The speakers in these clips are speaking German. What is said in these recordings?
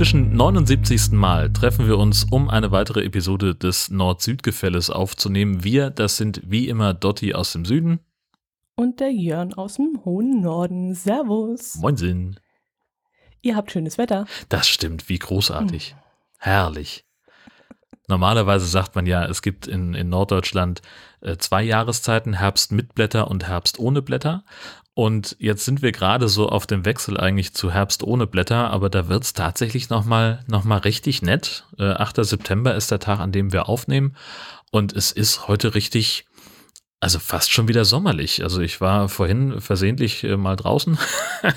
Inzwischen 79. Mal treffen wir uns, um eine weitere Episode des Nord-Süd-Gefälles aufzunehmen. Wir, das sind wie immer Dotti aus dem Süden. Und der Jörn aus dem hohen Norden. Servus. Moinsen. Ihr habt schönes Wetter. Das stimmt, wie großartig. Herrlich. Normalerweise sagt man ja, es gibt in, in Norddeutschland äh, zwei Jahreszeiten, Herbst mit Blätter und Herbst ohne Blätter. Und jetzt sind wir gerade so auf dem Wechsel eigentlich zu Herbst ohne Blätter, aber da wird es tatsächlich nochmal noch mal richtig nett. Äh, 8. September ist der Tag, an dem wir aufnehmen. Und es ist heute richtig, also fast schon wieder sommerlich. Also ich war vorhin versehentlich äh, mal draußen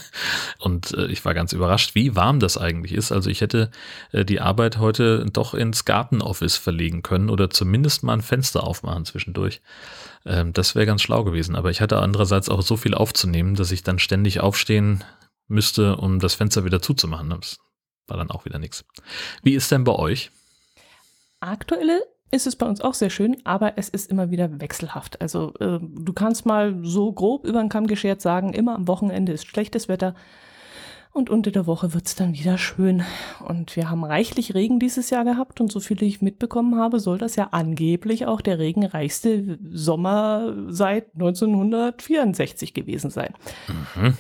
und äh, ich war ganz überrascht, wie warm das eigentlich ist. Also ich hätte äh, die Arbeit heute doch ins Gartenoffice verlegen können oder zumindest mal ein Fenster aufmachen zwischendurch. Ähm, das wäre ganz schlau gewesen. Aber ich hatte andererseits auch so viel aufzunehmen, dass ich dann ständig aufstehen müsste, um das Fenster wieder zuzumachen. Das war dann auch wieder nichts. Wie ist denn bei euch? Aktuelle ist es bei uns auch sehr schön, aber es ist immer wieder wechselhaft. Also äh, du kannst mal so grob über den Kamm geschert sagen, immer am Wochenende ist schlechtes Wetter und unter der Woche wird es dann wieder schön. Und wir haben reichlich Regen dieses Jahr gehabt und so viel ich mitbekommen habe, soll das ja angeblich auch der regenreichste Sommer seit 1964 gewesen sein. Mhm.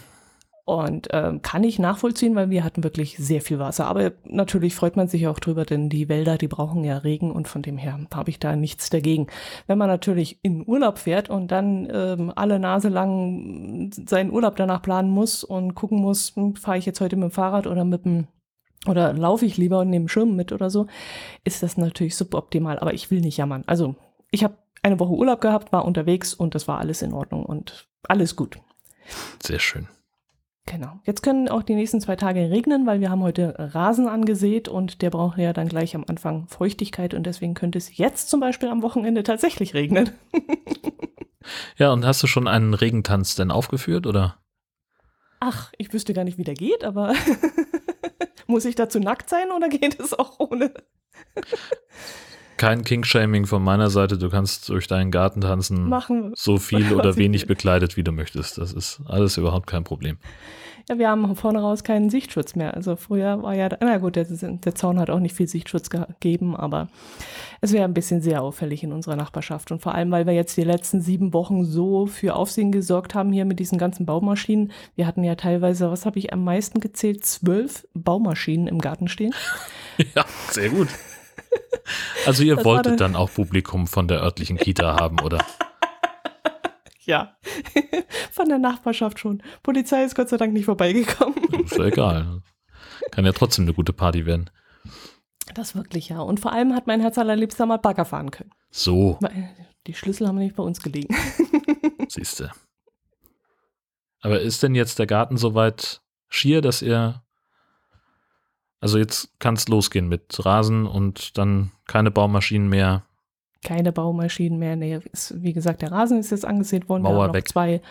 Und ähm, kann ich nachvollziehen, weil wir hatten wirklich sehr viel Wasser. Aber natürlich freut man sich auch drüber, denn die Wälder, die brauchen ja Regen und von dem her habe ich da nichts dagegen. Wenn man natürlich in Urlaub fährt und dann ähm, alle Nase lang seinen Urlaub danach planen muss und gucken muss, hm, fahre ich jetzt heute mit dem Fahrrad oder mit dem oder laufe ich lieber und nehme Schirm mit oder so, ist das natürlich suboptimal. Aber ich will nicht jammern. Also ich habe eine Woche Urlaub gehabt, war unterwegs und das war alles in Ordnung und alles gut. Sehr schön. Genau. Jetzt können auch die nächsten zwei Tage regnen, weil wir haben heute Rasen angesät und der braucht ja dann gleich am Anfang Feuchtigkeit und deswegen könnte es jetzt zum Beispiel am Wochenende tatsächlich regnen. ja, und hast du schon einen Regentanz denn aufgeführt oder? Ach, ich wüsste gar nicht, wie der geht, aber muss ich dazu nackt sein oder geht es auch ohne? kein King-Shaming von meiner Seite. Du kannst durch deinen Garten tanzen, Machen, so viel oder wenig bekleidet, wie du möchtest. Das ist alles überhaupt kein Problem. Ja, wir haben vorne raus keinen Sichtschutz mehr. Also früher war ja, na gut, der, der Zaun hat auch nicht viel Sichtschutz gegeben, aber es wäre ein bisschen sehr auffällig in unserer Nachbarschaft. Und vor allem, weil wir jetzt die letzten sieben Wochen so für Aufsehen gesorgt haben hier mit diesen ganzen Baumaschinen. Wir hatten ja teilweise, was habe ich am meisten gezählt, zwölf Baumaschinen im Garten stehen. ja, sehr gut. Also ihr das wolltet dann auch Publikum von der örtlichen Kita haben, oder? Ja, von der Nachbarschaft schon. Polizei ist Gott sei Dank nicht vorbeigekommen. Ist ja egal. Kann ja trotzdem eine gute Party werden. Das wirklich, ja. Und vor allem hat mein Herz allerliebster mal Bagger fahren können. So. Die Schlüssel haben nicht bei uns gelegen. Siehste. Aber ist denn jetzt der Garten soweit schier, dass ihr also jetzt kann es losgehen mit Rasen und dann keine Baumaschinen mehr. Keine Baumaschinen mehr. Nee, ist, wie gesagt, der Rasen ist jetzt angesehen worden. Mauer weg. Zwei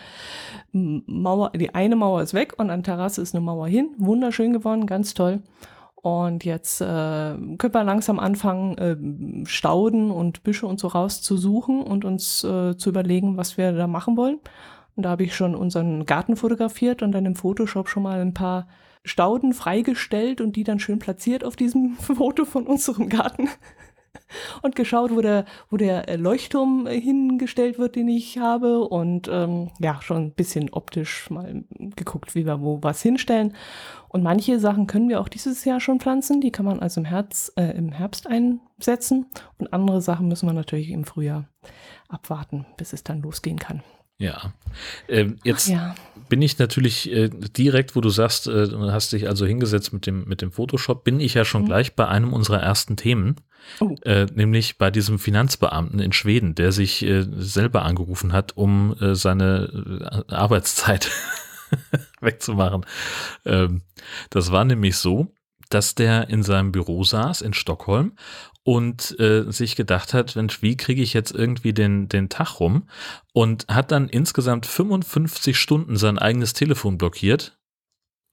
Mauer, die eine Mauer ist weg und an Terrasse ist eine Mauer hin. Wunderschön geworden, ganz toll. Und jetzt äh, können wir langsam anfangen, äh, Stauden und Büsche und so rauszusuchen und uns äh, zu überlegen, was wir da machen wollen. Und da habe ich schon unseren Garten fotografiert und dann im Photoshop schon mal ein paar Stauden freigestellt und die dann schön platziert auf diesem Foto von unserem Garten. Und geschaut, wo der, wo der Leuchtturm hingestellt wird, den ich habe. Und ähm, ja, schon ein bisschen optisch mal geguckt, wie wir wo was hinstellen. Und manche Sachen können wir auch dieses Jahr schon pflanzen. Die kann man also im, Herz, äh, im Herbst einsetzen. Und andere Sachen müssen wir natürlich im Frühjahr abwarten, bis es dann losgehen kann. Ja. Ähm, jetzt ja. bin ich natürlich äh, direkt, wo du sagst, äh, hast dich also hingesetzt mit dem, mit dem Photoshop, bin ich ja schon mhm. gleich bei einem unserer ersten Themen, oh. äh, nämlich bei diesem Finanzbeamten in Schweden, der sich äh, selber angerufen hat, um äh, seine äh, Arbeitszeit wegzumachen. Ähm, das war nämlich so, dass der in seinem Büro saß in Stockholm und äh, sich gedacht hat, Mensch, wie kriege ich jetzt irgendwie den, den Tag rum? Und hat dann insgesamt 55 Stunden sein eigenes Telefon blockiert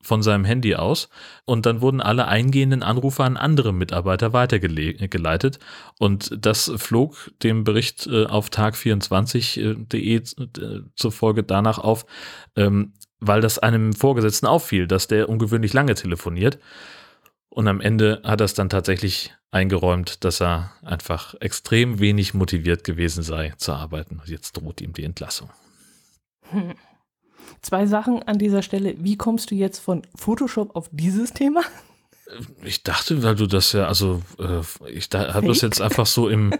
von seinem Handy aus. Und dann wurden alle eingehenden Anrufe an andere Mitarbeiter weitergeleitet und das flog dem Bericht äh, auf tag24.de äh, zufolge danach auf, ähm, weil das einem Vorgesetzten auffiel, dass der ungewöhnlich lange telefoniert Und am Ende hat er es dann tatsächlich eingeräumt, dass er einfach extrem wenig motiviert gewesen sei zu arbeiten. Jetzt droht ihm die Entlassung. Hm. Zwei Sachen an dieser Stelle. Wie kommst du jetzt von Photoshop auf dieses Thema? Ich dachte, weil du das ja, also äh, ich habe das jetzt einfach so im,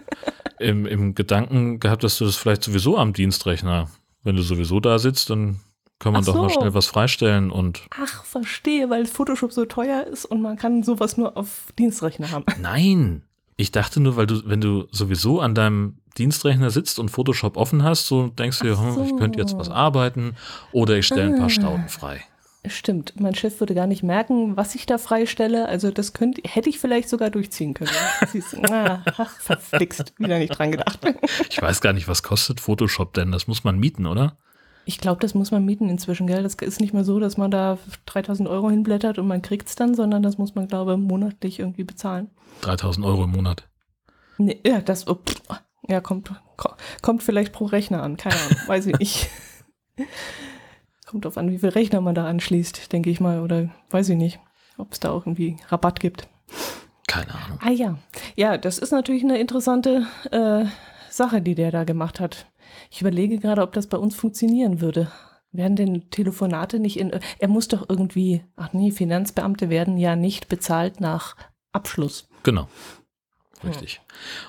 im, im Gedanken gehabt, dass du das vielleicht sowieso am Dienstrechner, wenn du sowieso da sitzt, dann kann man so. doch mal schnell was freistellen und. Ach, verstehe, weil Photoshop so teuer ist und man kann sowas nur auf Dienstrechner haben. Nein. Ich dachte nur, weil du, wenn du sowieso an deinem Dienstrechner sitzt und Photoshop offen hast, so denkst du dir, so. hm, ich könnte jetzt was arbeiten oder ich stelle ein paar ah. Stauden frei. Stimmt, mein Chef würde gar nicht merken, was ich da freistelle. Also das könnte, hätte ich vielleicht sogar durchziehen können. Siehst, ah, ach, verflixt, wieder nicht dran gedacht. Ich weiß gar nicht, was kostet Photoshop denn? Das muss man mieten, oder? Ich glaube, das muss man mieten inzwischen, gell? Das ist nicht mehr so, dass man da 3000 Euro hinblättert und man kriegt es dann, sondern das muss man, glaube ich, monatlich irgendwie bezahlen. 3000 Euro im Monat? Nee, ja, das oh, ja, kommt, kommt vielleicht pro Rechner an, keine Ahnung, weiß ich nicht. kommt drauf an, wie viel Rechner man da anschließt, denke ich mal, oder weiß ich nicht, ob es da auch irgendwie Rabatt gibt. Keine Ahnung. Ah ja, ja, das ist natürlich eine interessante äh, Sache, die der da gemacht hat. Ich überlege gerade, ob das bei uns funktionieren würde. Werden denn Telefonate nicht in. Er muss doch irgendwie. Ach nee, Finanzbeamte werden ja nicht bezahlt nach Abschluss. Genau. Richtig.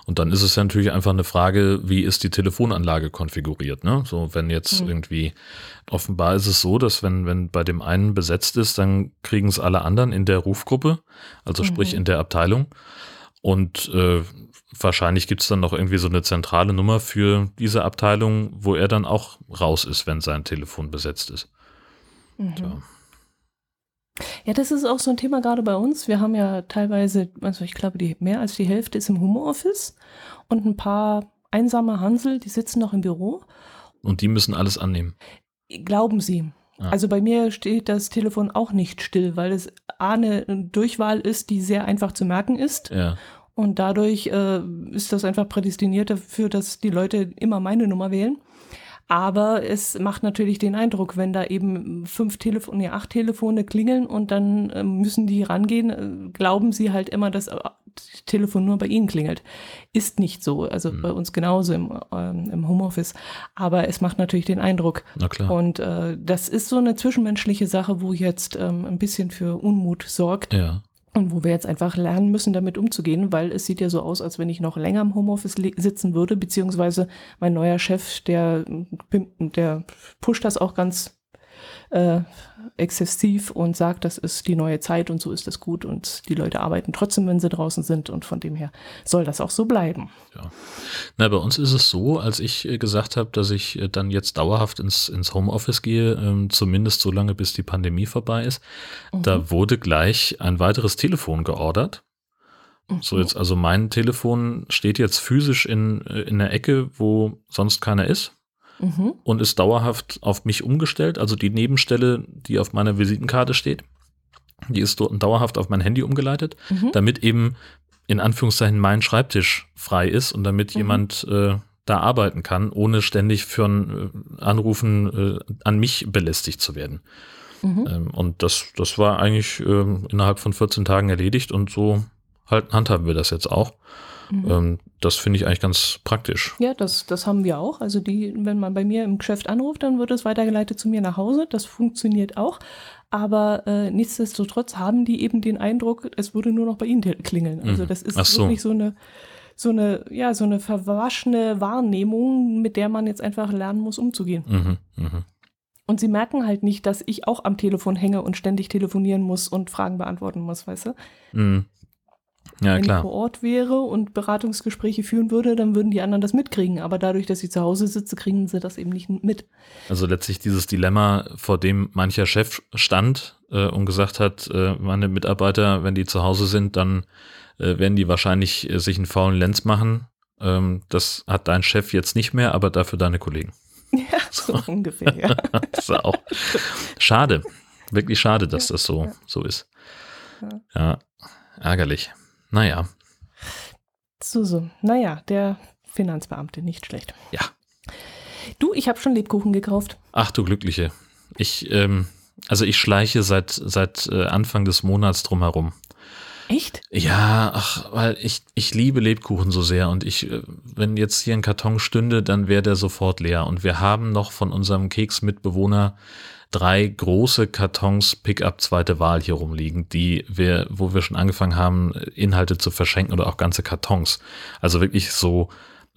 Und dann ist es ja natürlich einfach eine Frage, wie ist die Telefonanlage konfiguriert, ne? So, wenn jetzt mhm. irgendwie, offenbar ist es so, dass wenn, wenn bei dem einen besetzt ist, dann kriegen es alle anderen in der Rufgruppe, also sprich mhm. in der Abteilung. Und äh, wahrscheinlich gibt es dann noch irgendwie so eine zentrale Nummer für diese Abteilung, wo er dann auch raus ist, wenn sein Telefon besetzt ist. Mhm. Ja. ja, das ist auch so ein Thema gerade bei uns. Wir haben ja teilweise, also ich glaube, die, mehr als die Hälfte ist im Homeoffice und ein paar einsame Hansel, die sitzen noch im Büro. Und die müssen alles annehmen. Glauben sie. Also bei mir steht das Telefon auch nicht still, weil es A, eine Durchwahl ist, die sehr einfach zu merken ist. Ja. Und dadurch äh, ist das einfach prädestiniert dafür, dass die Leute immer meine Nummer wählen. Aber es macht natürlich den Eindruck, wenn da eben fünf Telefone, nee, acht Telefone klingeln und dann äh, müssen die rangehen, äh, glauben sie halt immer, dass das Telefon nur bei ihnen klingelt. Ist nicht so. Also mhm. bei uns genauso im, ähm, im Homeoffice. Aber es macht natürlich den Eindruck. Na klar. Und äh, das ist so eine zwischenmenschliche Sache, wo jetzt ähm, ein bisschen für Unmut sorgt. Ja. Und wo wir jetzt einfach lernen müssen, damit umzugehen, weil es sieht ja so aus, als wenn ich noch länger im Homeoffice sitzen würde, beziehungsweise mein neuer Chef, der, der pusht das auch ganz äh, exzessiv und sagt, das ist die neue Zeit und so ist es gut und die Leute arbeiten trotzdem, wenn sie draußen sind und von dem her soll das auch so bleiben. Ja. Na, bei uns ist es so, als ich äh, gesagt habe, dass ich äh, dann jetzt dauerhaft ins, ins Homeoffice gehe, ähm, zumindest so lange, bis die Pandemie vorbei ist, mhm. da wurde gleich ein weiteres Telefon geordert. So mhm. jetzt, also mein Telefon steht jetzt physisch in, äh, in der Ecke, wo sonst keiner ist mhm. und ist dauerhaft auf mich umgestellt. Also die Nebenstelle, die auf meiner Visitenkarte steht, die ist dauerhaft auf mein Handy umgeleitet, mhm. damit eben in Anführungszeichen mein Schreibtisch frei ist und damit mhm. jemand äh, da arbeiten kann, ohne ständig für ein äh, Anrufen äh, an mich belästigt zu werden. Mhm. Ähm, und das, das war eigentlich äh, innerhalb von 14 Tagen erledigt und so halt handhaben wir das jetzt auch. Mhm. Ähm, das finde ich eigentlich ganz praktisch. Ja, das, das haben wir auch. Also die, wenn man bei mir im Geschäft anruft, dann wird es weitergeleitet zu mir nach Hause. Das funktioniert auch. Aber äh, nichtsdestotrotz haben die eben den Eindruck, es würde nur noch bei ihnen klingeln. Also mhm. das ist so. wirklich so eine so eine, ja, so eine verwaschene Wahrnehmung, mit der man jetzt einfach lernen muss, umzugehen. Mhm, mh. Und sie merken halt nicht, dass ich auch am Telefon hänge und ständig telefonieren muss und Fragen beantworten muss, weißt du? Mhm. Ja, Wenn klar. ich vor Ort wäre und Beratungsgespräche führen würde, dann würden die anderen das mitkriegen. Aber dadurch, dass ich zu Hause sitze, kriegen sie das eben nicht mit. Also letztlich dieses Dilemma, vor dem mancher Chef stand äh, und gesagt hat, äh, meine Mitarbeiter, wenn die zu Hause sind, dann äh, werden die wahrscheinlich äh, sich einen faulen Lenz machen. Ähm, das hat dein Chef jetzt nicht mehr, aber dafür deine Kollegen. Ja, so, so ungefähr, ja. das ist auch schade. Wirklich schade, dass das so, so ist. Ja, ärgerlich. Naja. So, so. Naja, der Finanzbeamte, nicht schlecht. Ja. Du, ich habe schon Lebkuchen gekauft. Ach du Glückliche. Ich, ähm, also ich schleiche seit, seit äh, Anfang des Monats drumherum. Echt? Ja, ach, weil ich, ich liebe Lebkuchen so sehr und ich, äh, wenn jetzt hier ein Karton stünde, dann wäre der sofort leer. Und wir haben noch von unserem Keksmitbewohner drei große Kartons Pickup zweite Wahl hier rumliegen, die wir, wo wir schon angefangen haben, Inhalte zu verschenken oder auch ganze Kartons. Also wirklich so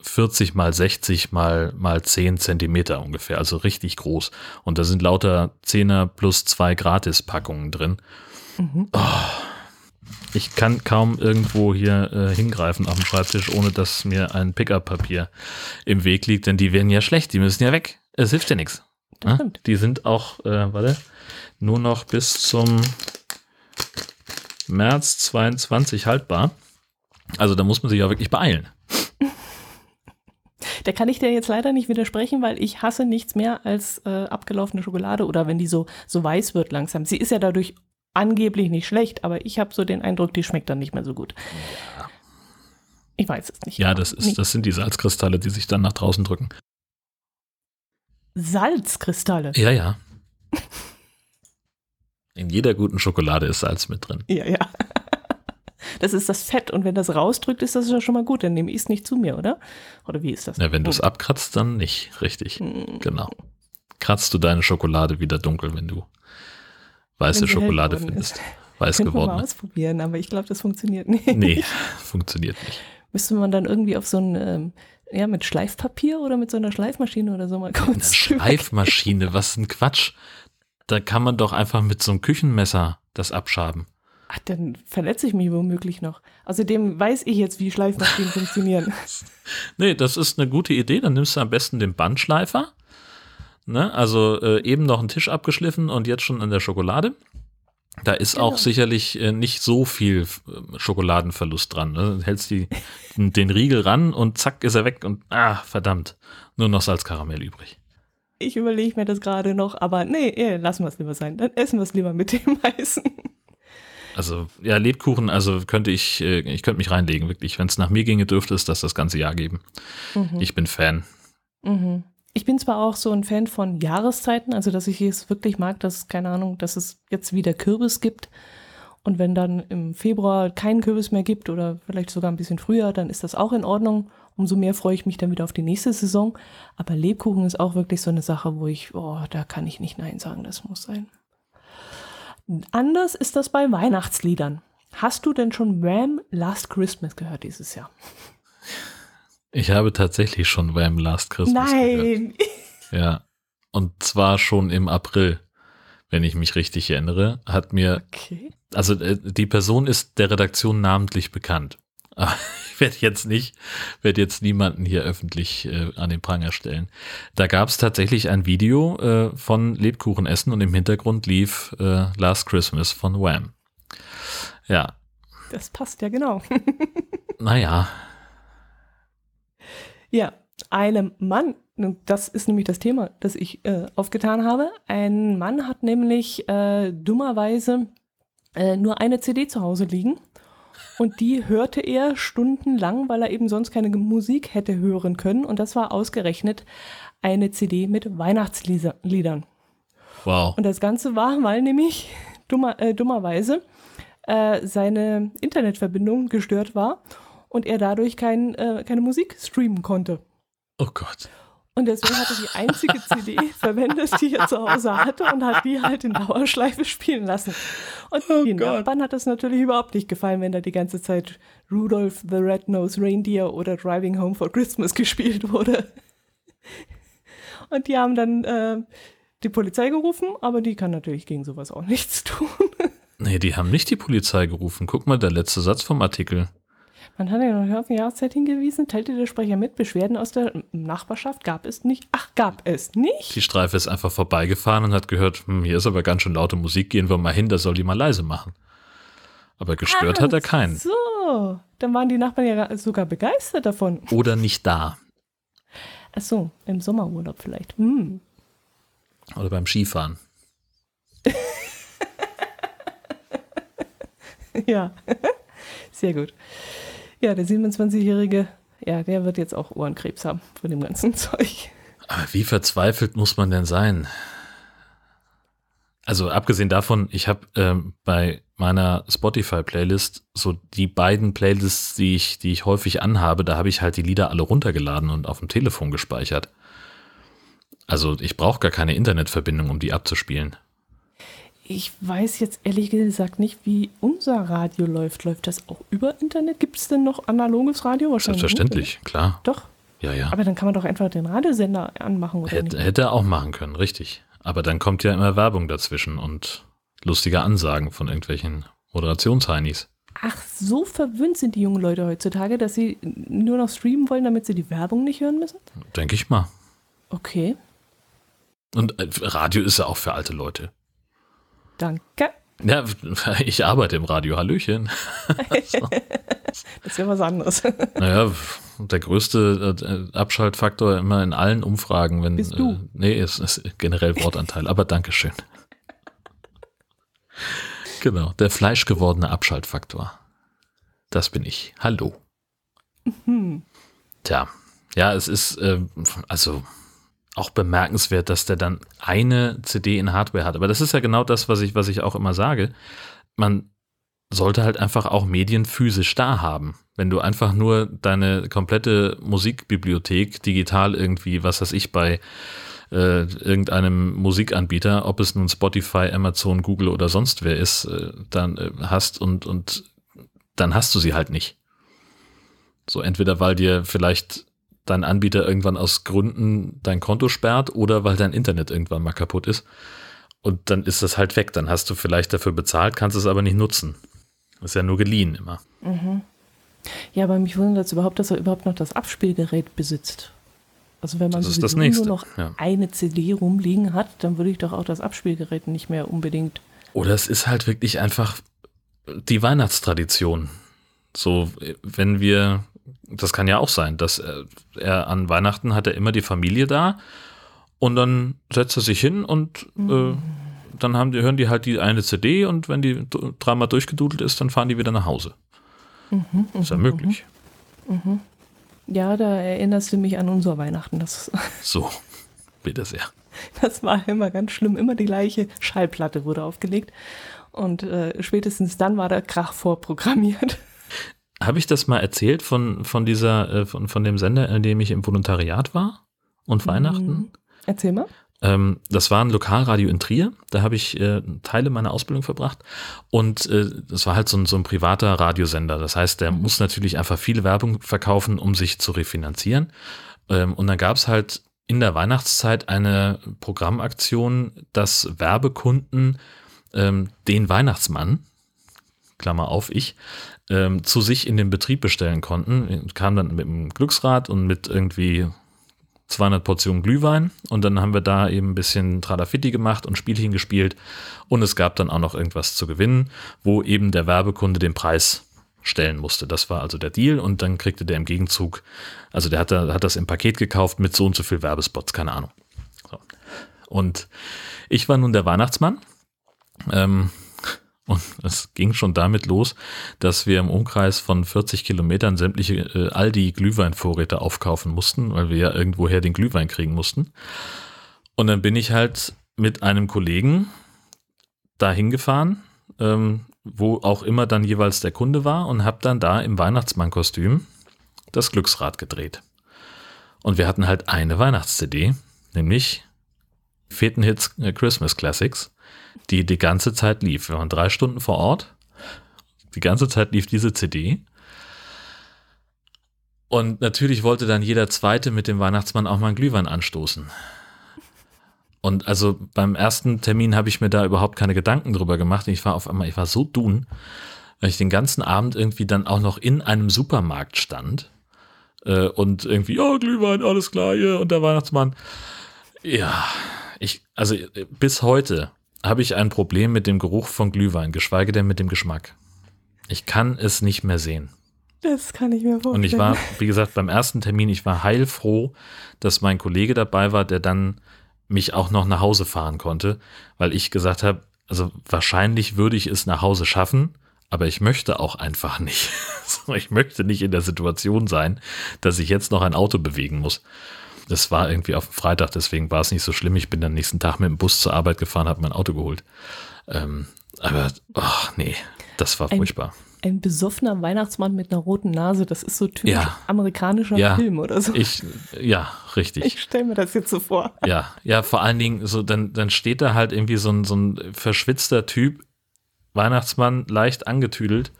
40 mal 60 mal, mal 10 Zentimeter ungefähr, also richtig groß. Und da sind lauter Zehner plus zwei Gratispackungen drin. Mhm. Oh ich kann kaum irgendwo hier äh, hingreifen auf dem Schreibtisch, ohne dass mir ein Pickup-Papier im Weg liegt, denn die werden ja schlecht, die müssen ja weg. Es hilft ja nichts. Ja? Die sind auch, äh, warte, nur noch bis zum März 22 haltbar. Also da muss man sich auch wirklich beeilen. Da kann ich dir jetzt leider nicht widersprechen, weil ich hasse nichts mehr als äh, abgelaufene Schokolade oder wenn die so, so weiß wird langsam. Sie ist ja dadurch angeblich nicht schlecht, aber ich habe so den Eindruck, die schmeckt dann nicht mehr so gut. Ja. Ich weiß es nicht. Ja, das, ist, das sind die Salzkristalle, die sich dann nach draußen drücken. Salzkristalle? Ja, ja. In jeder guten Schokolade ist Salz mit drin. Ja, ja. Das ist das Fett und wenn das rausdrückt, ist das ja schon mal gut. Dann nehme ich es nicht zu mir, oder? Oder wie ist das? Ja, wenn du es abkratzt, dann nicht. Richtig. Mhm. Genau. Kratzt du deine Schokolade wieder dunkel, wenn du weiße Schokolade findest. Weiß Könnte geworden. mal ausprobieren, aber ich glaube, das funktioniert nicht. Nee, funktioniert nicht. Müsste man dann irgendwie auf so ein, ähm, ja, mit Schleifpapier oder mit so einer Schleifmaschine oder so mal kurz. Eine Schleifmaschine, was ein Quatsch. Da kann man doch einfach mit so einem Küchenmesser das abschaben. Ach, dann verletze ich mich womöglich noch. Außerdem weiß ich jetzt, wie Schleifmaschinen funktionieren. Nee, das ist eine gute Idee. Dann nimmst du am besten den Bandschleifer Ne? Also äh, eben noch ein Tisch abgeschliffen und jetzt schon an der Schokolade. Da ist genau. auch sicherlich äh, nicht so viel äh, Schokoladenverlust dran. Ne? Du hältst die, den Riegel ran und zack ist er weg und ah, verdammt, nur noch Salzkaramell übrig. Ich überlege mir das gerade noch, aber nee, eh, lassen wir es lieber sein. Dann essen wir es lieber mit dem Weißen. Also, ja, Lebkuchen, also könnte ich, äh, ich könnte mich reinlegen, wirklich. Wenn es nach mir ginge, dürfte es das das ganze Jahr geben. Mhm. Ich bin Fan. Mhm. Ich bin zwar auch so ein Fan von Jahreszeiten, also dass ich es wirklich mag, dass, keine Ahnung, dass es jetzt wieder Kürbis gibt. Und wenn dann im Februar keinen Kürbis mehr gibt oder vielleicht sogar ein bisschen früher, dann ist das auch in Ordnung. Umso mehr freue ich mich dann wieder auf die nächste Saison. Aber Lebkuchen ist auch wirklich so eine Sache, wo ich, oh, da kann ich nicht Nein sagen, das muss sein. Anders ist das bei Weihnachtsliedern. Hast du denn schon Wham Last Christmas gehört dieses Jahr? Ich habe tatsächlich schon Wham Last Christmas Nein. Gehört. Ja. Und zwar schon im April, wenn ich mich richtig erinnere, hat mir, okay. also äh, die Person ist der Redaktion namentlich bekannt. Aber ich werde jetzt nicht, werde jetzt niemanden hier öffentlich äh, an den Pranger stellen. Da gab es tatsächlich ein Video äh, von Lebkuchenessen und im Hintergrund lief äh, Last Christmas von Wham. Ja. Das passt ja genau. naja, ja, einem Mann, das ist nämlich das Thema, das ich äh, aufgetan habe. Ein Mann hat nämlich äh, dummerweise äh, nur eine CD zu Hause liegen. Und die hörte er stundenlang, weil er eben sonst keine Musik hätte hören können. Und das war ausgerechnet eine CD mit Weihnachtsliedern. Wow. Und das Ganze war, weil nämlich dummer, äh, dummerweise äh, seine Internetverbindung gestört war und er dadurch kein, äh, keine Musik streamen konnte. Oh Gott. Und deswegen hat er die einzige CD verwendet, die er zu Hause hatte und hat die halt in Dauerschleife spielen lassen. Und oh den Gott. Nachbarn hat das natürlich überhaupt nicht gefallen, wenn da die ganze Zeit Rudolph the Red-Nosed Reindeer oder Driving Home for Christmas gespielt wurde. Und die haben dann äh, die Polizei gerufen, aber die kann natürlich gegen sowas auch nichts tun. Nee, die haben nicht die Polizei gerufen. Guck mal, der letzte Satz vom Artikel. Man hat ja noch auf die Jahreszeit hingewiesen, teilte der Sprecher mit, Beschwerden aus der Nachbarschaft gab es nicht. Ach, gab es nicht? Die Streife ist einfach vorbeigefahren und hat gehört, hm, hier ist aber ganz schön laute Musik, gehen wir mal hin, da soll die mal leise machen. Aber gestört ah, hat er keinen. So, dann waren die Nachbarn ja sogar begeistert davon. Oder nicht da. Ach so, im Sommerurlaub vielleicht. Hm. Oder beim Skifahren. ja, sehr gut. Ja, der 27-Jährige, ja, der wird jetzt auch Ohrenkrebs haben von dem ganzen Zeug. Aber wie verzweifelt muss man denn sein? Also abgesehen davon, ich habe ähm, bei meiner Spotify-Playlist so die beiden Playlists, die ich, die ich häufig anhabe, da habe ich halt die Lieder alle runtergeladen und auf dem Telefon gespeichert. Also ich brauche gar keine Internetverbindung, um die abzuspielen. Ich weiß jetzt ehrlich gesagt nicht, wie unser Radio läuft. Läuft das auch über Internet? Gibt es denn noch analoges Radio? Wahrscheinlich Selbstverständlich, nicht, klar. Doch. Ja, ja. Aber dann kann man doch einfach den Radiosender anmachen. Oder hätte, hätte er auch machen können, richtig. Aber dann kommt ja immer Werbung dazwischen und lustige Ansagen von irgendwelchen Moderationsheinis. Ach, so verwöhnt sind die jungen Leute heutzutage, dass sie nur noch streamen wollen, damit sie die Werbung nicht hören müssen? Denke ich mal. Okay. Und äh, Radio ist ja auch für alte Leute. Danke. Ja, ich arbeite im Radio. Hallöchen. das ist ja was anderes. Naja, der größte äh, Abschaltfaktor immer in allen Umfragen, wenn. Bist du? Äh, nee, es ist generell Wortanteil, aber Dankeschön. Genau, der fleischgewordene Abschaltfaktor. Das bin ich. Hallo. Mhm. Tja, ja, es ist äh, also auch bemerkenswert, dass der dann eine CD in Hardware hat. Aber das ist ja genau das, was ich, was ich auch immer sage. Man sollte halt einfach auch Medien physisch da haben. Wenn du einfach nur deine komplette Musikbibliothek digital irgendwie, was weiß ich, bei äh, irgendeinem Musikanbieter, ob es nun Spotify, Amazon, Google oder sonst wer ist, äh, dann äh, hast und, und dann hast du sie halt nicht. So entweder weil dir vielleicht dein Anbieter irgendwann aus Gründen dein Konto sperrt oder weil dein Internet irgendwann mal kaputt ist. Und dann ist das halt weg. Dann hast du vielleicht dafür bezahlt, kannst es aber nicht nutzen. ist ja nur geliehen immer. Mhm. Ja, aber mich wundert es überhaupt, dass er überhaupt noch das Abspielgerät besitzt. Also wenn man das nur noch ja. eine CD rumliegen hat, dann würde ich doch auch das Abspielgerät nicht mehr unbedingt. Oder es ist halt wirklich einfach die Weihnachtstradition. So, wenn wir das kann ja auch sein, dass er, er, an Weihnachten hat er immer die Familie da und dann setzt er sich hin und äh, mhm. äh, dann haben die, hören die halt die eine CD und wenn die dreimal durchgedudelt ist, dann fahren die wieder nach Hause. Mhm, ist ja mhm, möglich. Mhm. mhm. Ja, da erinnerst du mich an unser Weihnachten. Das so, bitte sehr. Das war immer ganz schlimm. Immer die gleiche Schallplatte wurde aufgelegt. Und äh, spätestens dann war der Krach vorprogrammiert. Habe ich das mal erzählt von, von dieser, äh, von, von dem Sender, in dem ich im Volontariat war und Weihnachten? Mhm. Erzähl mal. Ähm, das war ein Lokalradio in Trier. Da habe ich äh, Teile meiner Ausbildung verbracht. Und äh, das war halt so ein, so ein privater Radiosender. Das heißt, der mhm. muss natürlich einfach viel Werbung verkaufen, um sich zu refinanzieren. Ähm, und dann gab es halt in der Weihnachtszeit eine Programmaktion, dass Werbekunden ähm, den Weihnachtsmann, Klammer auf, ich, ähm, zu sich in den Betrieb bestellen konnten. Kam dann mit dem Glücksrad und mit irgendwie 200 Portionen Glühwein und dann haben wir da eben ein bisschen Tradafitti gemacht und Spielchen gespielt und es gab dann auch noch irgendwas zu gewinnen, wo eben der Werbekunde den Preis stellen musste. Das war also der Deal und dann kriegte der im Gegenzug, also der hat, hat das im Paket gekauft mit so und so viel Werbespots, keine Ahnung. So. Und ich war nun der Weihnachtsmann. Ähm, und es ging schon damit los, dass wir im Umkreis von 40 Kilometern sämtliche äh, Aldi-Glühweinvorräte aufkaufen mussten, weil wir ja irgendwoher den Glühwein kriegen mussten. Und dann bin ich halt mit einem Kollegen dahin gefahren, ähm, wo auch immer dann jeweils der Kunde war und habe dann da im Weihnachtsmannkostüm das Glücksrad gedreht. Und wir hatten halt eine Weihnachts-CD, nämlich Fetenhits äh, Christmas Classics die die ganze Zeit lief. Wir waren drei Stunden vor Ort. Die ganze Zeit lief diese CD. Und natürlich wollte dann jeder Zweite mit dem Weihnachtsmann auch mal einen Glühwein anstoßen. Und also beim ersten Termin habe ich mir da überhaupt keine Gedanken drüber gemacht. Ich war auf einmal, ich war so dun, weil ich den ganzen Abend irgendwie dann auch noch in einem Supermarkt stand äh, und irgendwie, oh, Glühwein, alles klar, hier und der Weihnachtsmann. Ja, ich, also bis heute habe ich ein Problem mit dem Geruch von Glühwein, geschweige denn mit dem Geschmack. Ich kann es nicht mehr sehen. Das kann ich mir vorstellen. Und ich war, wie gesagt, beim ersten Termin, ich war heilfroh, dass mein Kollege dabei war, der dann mich auch noch nach Hause fahren konnte, weil ich gesagt habe, also wahrscheinlich würde ich es nach Hause schaffen, aber ich möchte auch einfach nicht. ich möchte nicht in der Situation sein, dass ich jetzt noch ein Auto bewegen muss. Das war irgendwie auf Freitag, deswegen war es nicht so schlimm. Ich bin dann nächsten Tag mit dem Bus zur Arbeit gefahren, habe mein Auto geholt. Ähm, Aber, ach nee, das war Ein- furchtbar. Ein besoffener Weihnachtsmann mit einer roten Nase, das ist so typisch Ja. amerikanischer Ja. Film oder so. Ich, ja, richtig. Ich stelle mir das jetzt so vor. Ja, ja, vor allen Dingen, so, dann, dann steht da halt irgendwie so ein, so ein verschwitzter Typ, Weihnachtsmann, leicht angetüdelt,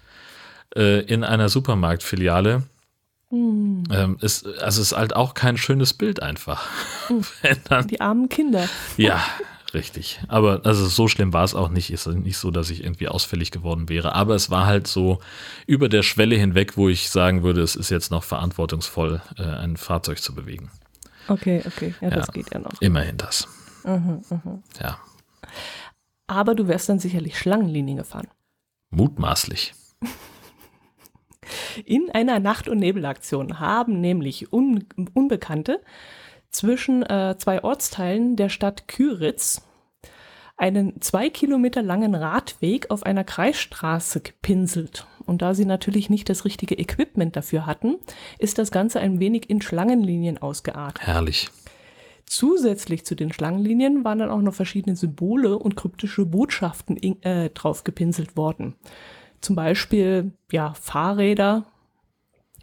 äh, in einer Supermarktfiliale. Hm, Ähm, ist, also ist halt auch kein schönes Bild einfach. Wenn dann, die armen Kinder. ja, richtig. Aber also so schlimm war es auch nicht. Ist nicht so, dass ich irgendwie ausfällig geworden wäre. Aber es war halt so über der Schwelle hinweg, wo ich sagen würde, es ist jetzt noch verantwortungsvoll, äh, ein Fahrzeug zu bewegen. Okay, okay, ja, das Ja. geht ja noch. Immerhin das. Ja, Aber du wärst dann sicherlich Schlangenlinien gefahren. mutmaßlich. In einer Nacht- und Nebelaktion haben nämlich Un Unbekannte zwischen äh, zwei Ortsteilen der Stadt Küritz einen zwei Kilometer langen Radweg auf einer Kreisstraße gepinselt. Und da sie natürlich nicht das richtige Equipment dafür hatten, ist das Ganze ein wenig in Schlangenlinien ausgeartet. Herrlich. Zusätzlich zu den Schlangenlinien waren dann auch noch verschiedene Symbole und kryptische Botschaften äh, drauf gepinselt worden. Zum Beispiel ja, Fahrräder,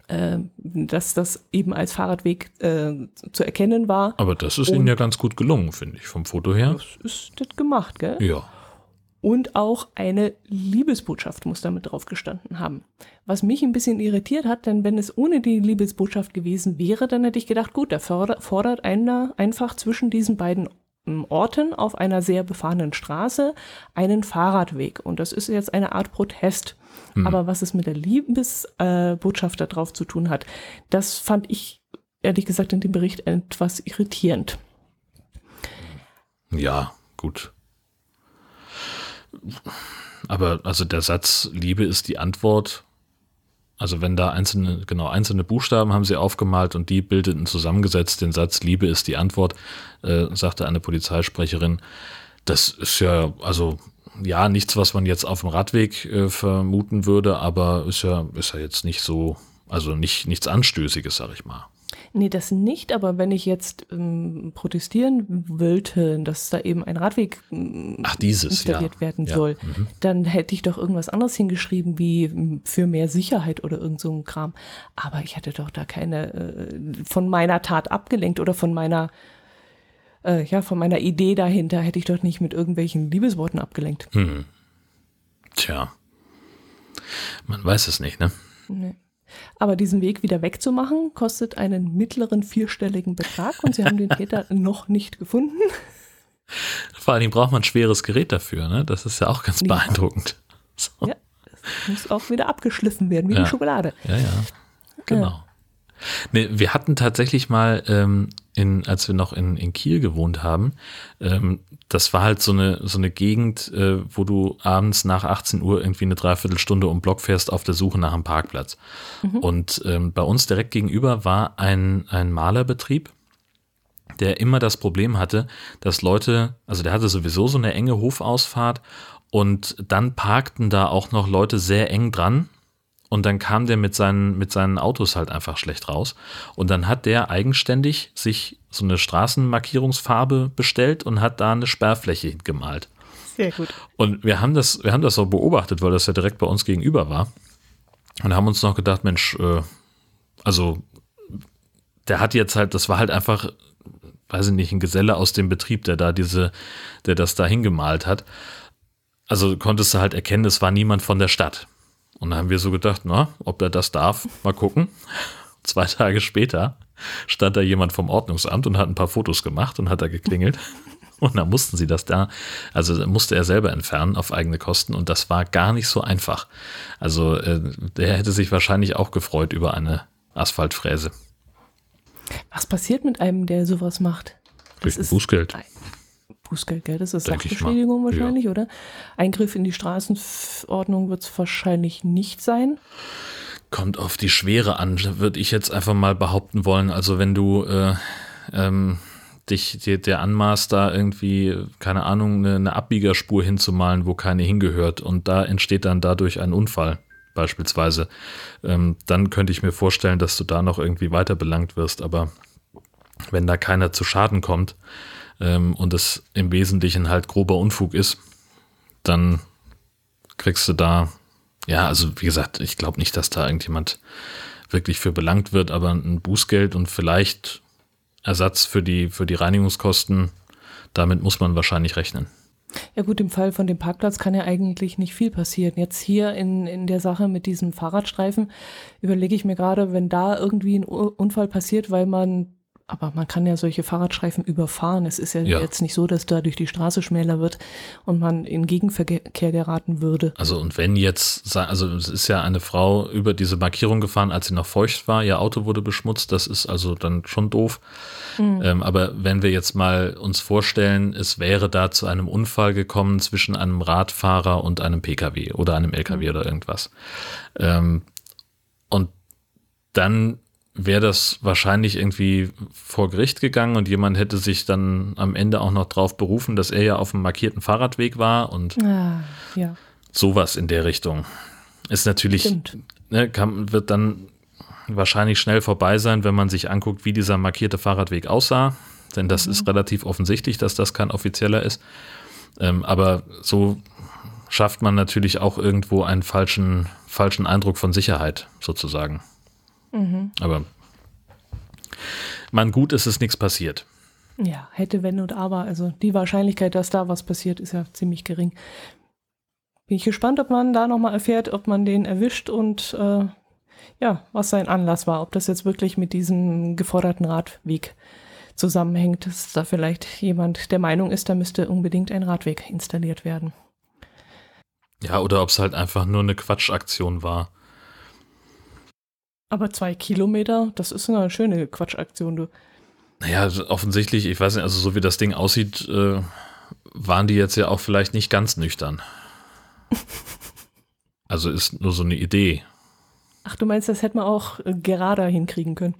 äh, dass das eben als Fahrradweg äh, zu erkennen war. Aber das ist Und- Ihnen ja ganz gut gelungen, finde ich, vom Foto her. Das ist das gemacht, gell? Ja. Und auch eine Liebesbotschaft muss damit drauf gestanden haben. Was mich ein bisschen irritiert hat, denn wenn es ohne die Liebesbotschaft gewesen wäre, dann hätte ich gedacht, gut, forder- fordert einer einfach zwischen diesen beiden Orten auf einer sehr befahrenen Straße einen Fahrradweg. Und das ist jetzt eine Art Protest. Aber was es mit der Liebesbotschaft äh, Botschaft da drauf zu tun hat, das fand ich ehrlich gesagt in dem Bericht etwas irritierend. Ja, gut. Aber also der Satz Liebe ist die Antwort. Also wenn da einzelne, genau, einzelne Buchstaben haben sie aufgemalt und die bildeten zusammengesetzt den Satz Liebe ist die Antwort, äh, sagte eine Polizeisprecherin. Das ist ja, also ja, nichts, was man jetzt auf dem Radweg äh, vermuten würde, aber ist ja, ist ja jetzt nicht so, also nicht, nichts Anstößiges, sag ich mal. Nee, das nicht, aber wenn ich jetzt ähm, protestieren wollte, dass da eben ein Radweg ähm, Ach, dieses, installiert ja. werden Ja, soll, mhm. dann hätte ich doch irgendwas anderes hingeschrieben, wie ähm, für mehr Sicherheit oder irgend so ein Kram. Aber ich hatte doch da keine äh, von meiner Tat abgelenkt oder von meiner äh, ja, von meiner Idee dahinter hätte ich doch nicht mit irgendwelchen Liebesworten abgelenkt. Hm. Tja. Man weiß es nicht, ne? Nee. Aber diesen Weg wieder wegzumachen, kostet einen mittleren vierstelligen Betrag und sie haben den Täter noch nicht gefunden. Vor allen Dingen braucht man ein schweres Gerät dafür, ne? Das ist ja auch ganz Ja. beeindruckend. So. Ja, das muss auch wieder abgeschliffen werden, wie Ja. die Schokolade. Ja, ja. Genau. Nee, wir hatten tatsächlich mal, ähm, in, als wir noch in, in Kiel gewohnt haben, ähm, das war halt so eine, so eine Gegend, äh, wo du abends nach 18 Uhr irgendwie eine Dreiviertelstunde um Block fährst auf der Suche nach einem Parkplatz. Und ähm, bei uns direkt gegenüber war ein, ein Malerbetrieb, der immer das Problem hatte, dass Leute, also der hatte sowieso so eine enge Hofausfahrt und dann parkten da auch noch Leute sehr eng dran und dann kam der mit seinen, mit seinen Autos halt einfach schlecht raus. Und dann hat der eigenständig sich so eine Straßenmarkierungsfarbe bestellt und hat da eine Sperrfläche hingemalt. Sehr gut. Und wir haben das, wir haben das so beobachtet, weil das ja direkt bei uns gegenüber war. Und haben uns noch gedacht, Mensch, äh, also der hat jetzt halt, das war halt einfach, weiß ich nicht, ein Geselle aus dem Betrieb, der da diese, der das da hingemalt hat. Also konntest du halt erkennen, es war niemand von der Stadt. Und dann haben wir so gedacht, na, ob er das darf, mal gucken. Zwei Tage später stand da jemand vom Ordnungsamt und hat ein paar Fotos gemacht und hat da geklingelt. Und dann mussten sie das da, also musste er selber entfernen auf eigene Kosten und das war gar nicht so einfach. Also äh, der hätte sich wahrscheinlich auch gefreut über eine Asphaltfräse. Was passiert mit einem, der sowas macht? Durch ein Bußgeld. Ein Bußgeld, gell? Das ist Denk. Sachbeschädigung Ja. wahrscheinlich, oder? Eingriff in die Straßenordnung wird es wahrscheinlich nicht sein. Kommt auf die Schwere an, würde ich jetzt einfach mal behaupten wollen. Also wenn du äh, ähm, dich dir, der anmaßt, da irgendwie, keine Ahnung, eine, eine Abbiegerspur hinzumalen, wo keine hingehört und da entsteht dann dadurch ein Unfall beispielsweise, ähm, dann könnte ich mir vorstellen, dass du da noch irgendwie weiter belangt wirst. Aber wenn da keiner zu Schaden kommt ähm, und es im Wesentlichen halt grober Unfug ist, dann kriegst du da, ja, also wie gesagt, ich glaube nicht, dass da irgendjemand wirklich für belangt wird, aber ein Bußgeld und vielleicht Ersatz für die, für die Reinigungskosten, damit muss man wahrscheinlich rechnen. Ja gut, im Fall von dem Parkplatz kann ja eigentlich nicht viel passieren. Jetzt hier in, in der Sache mit diesem Fahrradstreifen überlege ich mir gerade, wenn da irgendwie ein Unfall passiert, weil man aber man kann ja solche Fahrradstreifen überfahren. Es ist ja, ja, jetzt nicht so, dass dadurch die Straße schmäler wird und man in Gegenverkehr geraten würde. Also und wenn jetzt, also es ist ja eine Frau über diese Markierung gefahren, als sie noch feucht war, ihr Auto wurde beschmutzt, das ist also dann schon doof. Mhm. Ähm, aber wenn wir jetzt mal uns vorstellen, es wäre da zu einem Unfall gekommen zwischen einem Radfahrer und einem Pkw oder einem Lkw mhm. oder irgendwas. Ähm, und dann wäre das wahrscheinlich irgendwie vor Gericht gegangen und jemand hätte sich dann am Ende auch noch drauf berufen, dass er ja auf einem markierten Fahrradweg war und ah, ja. sowas in der Richtung. Ist natürlich, ne, kann, wird dann wahrscheinlich schnell vorbei sein, wenn man sich anguckt, wie dieser markierte Fahrradweg aussah. Denn das mhm. ist relativ offensichtlich, dass das kein offizieller ist. Ähm, aber so schafft man natürlich auch irgendwo einen falschen, falschen Eindruck von Sicherheit sozusagen. Mhm. Aber man gut ist es nichts passiert. Ja, hätte, wenn und aber. Also die Wahrscheinlichkeit, dass da was passiert, ist ja ziemlich gering. Bin ich gespannt, ob man da nochmal erfährt, ob man den erwischt und äh, ja, was sein Anlass war. Ob das jetzt wirklich mit diesem geforderten Radweg zusammenhängt, dass da vielleicht jemand der Meinung ist, da müsste unbedingt ein Radweg installiert werden. Ja, oder ob es halt einfach nur eine Quatschaktion war. Aber zwei Kilometer, das ist eine schöne Quatschaktion, du. Naja, offensichtlich, ich weiß nicht, also so wie das Ding aussieht, äh, waren die jetzt ja auch vielleicht nicht ganz nüchtern. also ist nur so eine Idee. Ach, du meinst, das hätte man auch äh, gerader hinkriegen können?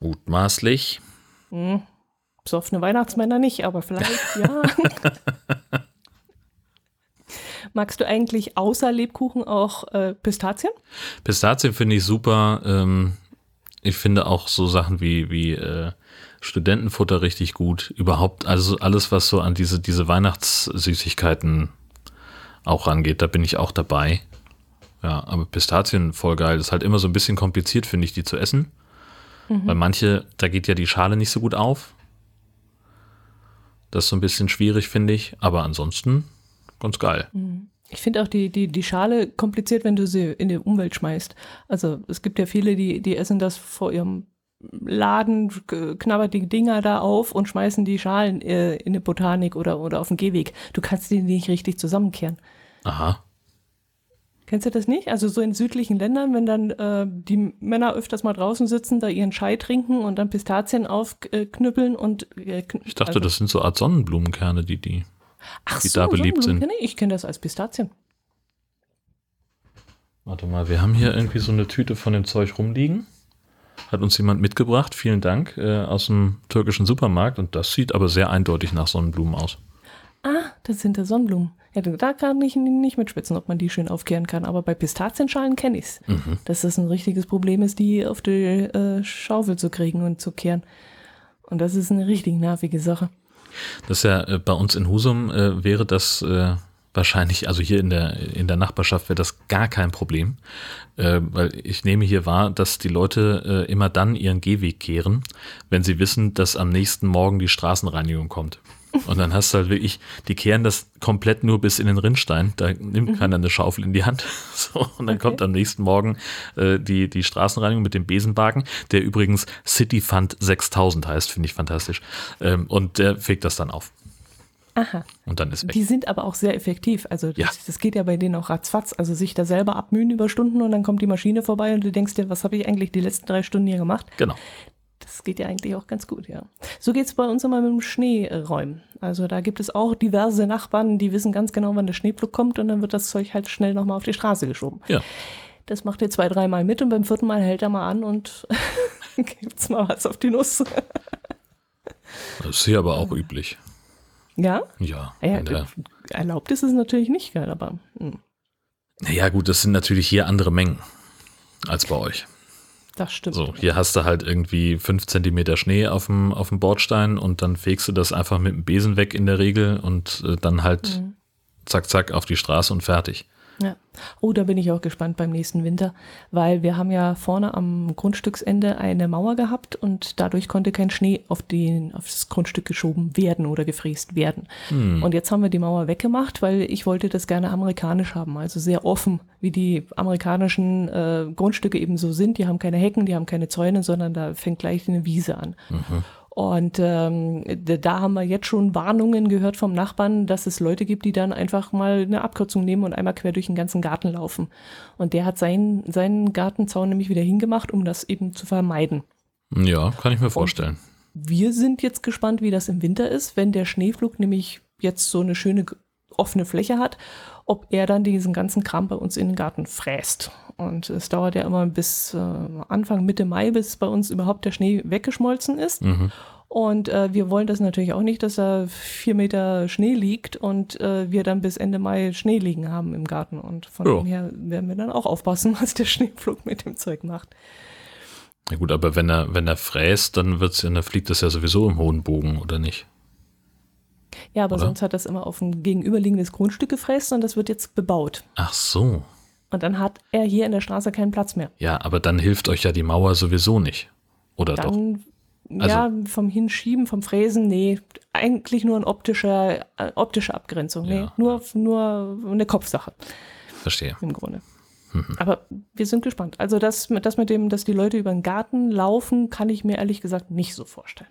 Mutmaßlich. Hm. Besoffene Weihnachtsmänner nicht, aber vielleicht ja. Magst du eigentlich außer Lebkuchen auch äh, Pistazien? Pistazien finde ich super. Ähm, ich finde auch so Sachen wie, wie äh, Studentenfutter richtig gut. Überhaupt, also alles, was so an diese, diese Weihnachtssüßigkeiten auch rangeht, da bin ich auch dabei. Ja, aber Pistazien voll geil. Das ist halt immer so ein bisschen kompliziert, finde ich, die zu essen. Mhm. Weil manche, da geht ja die Schale nicht so gut auf. Das ist so ein bisschen schwierig, finde ich. Aber ansonsten ganz geil. Mhm. Ich finde auch die, die, die Schale kompliziert, wenn du sie in die Umwelt schmeißt. Also es gibt ja viele, die, die essen das vor ihrem Laden, knabbert die Dinger da auf und schmeißen die Schalen äh, in eine Botanik oder, oder auf den Gehweg. Du kannst die nicht richtig zusammenkehren. Aha. Kennst du das nicht? Also so in südlichen Ländern, wenn dann äh, die Männer öfters mal draußen sitzen, da ihren Chai trinken und dann Pistazien aufknüppeln und äh, Ich dachte, also, das sind so Art Sonnenblumenkerne, die die Ach die so, da beliebt sind. Ich kenne das als Pistazien. Warte mal, wir haben hier irgendwie so eine Tüte von dem Zeug rumliegen. Hat uns jemand mitgebracht, vielen Dank, äh, aus dem türkischen Supermarkt. Und das sieht aber sehr eindeutig nach Sonnenblumen aus. Ah, das sind der Sonnenblumen. Ja, da kann ich nicht mitspitzen, ob man die schön aufkehren kann. Aber bei Pistazienschalen kenne ich es. Mhm. Dass das ein richtiges Problem ist, die auf die äh, Schaufel zu kriegen und zu kehren. Und das ist eine richtig nervige Sache. Das ist ja äh, bei uns in Husum äh, wäre das äh, wahrscheinlich, also hier in der, in der Nachbarschaft wäre das gar kein Problem, äh, weil ich nehme hier wahr, dass die Leute äh, immer dann ihren Gehweg kehren, wenn sie wissen, dass am nächsten Morgen die Straßenreinigung kommt. Und dann hast du halt wirklich, die kehren das komplett nur bis in den Rinnstein. Da nimmt mhm. keiner eine Schaufel in die Hand. So, und dann okay. kommt am nächsten Morgen äh, die, die Straßenreinigung mit dem Besenwagen, der übrigens City Fund 6000 heißt, finde ich fantastisch. Ähm, und der fegt das dann auf. Aha. Und dann ist weg. Die sind aber auch sehr effektiv. Also das, ja. das, geht ja bei denen auch ratzfatz. Also sich da selber abmühen über Stunden und dann kommt die Maschine vorbei und du denkst dir, was habe ich eigentlich die letzten drei Stunden hier gemacht? Genau. Das geht ja eigentlich auch ganz gut, ja. So geht es bei uns immer mit dem Schneeräumen. Also da gibt es auch diverse Nachbarn, die wissen ganz genau, wann der Schneepflug kommt und dann wird das Zeug halt schnell nochmal auf die Straße geschoben. Ja. Das macht ihr zwei, dreimal mit und beim vierten Mal hält er mal an und gibt's mal was auf die Nuss. das ist hier aber auch üblich. Ja? Ja. ja erlaubt ist es natürlich nicht, aber. Hm. Naja, gut, das sind natürlich hier andere Mengen als bei euch. Das stimmt. So, hier hast du halt irgendwie fünf Zentimeter Schnee auf dem, auf dem Bordstein und dann fegst du das einfach mit dem Besen weg in der Regel und äh, dann halt mhm. zack, zack auf die Straße und fertig. Ja. Oh, da bin ich auch gespannt beim nächsten Winter, weil wir haben ja vorne am Grundstücksende eine Mauer gehabt und dadurch konnte kein Schnee auf den, auf das Grundstück geschoben werden oder gefräst werden. Hm. Und jetzt haben wir die Mauer weggemacht, weil ich wollte das gerne amerikanisch haben, also sehr offen, wie die amerikanischen äh, Grundstücke eben so sind. Die haben keine Hecken, die haben keine Zäune, sondern da fängt gleich eine Wiese an. Mhm. Und ähm, da haben wir jetzt schon Warnungen gehört vom Nachbarn, dass es Leute gibt, die dann einfach mal eine Abkürzung nehmen und einmal quer durch den ganzen Garten laufen. Und der hat seinen, seinen Gartenzaun nämlich wieder hingemacht, um das eben zu vermeiden. Ja, kann ich mir vorstellen. Und wir sind jetzt gespannt, wie das im Winter ist, wenn der Schneeflug nämlich jetzt so eine schöne offene Fläche hat, ob er dann diesen ganzen Kram bei uns in den Garten fräst. Und es dauert ja immer bis äh, Anfang, Mitte Mai, bis bei uns überhaupt der Schnee weggeschmolzen ist. Mhm. Und äh, wir wollen das natürlich auch nicht, dass da vier Meter Schnee liegt und äh, wir dann bis Ende Mai Schnee liegen haben im Garten. Und von dem her werden wir dann auch aufpassen, was der Schneeflug mit dem Zeug macht. Na gut, aber wenn er, wenn er fräst, dann wird's ja, dann fliegt das ja sowieso im hohen Bogen, oder nicht? Ja, aber oder? sonst hat das immer auf ein gegenüberliegendes Grundstück gefräst und das wird jetzt bebaut. Ach so. Und dann hat er hier in der Straße keinen Platz mehr. Ja, aber dann hilft euch ja die Mauer sowieso nicht. Oder dann, doch? Also, ja, vom Hinschieben, vom Fräsen, nee, eigentlich nur eine optische, äh, optische Abgrenzung. Nee, ja. nur, nur eine Kopfsache. Verstehe. Im Grunde. Mhm. Aber wir sind gespannt. Also das, das mit dem, dass die Leute über den Garten laufen, kann ich mir ehrlich gesagt nicht so vorstellen.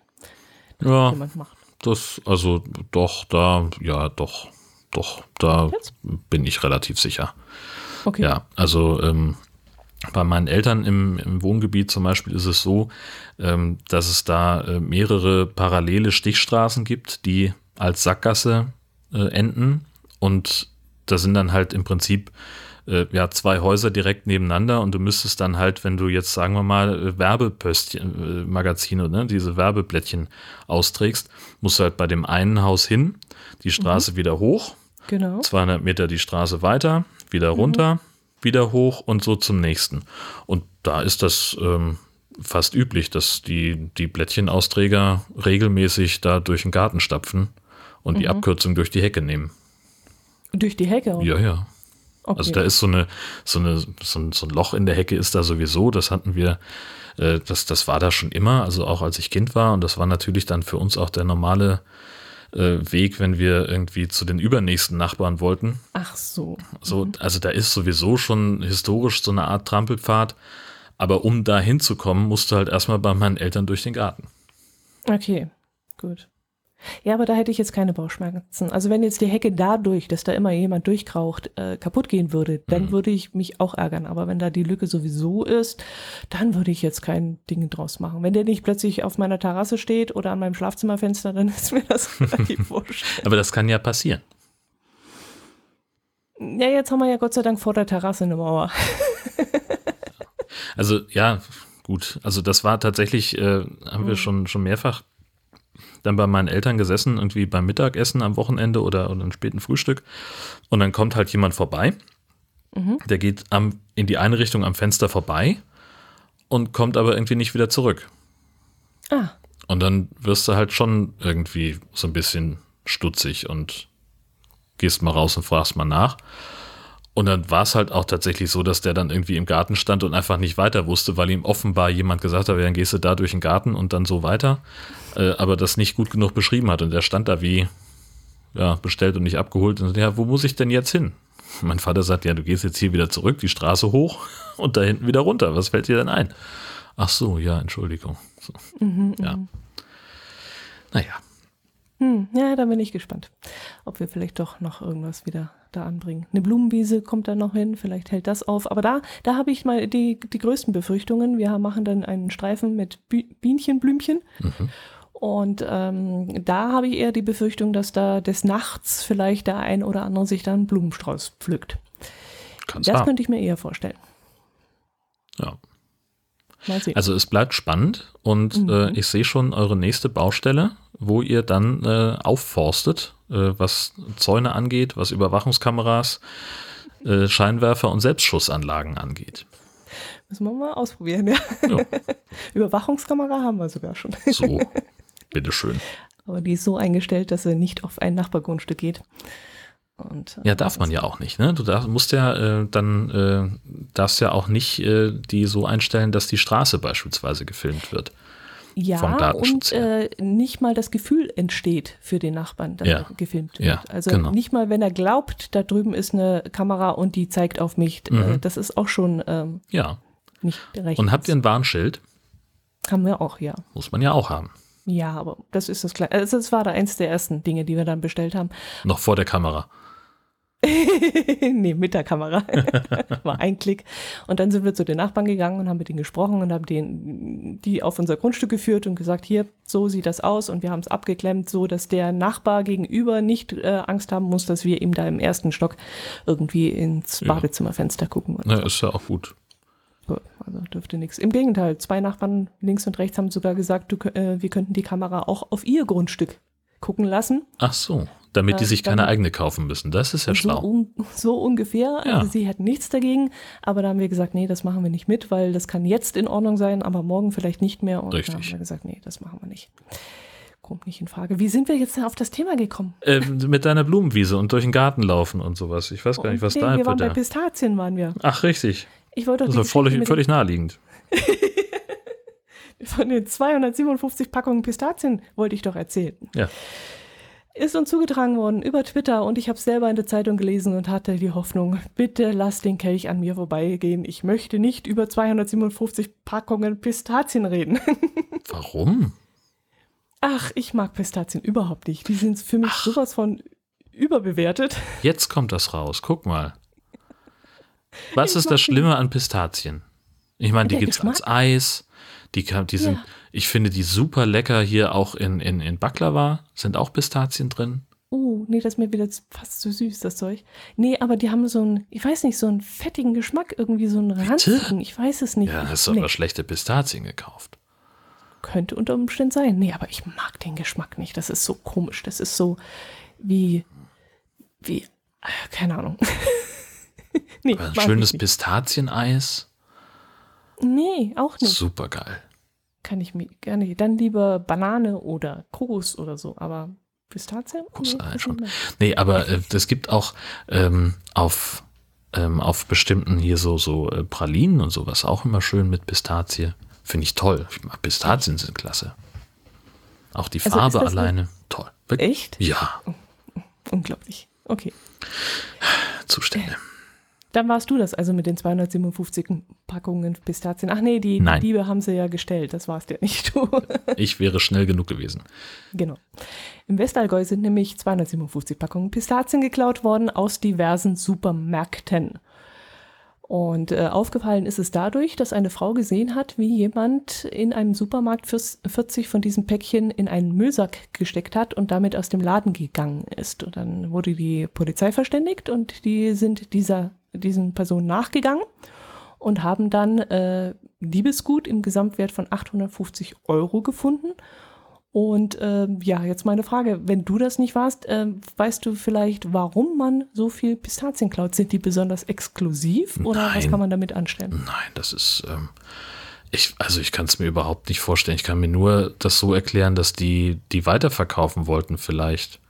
ja, jemand macht. das, also doch, da, ja, doch, doch, da Jetzt? bin ich relativ sicher. Okay. Ja, also ähm, bei meinen Eltern im, im, Wohngebiet zum Beispiel ist es so, ähm, dass es da äh, mehrere parallele Stichstraßen gibt, die als Sackgasse äh, enden. Und da sind dann halt im Prinzip äh, ja, zwei Häuser direkt nebeneinander und du müsstest dann halt, wenn du jetzt, sagen wir mal, äh, Werbepöstchen, äh, Magazine, ne, diese Werbeblättchen austrägst, musst du halt bei dem einen Haus hin, die Straße mhm. wieder hoch, genau. 200 Meter die Straße weiter, wieder mhm. runter, wieder hoch und so zum nächsten. Und da ist das ähm, fast üblich, dass die, die Blättchenausträger regelmäßig da durch den Garten stapfen und mhm. die Abkürzung durch die Hecke nehmen. Durch die Hecke? Ja, ja. Okay. Also da ist so eine, so eine, so ein, so ein Loch in der Hecke ist da sowieso. Das hatten wir, äh, das, das war da schon immer, also auch als ich Kind war. Und das war natürlich dann für uns auch der normale äh, Weg, wenn wir irgendwie zu den übernächsten Nachbarn wollten. Ach so. So, mhm. also da ist sowieso schon historisch so eine Art Trampelpfad. Aber um da hinzukommen, musst du halt erstmal bei meinen Eltern durch den Garten. Okay, gut. Ja, aber da hätte ich jetzt keine Bauchschmerzen. Also wenn jetzt die Hecke dadurch, dass da immer jemand durchkraucht, äh, kaputt gehen würde, dann mhm. würde ich mich auch ärgern. Aber wenn da die Lücke sowieso ist, dann würde ich jetzt kein Ding draus machen. Wenn der nicht plötzlich auf meiner Terrasse steht oder an meinem Schlafzimmerfenster, dann ist mir das relativ wurscht. Aber das kann ja passieren. Ja, jetzt haben wir ja Gott sei Dank vor der Terrasse eine Mauer. also ja, gut. Also das war tatsächlich, äh, haben wir mhm. schon, schon mehrfach dann bei meinen Eltern gesessen, irgendwie beim Mittagessen am Wochenende oder, oder einem späten Frühstück. Und dann kommt halt jemand vorbei. Mhm. Der geht am, in die eine Richtung am Fenster vorbei und kommt aber irgendwie nicht wieder zurück. Ah. Und dann wirst du halt schon irgendwie so ein bisschen stutzig und gehst mal raus und fragst mal nach. Und dann war es halt auch tatsächlich so, dass der dann irgendwie im Garten stand und einfach nicht weiter wusste, weil ihm offenbar jemand gesagt hat, ja, dann gehst du da durch den Garten und dann so weiter, äh, aber das nicht gut genug beschrieben hat. Und der stand da wie ja, bestellt und nicht abgeholt und ja, wo muss ich denn jetzt hin? Mein Vater sagt, ja, du gehst jetzt hier wieder zurück, die Straße hoch und da hinten wieder runter. Was fällt dir denn ein? Ach so, ja, Entschuldigung. So. Mhm, ja. Mhm. Naja. Hm, ja, da bin ich gespannt, ob wir vielleicht doch noch irgendwas wieder da anbringen. Eine Blumenwiese kommt da noch hin, vielleicht hält das auf. Aber da, da habe ich mal die, die größten Befürchtungen. Wir machen dann einen Streifen mit Bienchenblümchen. Mhm. Und ähm, da habe ich eher die Befürchtung, dass da des Nachts vielleicht der ein oder andere sich dann einen Blumenstrauß pflückt. Kann's das haben. könnte ich mir eher vorstellen. Ja. Also es bleibt spannend und mhm. äh, ich sehe schon eure nächste Baustelle, wo ihr dann äh, aufforstet, äh, was Zäune angeht, was Überwachungskameras, äh, Scheinwerfer und Selbstschussanlagen angeht. Müssen wir mal ausprobieren, ja. ja. Überwachungskamera haben wir sogar schon. So, bitteschön. Aber die ist so eingestellt, dass sie nicht auf ein Nachbargrundstück geht. Und, Ja, darf man ja auch nicht, ne? Du darf, musst ja äh, dann äh, darfst ja auch nicht äh, die so einstellen, dass die Straße beispielsweise gefilmt wird. vom Ja, Datenschutz und äh, nicht mal das Gefühl entsteht für den Nachbarn, dass Ja. er gefilmt Ja, wird. also genau. nicht mal, wenn er glaubt, da drüben ist eine Kamera und die zeigt auf mich. Äh, Mhm. das ist auch schon ähm, Ja. nicht recht. Und habt ihr ein Warnschild? Haben wir auch, ja. Muss man ja auch haben. Ja, aber das ist das Kleine. Also das war da eins der ersten Dinge, die wir dann bestellt haben. Noch vor der Kamera. nee, mit der Kamera. War ein Klick. Und dann sind wir zu den Nachbarn gegangen und haben mit denen gesprochen und haben den, die auf unser Grundstück geführt und gesagt, hier, so sieht das aus. Und wir haben es abgeklemmt, so dass der Nachbar gegenüber nicht äh, Angst haben muss, dass wir ihm da im ersten Stock irgendwie ins Ja. Badezimmerfenster gucken. Ne, so. ist ja auch gut. Also dürfte nichts. Im Gegenteil, zwei Nachbarn links und rechts haben sogar gesagt, du, äh, wir könnten die Kamera auch auf ihr Grundstück gucken lassen. Ach so, damit die Ja, sich keine eigene kaufen müssen. Das ist ja So, schlau. un so ungefähr. Ja. Also sie hätten nichts dagegen, aber da haben wir gesagt, nee, das machen wir nicht mit, weil das kann jetzt in Ordnung sein, aber morgen vielleicht nicht mehr. Und Richtig. da haben wir gesagt, nee, das machen wir nicht. Kommt nicht in Frage. Wie sind wir jetzt auf das Thema gekommen? Ähm, mit deiner Blumenwiese und durch den Garten laufen und sowas. Ich weiß gar nicht, was nee, da wir waren bei. Pistazien, waren wir. Ach, richtig. Ich wollte doch Das ist völlig, völlig naheliegend. von den 257 Packungen Pistazien wollte ich doch erzählen. Ja. Ist uns zugetragen worden über Twitter und ich habe es selber in der Zeitung gelesen und hatte die Hoffnung, bitte lass den Kelch an mir vorbeigehen. Ich möchte nicht über 257 Packungen Pistazien reden. Warum? Ach, ich mag Pistazien überhaupt nicht. Die sind für mich sowas von überbewertet. Jetzt kommt das raus. Guck mal. Was ist das Schlimme an Pistazien? Ich meine, die Der gibt's als. Eis. Die, die sind, Ja. ich finde die super lecker hier auch in, in, in Baklava. Sind auch Pistazien drin? Oh, nee, das ist mir wieder fast zu süß, das Zeug. Nee, aber die haben so einen, ich weiß nicht, so einen fettigen Geschmack, irgendwie so einen ranzigen, ich weiß es nicht. Ja, hast du nee, aber schlechte Pistazien gekauft. könnte unter Umständen sein. Nee, aber ich mag den Geschmack nicht. Das ist so komisch. Das ist so wie, wie, äh, keine Ahnung. nee, Aber ein schönes. Pistazieneis. Nee, auch nicht. Super geil. Kann ich mir gar nicht. Dann lieber Banane oder Kokos oder so, aber Pistazien? Nee, äh, ist schon. Nee, aber äh, es gibt auch ähm, auf, ähm, auf bestimmten hier so, so äh, Pralinen und sowas auch immer schön mit Pistazie. Finde ich toll. Pistazien sind klasse. Auch die Also Farbe alleine. Toll. Echt? Ja, Unglaublich. Okay. Zustände. Dann warst du das also mit den 257 Packungen Pistazien. Ach nee, die, die. Diebe haben sie ja gestellt. Das warst ja nicht du. Ich wäre schnell genug gewesen. Genau. Im Westallgäu sind nämlich 257 Packungen Pistazien geklaut worden aus diversen Supermärkten. Und äh, aufgefallen ist es dadurch, dass eine Frau gesehen hat, wie jemand in einem Supermarkt fürs- 40 von diesen Päckchen in einen Müllsack gesteckt hat und damit aus dem Laden gegangen ist. Und dann wurde die Polizei verständigt und die sind dieser, diesen Personen nachgegangen und haben dann äh, Diebesgut im Gesamtwert von 850 Euro gefunden. Und ähm, ja, jetzt meine Frage, wenn du das nicht warst, ähm, weißt du vielleicht, warum man so viel Pistazien klaut? Sind die besonders exklusiv oder was Nein. kann man damit anstellen? Nein, das ist. Ähm, ich, also ich kann es mir überhaupt nicht vorstellen. Ich kann mir nur das so erklären, dass die die weiterverkaufen wollten vielleicht.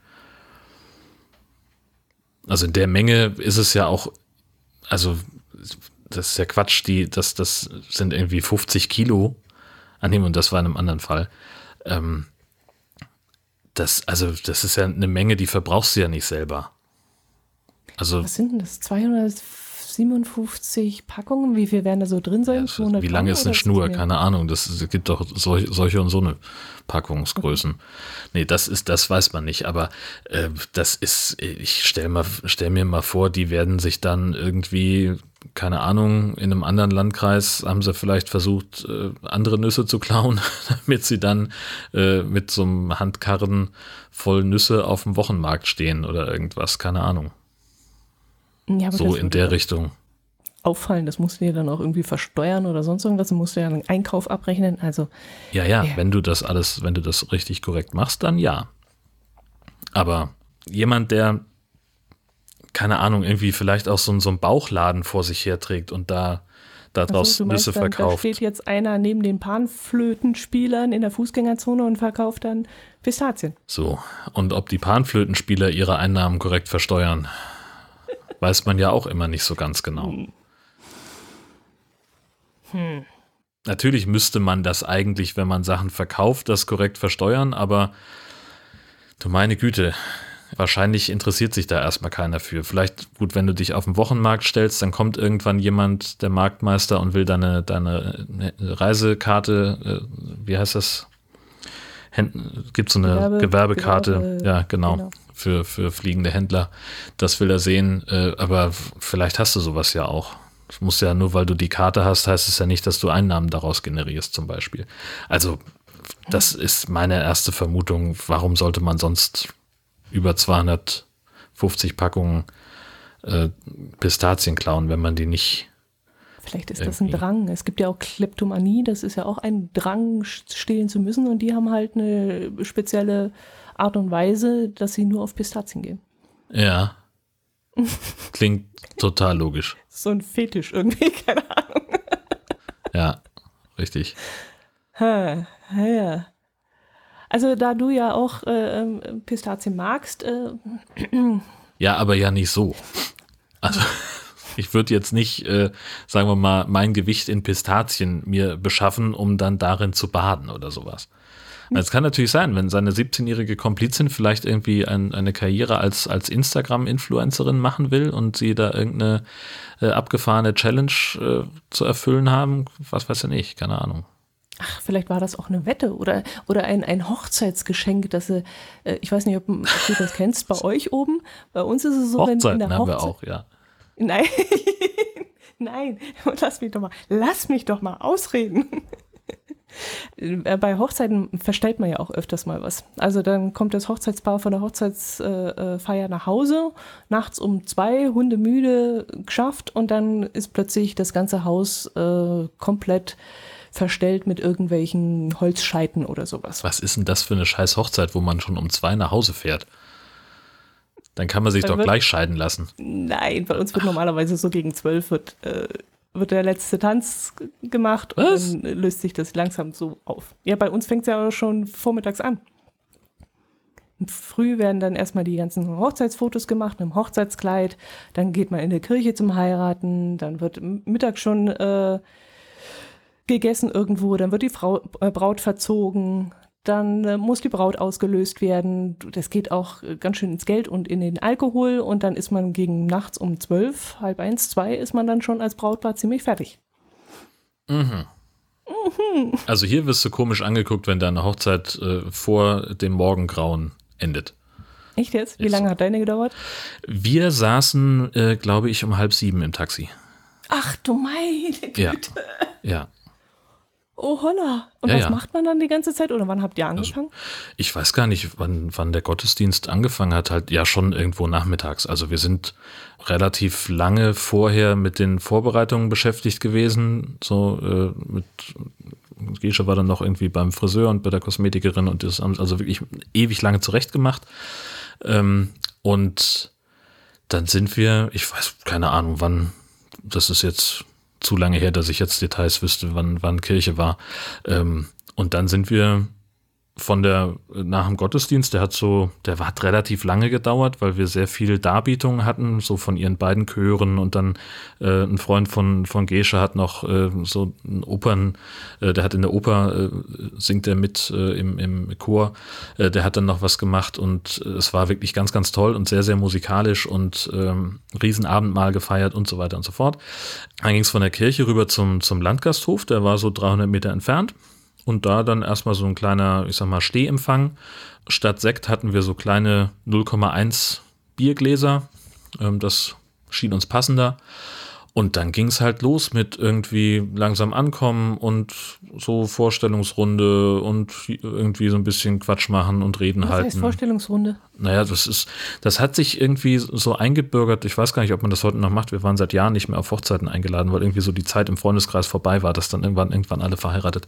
Also in der Menge ist es ja auch, also das ist ja Quatsch, die, das, das sind irgendwie 50 Kilo annehmen und das war in einem anderen Fall. Ähm, das, also das ist ja eine Menge, die verbrauchst du ja nicht selber. Also Was sind denn das? 257 Packungen? Wie viel werden da so drin sein? Ja, ist- 200 wie lange ist eine Schnur? mehr? Keine Ahnung. Das, es gibt doch solch, solche und so eine Packungsgrößen. Nee, das ist, das weiß man nicht. Aber äh, das ist, ich stell mal, stell mir mal vor, die werden sich dann irgendwie, keine Ahnung, in einem anderen Landkreis haben sie vielleicht versucht, äh, andere Nüsse zu klauen, damit sie dann äh, mit so einem Handkarren voll Nüsse auf dem Wochenmarkt stehen oder irgendwas. Keine Ahnung. Ja, So in der Richtung. Auffallen, das musst du ja dann auch irgendwie versteuern oder sonst irgendwas. Du musst ja einen Einkauf abrechnen. Also, Ja, ja, Ja. wenn du das alles, wenn du das richtig korrekt machst, dann ja. Aber jemand, der, keine Ahnung, irgendwie vielleicht auch so, so einen Bauchladen vor sich herträgt und da daraus meinst Nüsse dann, Da verkauft. steht jetzt einer neben den Panflötenspielern in der Fußgängerzone und verkauft dann Pistazien. So. Und ob die Panflötenspieler ihre Einnahmen korrekt versteuern, weiß man ja auch immer nicht so ganz genau. Natürlich müsste man das eigentlich, wenn man Sachen verkauft, das korrekt versteuern, aber du meine Güte, wahrscheinlich interessiert sich da erstmal keiner für. Vielleicht, gut, wenn du dich auf den Wochenmarkt stellst, dann kommt irgendwann jemand, der Marktmeister, und will deine, deine Reisekarte, äh, wie heißt das? Gibt so eine Gewerbe- Gewerbekarte, Gewerbe- ja, genau, genau. Für, für fliegende Händler. Das will er sehen, äh, aber vielleicht hast du sowas ja auch. Es muss ja nur, weil du die Karte hast, heißt es ja nicht, dass du Einnahmen daraus generierst, zum Beispiel. Also, das ist meine erste Vermutung. Warum sollte man sonst über 250 Packungen äh, Pistazien klauen, wenn man die nicht. Vielleicht ist das ein. Drang. Es gibt ja auch Kleptomanie, das ist ja auch ein Drang, stehlen zu müssen. Und die haben halt eine spezielle Art und Weise, dass sie nur auf Pistazien gehen. Ja. Klingt total logisch. So ein Fetisch irgendwie, keine Ahnung. Ja, richtig. Ha, ja. Also da du ja auch äh, ähm, Pistazien magst, äh, Ja, aber ja nicht so. Also, ich würde jetzt nicht, äh, sagen wir mal, mein Gewicht in Pistazien mir beschaffen, um dann darin zu baden oder sowas. Es kann natürlich sein, wenn seine 17-jährige Komplizin vielleicht irgendwie ein, eine Karriere als, als Instagram-Influencerin machen will und sie da irgendeine äh, abgefahrene Challenge äh, zu erfüllen haben, was weiß ich nicht, keine Ahnung. ach, vielleicht war das auch eine Wette oder, oder ein, ein Hochzeitsgeschenk, dass sie, äh, ich weiß nicht, ob, ob du das kennst bei euch oben. Bei uns ist es so, wenn in Hochzeiten der haben wir Hochzeit, auch, ja. Nein, nein, lass mich doch mal, lass mich doch mal ausreden. Äh, Bei Hochzeiten verstellt man ja auch öfters mal was. Also dann kommt das Hochzeitspaar von der Hochzeitsfeier nach Hause, nachts um zwei, Hunde müde, geschafft und dann ist plötzlich das ganze Haus äh, komplett verstellt mit irgendwelchen Holzscheiten oder sowas. Was ist denn das für eine scheiß Hochzeit, wo man schon um zwei nach Hause fährt? Dann kann man sich Dann doch gleich scheiden lassen. Nein, bei uns wird normalerweise so gegen zwölf wird, äh, wird der letzte Tanz gemacht Was? und dann löst sich das langsam so auf. Ja, bei uns fängt es ja auch schon vormittags an. Und Früh werden dann erstmal die ganzen Hochzeitsfotos gemacht mit dem Hochzeitskleid. Dann geht man in der Kirche zum Heiraten. Dann wird Mittag schon äh, gegessen irgendwo. Dann wird die Frau, äh, Braut verzogen. Dann äh, muss die Braut ausgelöst werden. Das geht auch äh, ganz schön ins Geld und in den Alkohol. Und dann ist man gegen nachts um zwölf, halb eins, zwei, ist man dann schon als Brautpaar ziemlich fertig. Also hier wirst du komisch angeguckt, wenn deine Hochzeit äh, vor dem Morgengrauen endet. Echt jetzt? Wie Ist lange hat deine gedauert? Wir saßen, äh, glaube ich, um halb sieben im Taxi. Ach du meine Güte. Ja. Ja. Oh holla. Und Ja, was ja. Also macht man dann die ganze Zeit? Oder wann habt ihr angefangen? Ich weiß gar nicht, wann, wann der Gottesdienst angefangen hat, halt ja schon irgendwo nachmittags. Also wir sind relativ lange vorher mit den Vorbereitungen beschäftigt gewesen. So äh, mit Gesche war dann noch irgendwie beim Friseur und bei der Kosmetikerin und das haben also wirklich ewig lange zurechtgemacht. Ähm, und dann sind wir, ich weiß keine Ahnung, wann, das ist jetzt zu lange her, dass ich jetzt Details wüsste, wann, wann Kirche war. Ähm, und dann sind wir von der, nach dem Gottesdienst, der hat so, der hat relativ lange gedauert, weil wir sehr viel Darbietungen hatten, so von ihren beiden Chören und dann äh, ein Freund von, von Gesche hat noch äh, so ein Opern, äh, der hat in der Oper, äh, singt er mit äh, im, im Chor, äh, der hat dann noch was gemacht und äh, es war wirklich ganz, ganz toll und sehr, sehr musikalisch und ähm, Riesenabendmahl gefeiert und so weiter und so fort. Dann ging es von der Kirche rüber zum, zum Landgasthof, der war so 300 Meter entfernt. Und da dann erstmal so ein kleiner, ich sag mal, Stehempfang. Statt Sekt hatten wir so kleine 0,1 Biergläser. Ähm, das schien uns passender. Und dann ging es halt los mit irgendwie langsam ankommen und so Vorstellungsrunde und irgendwie so ein bisschen Quatsch machen und reden Was heißt halten. Vorstellungsrunde? Naja, das ist, das hat sich irgendwie so eingebürgert. Ich weiß gar nicht, ob man das heute noch macht. Wir waren seit Jahren nicht mehr auf Hochzeiten eingeladen, weil irgendwie so die Zeit im Freundeskreis vorbei war, dass dann irgendwann, irgendwann alle verheiratet.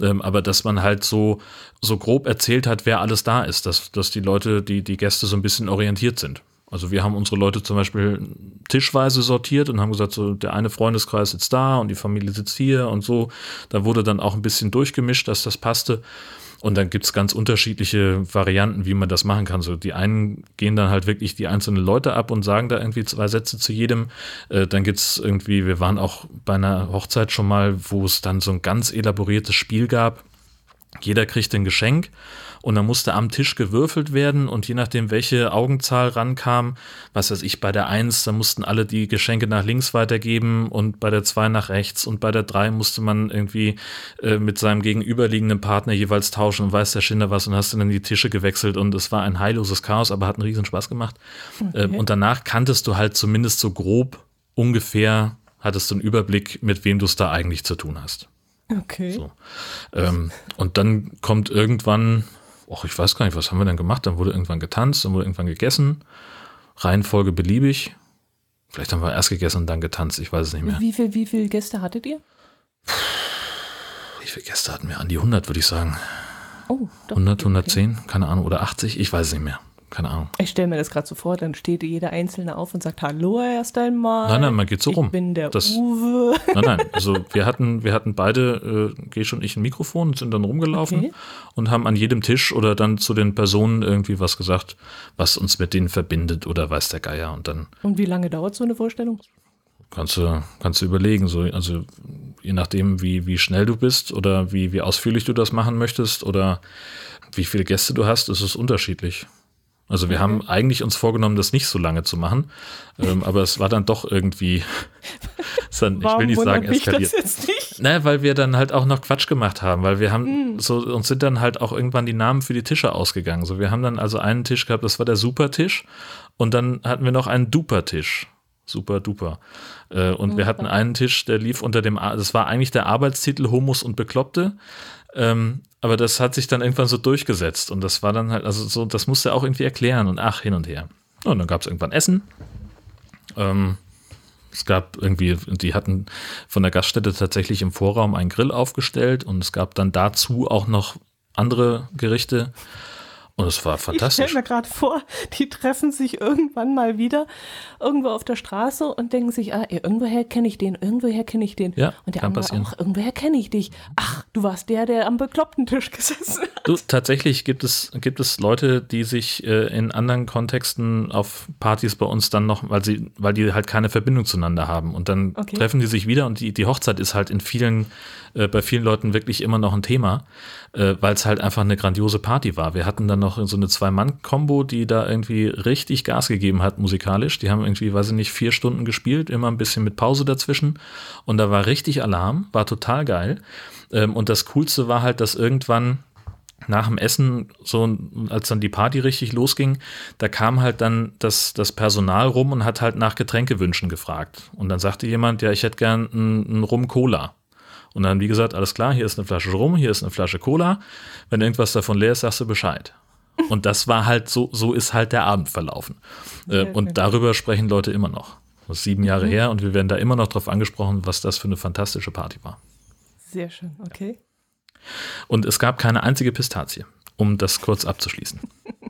Ähm, aber dass man halt so, so grob erzählt hat, wer alles da ist, dass, dass die Leute, die, die Gäste so ein bisschen orientiert sind. Also wir haben unsere Leute zum Beispiel tischweise sortiert und haben gesagt, so der eine Freundeskreis sitzt da und die Familie sitzt hier und so. Da wurde dann auch ein bisschen durchgemischt, dass das passte. Und dann gibt's ganz unterschiedliche Varianten, wie man das machen kann. So die einen gehen dann halt wirklich die einzelnen Leute ab und sagen da irgendwie zwei Sätze zu jedem. Äh, dann gibt's irgendwie, wir waren auch bei einer Hochzeit schon mal, wo es dann so ein ganz elaboriertes Spiel gab. Jeder kriegt ein Geschenk und dann musste am Tisch gewürfelt werden und je nachdem, welche Augenzahl rankam, was weiß ich, bei der Eins, da mussten alle die Geschenke nach links weitergeben und bei der Zwei nach rechts und bei der Drei musste man irgendwie äh, mit seinem gegenüberliegenden Partner jeweils tauschen und weiß der Schinder was und hast dann die Tische gewechselt und es war ein heilloses Chaos, aber hat einen riesen Spaß gemacht. Okay. Ähm, und danach kanntest du halt zumindest so grob ungefähr, hattest du einen Überblick, mit wem du es da eigentlich zu tun hast. Okay. So. Ähm, und dann kommt irgendwann, ach, ich weiß gar nicht, was haben wir denn gemacht? Dann wurde irgendwann getanzt, dann wurde irgendwann gegessen. Reihenfolge beliebig. Vielleicht haben wir erst gegessen und dann getanzt, ich weiß es nicht mehr. Wie viele wie viel Gäste hattet ihr? Wie viele Gäste hatten wir? An die 100, würde ich sagen. Oh, doch. 100, 110, keine Ahnung, oder 80, ich weiß es nicht mehr keine Ahnung. Ich stelle mir das gerade so vor, dann steht jeder Einzelne auf und sagt Hallo erst einmal. Nein, nein, man geht so rum. Ich bin der das, Uwe. Nein, nein, also wir hatten, wir hatten beide, äh, Gesch und ich, ein Mikrofon und sind dann rumgelaufen okay. und haben an jedem Tisch oder dann zu den Personen irgendwie was gesagt, was uns mit denen verbindet oder weiß der Geier und dann. Und wie lange dauert so eine Vorstellung? Kannst du, kannst du überlegen, so, also je nachdem, wie, wie schnell du bist oder wie, wie ausführlich du das machen möchtest oder wie viele Gäste du hast, ist es unterschiedlich. Also wir okay. haben eigentlich uns vorgenommen, das nicht so lange zu machen, ähm, aber es war dann doch irgendwie, dann, ich will nicht sagen eskaliert. Nicht? Naja, weil wir dann halt auch noch Quatsch gemacht haben, weil wir haben mm. so uns sind dann halt auch irgendwann die Namen für die Tische ausgegangen. So, wir haben dann also einen Tisch gehabt, das war der Supertisch und dann hatten wir noch einen Duper-Tisch. Super duper. Äh, und Super. wir hatten einen Tisch, der lief unter dem, das war eigentlich der Arbeitstitel Humus und Bekloppte. Ähm, aber das hat sich dann irgendwann so durchgesetzt und das war dann halt, also so, das musste er auch irgendwie erklären und ach, hin und her. Und dann gab es irgendwann Essen. Ähm, es gab irgendwie, die hatten von der Gaststätte tatsächlich im Vorraum einen Grill aufgestellt und es gab dann dazu auch noch andere Gerichte. Und es war fantastisch. Ich stelle mir gerade vor, die treffen sich irgendwann mal wieder irgendwo auf der Straße und denken sich, ah, irgendwoher kenne ich den, irgendwoher kenne ich den. Ja, und der kann andere passieren. auch, irgendwoher kenne ich dich. Ach, du warst der, der am bekloppten Tisch gesessen hat. Du, tatsächlich gibt es, gibt es Leute, die sich äh, in anderen Kontexten auf Partys bei uns dann noch, weil sie, weil die halt keine Verbindung zueinander haben. Und dann okay. treffen die sich wieder und die, die Hochzeit ist halt in vielen, äh, bei vielen Leuten wirklich immer noch ein Thema, äh, weil es halt einfach eine grandiose Party war. Wir hatten dann noch so eine Zwei-Mann-Kombo, die da irgendwie richtig Gas gegeben hat musikalisch. Die haben irgendwie, weiß ich nicht, vier Stunden gespielt, immer ein bisschen mit Pause dazwischen. Und da war richtig Alarm, war total geil. Ähm, und das Coolste war halt, dass irgendwann nach dem Essen, so als dann die Party richtig losging, da kam halt dann das, das Personal rum und hat halt nach Getränkewünschen gefragt. Und dann sagte jemand, ja, ich hätte gern einen Rum-Cola. Und dann, wie gesagt, alles klar, hier ist eine Flasche Rum, hier ist eine Flasche Cola. Wenn irgendwas davon leer ist, sagst du Bescheid. Und das war halt so, so ist halt der Abend verlaufen. Äh, und darüber sprechen Leute immer noch. Das ist sieben Jahre mhm. her und wir werden da immer noch drauf angesprochen, was das für eine fantastische Party war. Sehr schön, okay. Und es gab keine einzige Pistazie, um das kurz abzuschließen.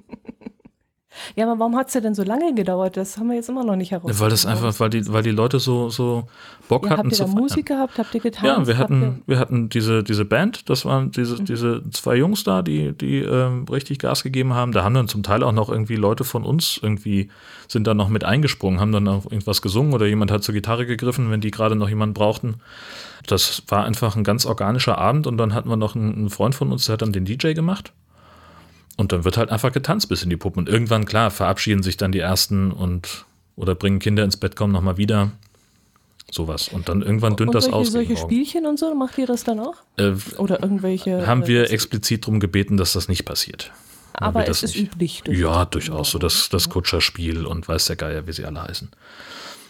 Ja, aber warum hat es ja denn so lange gedauert? Das haben wir jetzt immer noch nicht herausgefunden. Weil das einfach, weil die, weil die Leute so, so Bock ja, hatten habt ihr da Musik gehabt? Habt ihr getanzt? Ja, wir hatten, wir hatten diese, diese Band, das waren diese, mhm. diese zwei Jungs da, die, die ähm, richtig Gas gegeben haben. Da haben dann zum Teil auch noch irgendwie Leute von uns irgendwie sind dann noch mit eingesprungen, haben dann auch irgendwas gesungen oder jemand hat zur Gitarre gegriffen, wenn die gerade noch jemanden brauchten. Das war einfach ein ganz organischer Abend und dann hatten wir noch einen, einen Freund von uns, der hat dann den DJ gemacht. Und dann wird halt einfach getanzt bis in die Puppen. Und irgendwann, klar, verabschieden sich dann die ersten und oder bringen Kinder ins Bett, kommen nochmal wieder. Sowas. Und dann irgendwann dünnt und das solche, aus. Solche Spielchen und so, macht ihr das dann auch? Äh, oder irgendwelche. Haben wir explizit darum gebeten, dass das nicht passiert. Aber es ist nicht, üblich. Ja, durchaus. So das, das Kutscherspiel und weiß der Geier, wie sie alle heißen.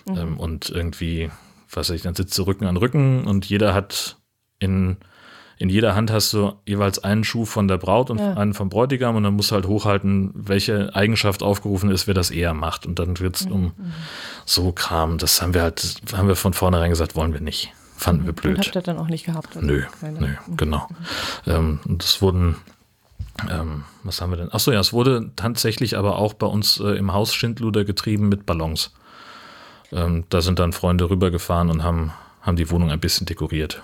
Mhm. Ähm, und irgendwie, weiß ich, dann sitzt du Rücken an Rücken und jeder hat in in jeder Hand hast du jeweils einen Schuh von der Braut und ja. einen vom Bräutigam und dann musst du halt hochhalten, welche Eigenschaft aufgerufen ist, wer das eher macht. Und dann wird es mhm. um mhm. so Kram. Das haben wir halt, haben wir von vornherein gesagt, wollen wir nicht. Fanden wir blöd. Und habt ihr dann auch nicht gehabt? Nö, nö, mhm. genau. Ähm, und es wurden Ähm, was haben wir denn? Achso, ja, es wurde tatsächlich aber auch bei uns äh, im Haus Schindluder getrieben mit Ballons. Ähm, da sind dann Freunde rübergefahren und haben, haben die Wohnung ein bisschen dekoriert.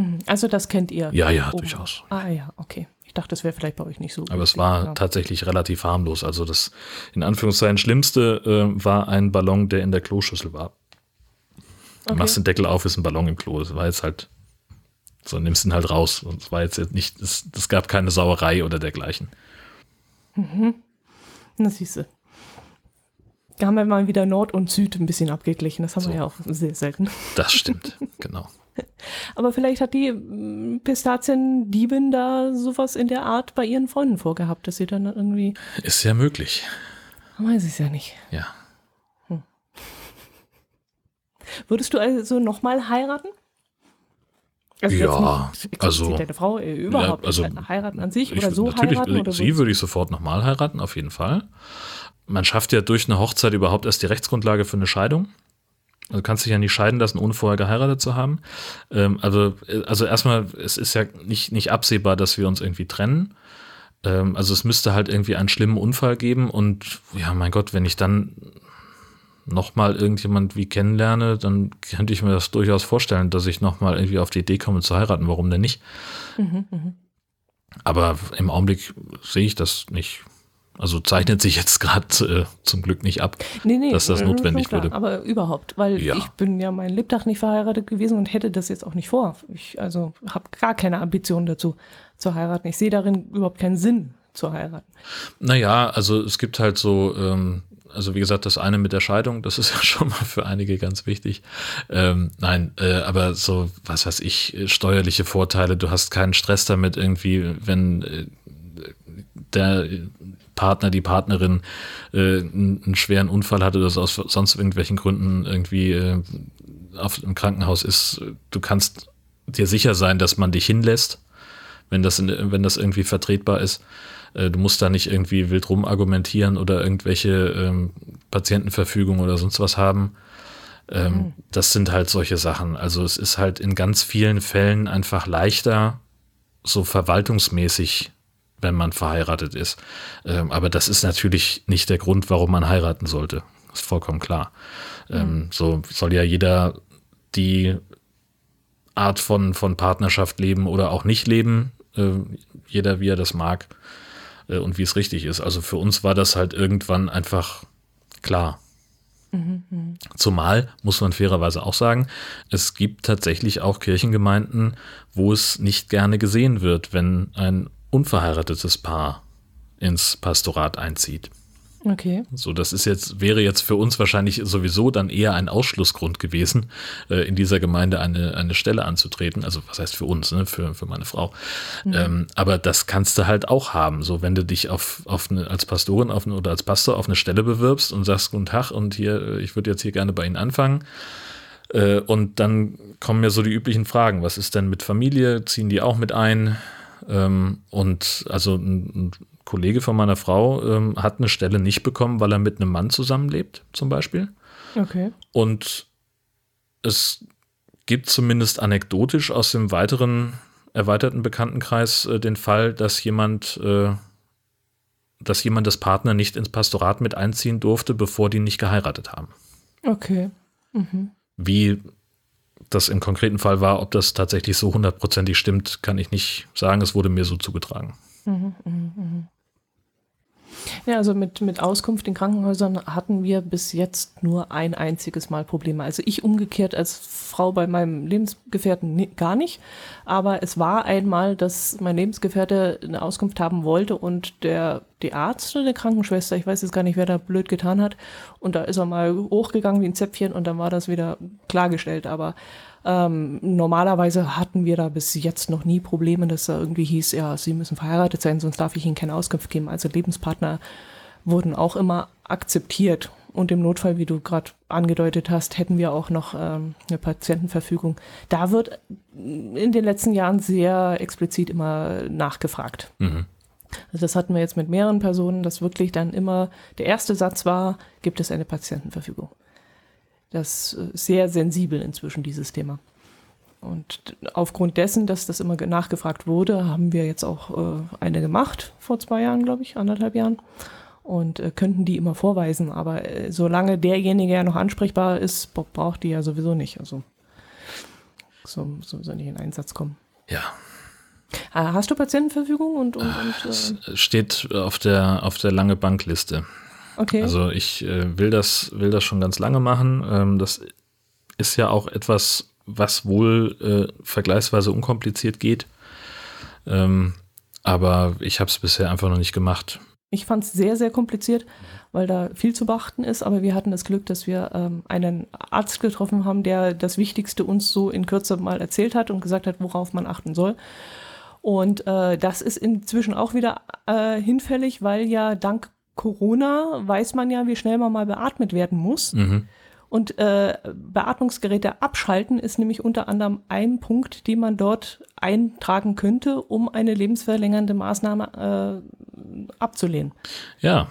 Mhm. Also das kennt ihr? Ja, ja, oben. durchaus. Ah ja, okay. Ich dachte, das wäre vielleicht bei euch nicht so. Aber es war ja. tatsächlich relativ harmlos. Also das in Anführungszeichen Schlimmste äh, war ein Ballon, der in der Kloschüssel war. Du okay. machst den Deckel auf, ist ein Ballon im Klo. Das war jetzt halt, so nimmst ihn halt raus. Und es war jetzt nicht, es gab keine Sauerei oder dergleichen. Mhm. Na siehst du. Da haben wir mal wieder Nord und Süd ein bisschen abgeglichen. Das haben so. wir ja auch sehr selten. Das stimmt, genau. Aber vielleicht hat die mm, Pistaziendiebin da sowas in der Art bei ihren Freunden vorgehabt, dass sie dann irgendwie. Ist ja möglich. Weiß es ja nicht. Ja. Hm. Würdest du also nochmal heiraten? Also ja, nicht, also deine Frau äh, überhaupt ja, also, heiraten an sich oder so natürlich, heiraten? Oder sie würde ich sofort nochmal heiraten, auf jeden Fall. Man schafft ja durch eine Hochzeit überhaupt erst die Rechtsgrundlage für eine Scheidung. Also du kannst dich ja nicht scheiden lassen, ohne vorher geheiratet zu haben. Ähm, also, also erstmal, es ist ja nicht, nicht absehbar, dass wir uns irgendwie trennen. Ähm, also es müsste halt irgendwie einen schlimmen Unfall geben und ja, mein Gott, wenn ich dann nochmal irgendjemand wie kennenlerne, dann könnte ich mir das durchaus vorstellen, dass ich nochmal irgendwie auf die Idee komme zu heiraten. Warum denn nicht? Mhm, mh. Aber im Augenblick sehe ich das nicht. Also zeichnet sich jetzt gerade äh, zum Glück nicht ab, nee, nee, dass das notwendig klar, würde. Aber überhaupt, weil ja. ich bin ja mein Lebtag nicht verheiratet gewesen und hätte das jetzt auch nicht vor. Ich also habe gar keine Ambition dazu zu heiraten. Ich sehe darin überhaupt keinen Sinn zu heiraten. Naja, also es gibt halt so, ähm, also wie gesagt, das eine mit der Scheidung, das ist ja schon mal für einige ganz wichtig. Ähm, nein, äh, aber so, was weiß ich, steuerliche Vorteile, du hast keinen Stress damit irgendwie, wenn äh, der Partner, die Partnerin äh, einen schweren Unfall hatte oder aus sonst irgendwelchen Gründen irgendwie äh, auf, im Krankenhaus ist, du kannst dir sicher sein, dass man dich hinlässt, wenn das, in, wenn das irgendwie vertretbar ist. Äh, du musst da nicht irgendwie wild rum argumentieren oder irgendwelche ähm, Patientenverfügungen oder sonst was haben. Ähm, mhm. Das sind halt solche Sachen. Also es ist halt in ganz vielen Fällen einfach leichter, so verwaltungsmäßig wenn man verheiratet ist. Ähm, aber das ist natürlich nicht der Grund, warum man heiraten sollte. Ist vollkommen klar. Mhm. so soll ja jeder die Art von, von Partnerschaft leben oder auch nicht leben. Äh, jeder, wie er das mag äh, und wie es richtig ist. Also für uns war das halt irgendwann einfach klar. Mhm, mhm. Zumal, muss man fairerweise auch sagen, es gibt tatsächlich auch Kirchengemeinden, wo es nicht gerne gesehen wird, wenn ein unverheiratetes Paar ins Pastorat einzieht. Okay. So, das ist jetzt, wäre jetzt für uns wahrscheinlich sowieso dann eher ein Ausschlussgrund gewesen, äh, in dieser Gemeinde eine, eine Stelle anzutreten. Also, was heißt für uns, ne? für, für meine Frau. Mhm. Ähm, aber das kannst du halt auch haben. So, wenn du dich auf, auf eine, als Pastorin auf eine, oder als Pastor auf eine Stelle bewirbst und sagst, guten Tag, und hier, ich würde jetzt hier gerne bei Ihnen anfangen. Äh, und dann kommen ja so die üblichen Fragen. Was ist denn mit Familie? Ziehen die auch mit ein? Ähm, und also ein, ein, Kollege von meiner Frau ähm, hat eine Stelle nicht bekommen, weil er mit einem Mann zusammenlebt, zum Beispiel. Okay. Und es gibt zumindest anekdotisch aus dem weiteren erweiterten Bekanntenkreis äh, den Fall, dass jemand, äh, dass jemand das Partner nicht ins Pastorat mit einziehen durfte, bevor die nicht geheiratet haben. Okay. Mhm. Wie das im konkreten Fall war, ob das tatsächlich so hundertprozentig stimmt, kann ich nicht sagen. Es wurde mir so zugetragen. Mhm, mh, mh. Ja, also mit, mit Auskunft in Krankenhäusern hatten wir bis jetzt nur ein einziges Mal Probleme. Also ich umgekehrt als Frau bei meinem Lebensgefährten gar nicht. Aber es war einmal, dass mein Lebensgefährte eine Auskunft haben wollte und der, die Arzt oder die Krankenschwester, ich weiß jetzt gar nicht, wer da blöd getan hat. Und da ist er mal hochgegangen wie ein Zäpfchen und dann war das wieder klargestellt. Aber ähm, normalerweise hatten wir da bis jetzt noch nie Probleme, dass da irgendwie hieß, ja, sie müssen verheiratet sein, sonst darf ich ihnen keine Auskunft geben. Also Lebenspartner wurden auch immer akzeptiert. Und im Notfall, wie du gerade angedeutet hast, hätten wir auch noch ähm, eine Patientenverfügung. Da wird in den letzten Jahren sehr explizit immer nachgefragt. Mhm. Also das hatten wir jetzt mit mehreren Personen, dass wirklich dann immer der erste Satz war, gibt es eine Patientenverfügung. Das ist sehr sensibel inzwischen, dieses Thema. Und aufgrund dessen, dass das immer nachgefragt wurde, haben wir jetzt auch äh, eine gemacht, vor zwei Jahren, glaube ich, anderthalb Jahren. Und äh, könnten die immer vorweisen. Aber äh, solange derjenige ja noch ansprechbar ist, braucht die ja sowieso nicht. Also so, sowieso nicht in Einsatz kommen. Ja. Äh, hast du Patientenverfügung und, und, und Es steht auf der, auf der lange Bankliste. Okay. Also ich äh, will, das, will das schon ganz lange machen. Ähm, das ist ja auch etwas, was wohl äh, vergleichsweise unkompliziert geht. Ähm, aber ich habe es bisher einfach noch nicht gemacht. Ich fand es sehr, sehr kompliziert, weil da viel zu beachten ist. Aber wir hatten das Glück, dass wir ähm, einen Arzt getroffen haben, der das Wichtigste uns so in Kürze mal erzählt hat und gesagt hat, worauf man achten soll. Und äh, das ist inzwischen auch wieder äh, hinfällig, weil ja dank Corona weiß man ja, wie schnell man mal beatmet werden muss. Mhm. Und äh, Beatmungsgeräte abschalten ist nämlich unter anderem ein Punkt, den man dort eintragen könnte, um eine lebensverlängernde Maßnahme äh, abzulehnen. Ja,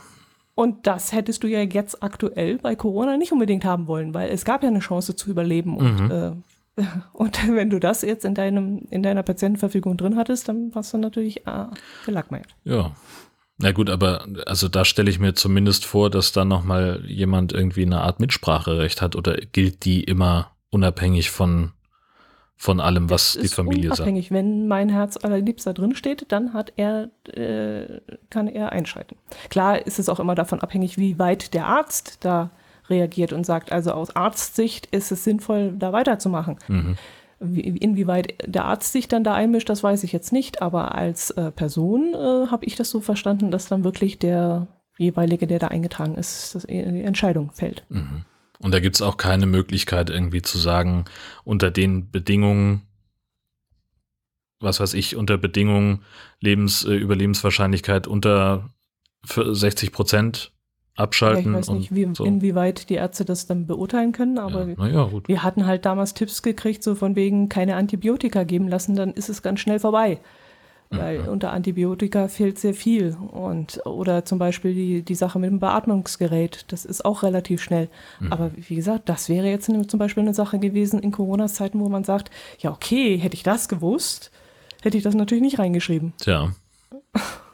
Und das hättest du ja jetzt aktuell bei Corona nicht unbedingt haben wollen, weil es gab ja eine Chance zu überleben. Und, äh, und wenn du das jetzt in, deinem, in deiner Patientenverfügung drin hattest, dann warst du natürlich äh, gelagmeiert. ja. Na gut, aber also da stelle ich mir zumindest vor, dass da nochmal jemand irgendwie eine Art Mitspracherecht hat oder gilt die immer unabhängig von, von allem, was die Familie sagt. unabhängig. Wenn mein Herz allerliebster drin steht, dann hat er, äh, kann er einschreiten. Klar ist es auch immer davon abhängig, wie weit der Arzt da reagiert und sagt, also aus Arztsicht ist es sinnvoll, da weiterzumachen. Mhm. Wie, inwieweit der Arzt sich dann da einmischt, das weiß ich jetzt nicht, aber als äh, Person äh, habe ich das so verstanden, dass dann wirklich der jeweilige, der da eingetragen ist, die Entscheidung fällt. Mhm. Und da gibt es auch keine Möglichkeit, irgendwie zu sagen, unter den Bedingungen, was weiß ich, unter Bedingungen Lebens, äh, Überlebenswahrscheinlichkeit unter 60 Prozent Ja, abschalten. ich weiß nicht, und wie, so. inwieweit die Ärzte das dann beurteilen können, aber ja, gut. Wir hatten halt damals Tipps gekriegt, so von wegen keine Antibiotika geben lassen, dann ist es ganz schnell vorbei. Weil unter Antibiotika fehlt sehr viel. Und, oder zum Beispiel die, die Sache mit dem Beatmungsgerät, das ist auch relativ schnell. Aber wie gesagt, das wäre jetzt eine- zum Beispiel eine Sache gewesen in Corona-Zeiten, wo man sagt, ja okay, hätte ich das gewusst, hätte ich das natürlich nicht reingeschrieben. Tja,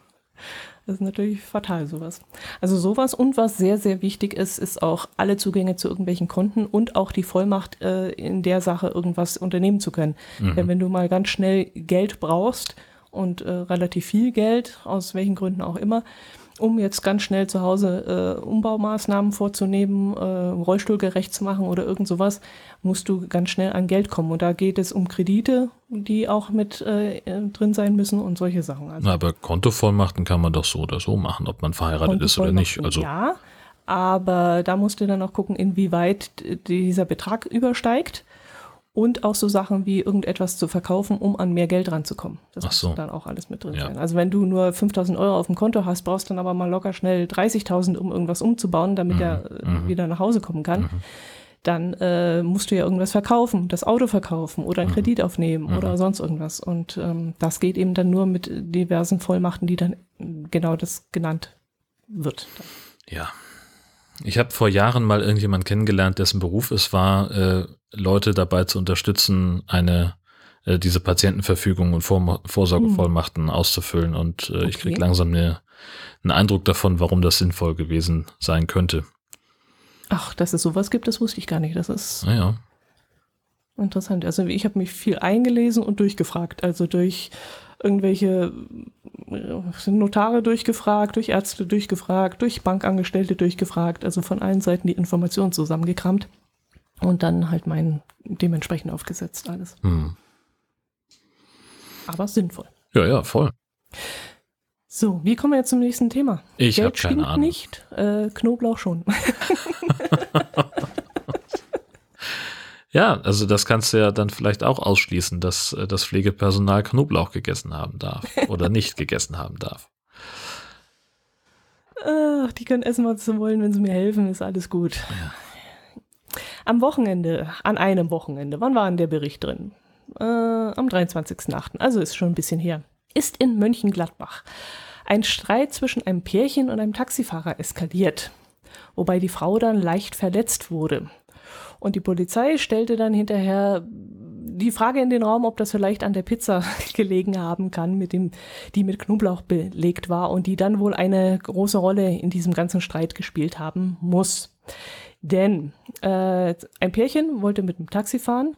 Das ist natürlich fatal, sowas. Also sowas und was sehr, sehr wichtig ist, ist auch alle Zugänge zu irgendwelchen Konten und auch die Vollmacht, äh, in der Sache irgendwas unternehmen zu können. Denn wenn du mal ganz schnell Geld brauchst und äh, relativ viel Geld, aus welchen Gründen auch immer, um jetzt ganz schnell zu Hause äh, Umbaumaßnahmen vorzunehmen, äh, rollstuhlgerecht zu machen oder irgend sowas, musst du ganz schnell an Geld kommen. Und da geht es um Kredite, die auch mit äh, drin sein müssen und solche Sachen. Also na, aber Kontovollmachten kann man doch so oder so machen, ob man verheiratet ist oder nicht. Also, Ja, aber da musst du dann auch gucken, inwieweit dieser Betrag übersteigt und auch so Sachen wie irgendetwas zu verkaufen, um an mehr Geld ranzukommen. Das Ach muss so. dann auch alles mit drin Ja. sein. Also wenn du nur 5000 Euro auf dem Konto hast, brauchst du dann aber mal locker schnell 30.000, um irgendwas umzubauen, damit er äh, wieder nach Hause kommen kann. Dann äh, musst du ja irgendwas verkaufen, das Auto verkaufen oder einen Kredit aufnehmen oder sonst irgendwas. Und ähm, das geht eben dann nur mit diversen Vollmachten, die dann genau das genannt wird. Ja. Ich habe vor Jahren mal irgendjemand kennengelernt, dessen Beruf es war, äh, Leute dabei zu unterstützen, eine äh, diese Patientenverfügung und Vor Vorsorgevollmachten auszufüllen. Und äh, ich kriege Okay. langsam eine, einen Eindruck davon, warum das sinnvoll gewesen sein könnte. Ach, dass es sowas gibt, das wusste ich gar nicht. Das ist Naja, interessant. Also ich habe mich viel eingelesen und durchgefragt. Also durch irgendwelche äh, Notare durchgefragt, durch Ärzte durchgefragt, durch Bankangestellte durchgefragt. Also von allen Seiten die Informationen zusammengekramt. Und dann halt mein dementsprechend aufgesetzt alles. hm. Aber sinnvoll. ja, ja, voll. So, wie kommen wir jetzt zum nächsten Thema? Ich habe keine Ahnung. nicht, äh, Knoblauch schon. Ja, also das kannst du ja dann vielleicht auch ausschließen, dass äh, das Pflegepersonal Knoblauch gegessen haben darf oder nicht gegessen haben darf. Ach, die können essen, was sie wollen, wenn sie mir helfen, ist alles gut. Am Wochenende, an einem Wochenende, wann war denn der Bericht drin? Äh, am 23.08., also ist schon ein bisschen her. Ist in Mönchengladbach ein Streit zwischen einem Pärchen und einem Taxifahrer eskaliert, wobei die Frau dann leicht verletzt wurde. Und die Polizei stellte dann hinterher die Frage in den Raum, ob das vielleicht an der Pizza gelegen haben kann, mit dem, die mit Knoblauch belegt war und die dann wohl eine große Rolle in diesem ganzen Streit gespielt haben muss. Denn äh, ein Pärchen wollte mit dem Taxi fahren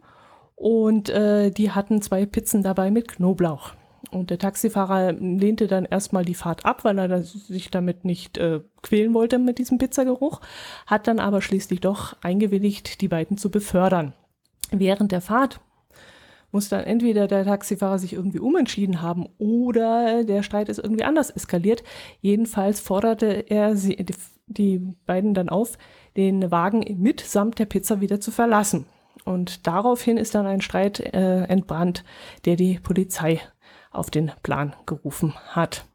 und äh, die hatten zwei Pizzen dabei mit Knoblauch. Und der Taxifahrer lehnte dann erstmal die Fahrt ab, weil er sich damit nicht äh, quälen wollte mit diesem Pizzageruch, hat dann aber schließlich doch eingewilligt, die beiden zu befördern. Während der Fahrt muss dann entweder der Taxifahrer sich irgendwie umentschieden haben oder der Streit ist irgendwie anders eskaliert. Jedenfalls forderte er sie, die, die beiden dann auf, den Wagen mitsamt der Pizza wieder zu verlassen. Und daraufhin ist dann ein Streit äh, entbrannt, der die Polizei auf den Plan gerufen hat.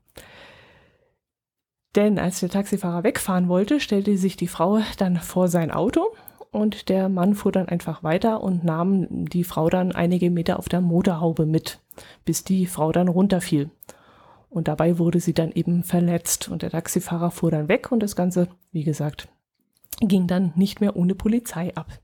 Denn als der Taxifahrer wegfahren wollte, stellte sich die Frau dann vor sein Auto und der Mann fuhr dann einfach weiter und nahm die Frau dann einige Meter auf der Motorhaube mit, bis die Frau dann runterfiel. Und dabei wurde sie dann eben verletzt und der Taxifahrer fuhr dann weg und das Ganze, wie gesagt, ging dann nicht mehr ohne Polizei ab.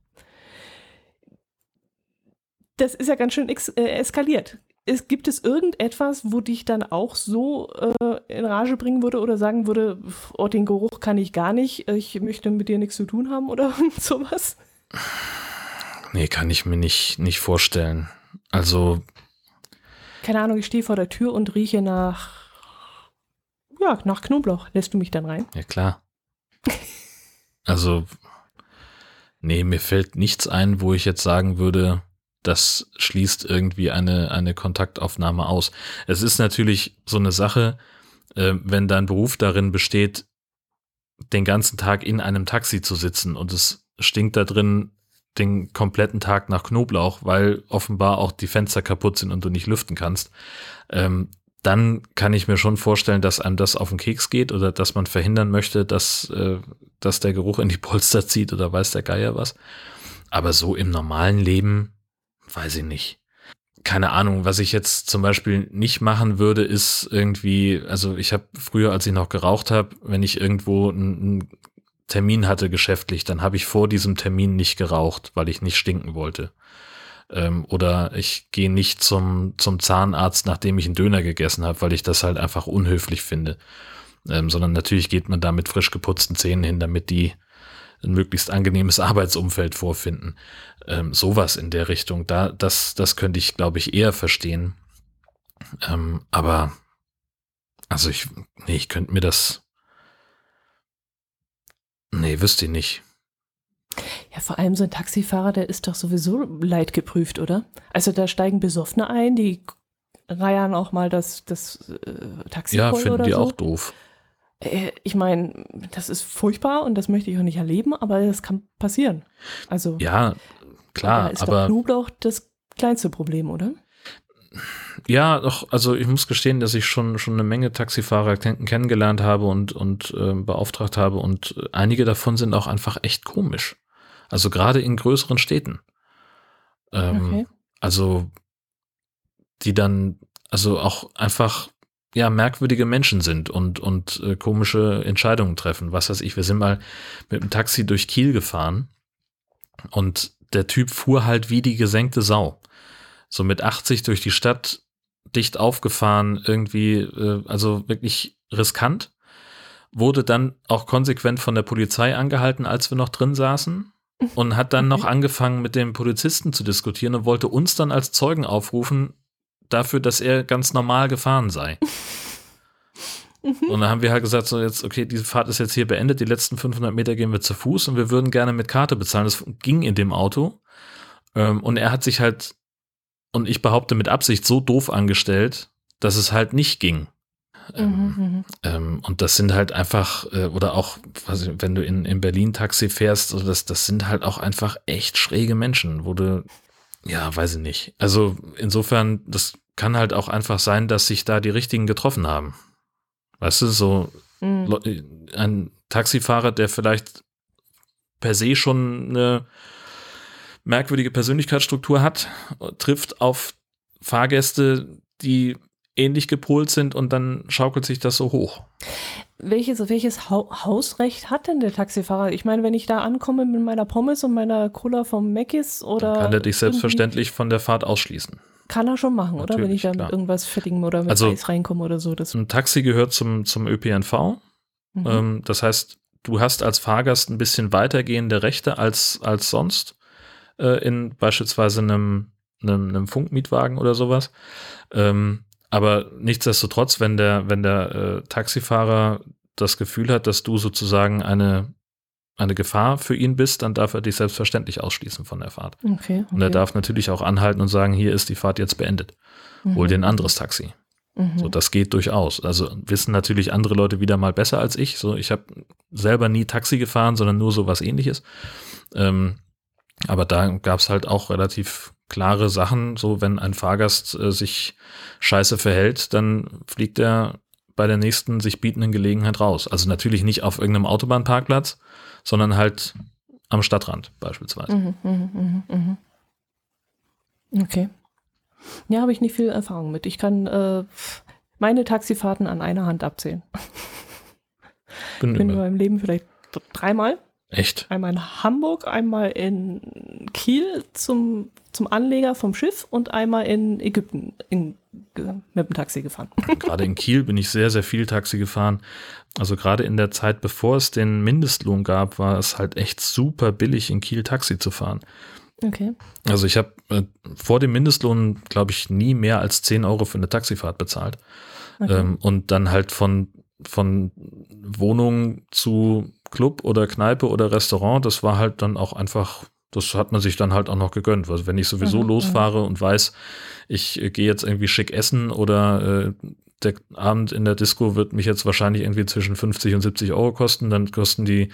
Das ist ja ganz schön äh, eskaliert es, gibt es irgendetwas, wo dich dann auch so äh, in Rage bringen würde oder sagen würde, oh, den Geruch kann ich gar nicht, ich möchte mit dir nichts zu tun haben oder sowas? Nee, kann ich mir nicht, nicht vorstellen. Also. Keine Ahnung, ich stehe vor der Tür und rieche nach, ja, nach Knoblauch. Lässt du mich dann rein? Ja, klar. also, nee, mir fällt nichts ein, wo ich jetzt sagen würde, das schließt irgendwie eine, eine Kontaktaufnahme aus. Es ist natürlich so eine Sache, äh, wenn dein Beruf darin besteht, den ganzen Tag in einem Taxi zu sitzen und es stinkt da drin den kompletten Tag nach Knoblauch, weil offenbar auch die Fenster kaputt sind und du nicht lüften kannst, ähm, dann kann ich mir schon vorstellen, dass einem das auf den Keks geht oder dass man verhindern möchte, dass, äh, dass der Geruch in die Polster zieht oder weiß der Geier was. Aber so im normalen Leben weiß ich nicht. Keine Ahnung, was ich jetzt zum Beispiel nicht machen würde, ist irgendwie, also ich habe früher, als ich noch geraucht habe, wenn ich irgendwo einen Termin hatte geschäftlich, dann habe ich vor diesem Termin nicht geraucht, weil ich nicht stinken wollte. Ähm, oder ich gehe nicht zum, zum Zahnarzt, nachdem ich einen Döner gegessen habe, weil ich das halt einfach unhöflich finde. Ähm, sondern natürlich geht man da mit frisch geputzten Zähnen hin, damit die ein möglichst angenehmes Arbeitsumfeld vorfinden. Ähm, sowas in der Richtung, da, das, das könnte ich, glaube ich, eher verstehen. Ähm, aber, also ich, nee, ich könnte mir das, nee, wüsste ich nicht. Ja, vor allem so ein Taxifahrer, der ist doch sowieso leidgeprüft, oder? Also da steigen Besoffene ein, die reiern auch mal das, das äh, Taxi Ja, finden die so. auch doof. Äh, ich meine, das ist furchtbar und das möchte ich auch nicht erleben, aber das kann passieren. Also ja, klar, da ist aber doch Knoblauch das kleinste Problem, oder? Ja, doch, also ich muss gestehen, dass ich schon, schon eine Menge Taxifahrer kennengelernt habe und, und äh, beauftragt habe und einige davon sind auch einfach echt komisch. Also gerade in größeren Städten. Ähm, okay. Also die dann, also auch einfach ja merkwürdige Menschen sind und und äh, komische Entscheidungen treffen. Was weiß ich, wir sind mal mit dem Taxi durch Kiel gefahren und der Typ fuhr halt wie die gesenkte Sau. So mit 80 durch die Stadt, dicht aufgefahren, irgendwie, äh, also wirklich riskant. Wurde dann auch konsequent von der Polizei angehalten, als wir noch drin saßen und hat dann noch angefangen mit dem Polizisten zu diskutieren und wollte uns dann als Zeugen aufrufen, dafür, dass er ganz normal gefahren sei. Mhm. Und dann haben wir halt gesagt, so jetzt, okay, diese Fahrt ist jetzt hier beendet, die letzten 500 Meter gehen wir zu Fuß und wir würden gerne mit Karte bezahlen. Das ging in dem Auto. Ähm, und er hat sich halt, und ich behaupte mit Absicht, so doof angestellt, dass es halt nicht ging. Ähm, mhm, mhm. ähm, und das sind halt einfach, äh, oder auch, ich, wenn du in, in Berlin Taxi fährst, also das, das sind halt auch einfach echt schräge Menschen, wo du ja, weiß ich nicht. Also insofern, das kann halt auch einfach sein, dass sich da die richtigen getroffen haben. Weißt du, so mhm. ein Taxifahrer, der vielleicht per se schon eine merkwürdige Persönlichkeitsstruktur hat, trifft auf Fahrgäste, die ähnlich gepolt sind und dann schaukelt sich das so hoch. welches, welches ha Hausrecht hat denn der Taxifahrer? Ich meine, wenn ich da ankomme mit meiner Pommes und meiner Cola vom Mc's oder. Dann kann er dich selbstverständlich von der Fahrt ausschließen. Kann er schon machen, Natürlich, oder? Wenn ich da mit irgendwas Fettigem oder mit Also- Eis reinkomme oder so. Das, Ein Taxi gehört zum, zum ÖPNV. mhm. Ähm, das heißt, du hast als Fahrgast ein bisschen weitergehende Rechte als, als sonst äh, in beispielsweise einem, einem, einem Funkmietwagen oder sowas. Ähm, aber nichtsdestotrotz, wenn der, wenn der äh, Taxifahrer das Gefühl hat, dass du sozusagen eine, eine Gefahr für ihn bist, dann darf er dich selbstverständlich ausschließen von der Fahrt. okay, okay. Und er darf natürlich auch anhalten und sagen, hier ist die Fahrt jetzt beendet. Hol Mhm. dir ein anderes Taxi. Mhm. So, das geht durchaus. Also wissen natürlich andere Leute wieder mal besser als ich. So, ich habe selber nie Taxi gefahren, sondern nur so was ähnliches. Ähm, aber da gab es halt auch relativ klare Sachen. So, wenn ein Fahrgast äh, sich scheiße verhält, dann fliegt er bei der nächsten sich bietenden Gelegenheit raus. Also natürlich nicht auf irgendeinem Autobahnparkplatz, sondern halt am Stadtrand beispielsweise. Mhm, mhm, mhm, mhm. Okay. Ja, habe ich nicht viel Erfahrung mit. Ich kann äh, meine Taxifahrten an einer Hand abzählen. Bin Ich bin in meinem Leben vielleicht dreimal. echt. Einmal in Hamburg, einmal in Kiel zum, zum Anleger vom Schiff und einmal in Ägypten in, mit dem Taxi gefahren. Gerade in Kiel bin ich sehr, sehr viel Taxi gefahren. Also gerade in der Zeit, bevor es den Mindestlohn gab, war es halt echt super billig, in Kiel Taxi zu fahren. Okay. Also ich habe äh, vor dem Mindestlohn, glaube ich, nie mehr als 10 Euro für eine Taxifahrt bezahlt. okay. Ähm, und dann halt von, von Wohnung zu Club oder Kneipe oder Restaurant, das war halt dann auch einfach, das hat man sich dann halt auch noch gegönnt. Also wenn ich sowieso Mhm, losfahre und weiß, ich äh, gehe jetzt irgendwie schick essen oder äh, der Abend in der Disco wird mich jetzt wahrscheinlich irgendwie zwischen 50 und 70 Euro kosten, dann kosten die,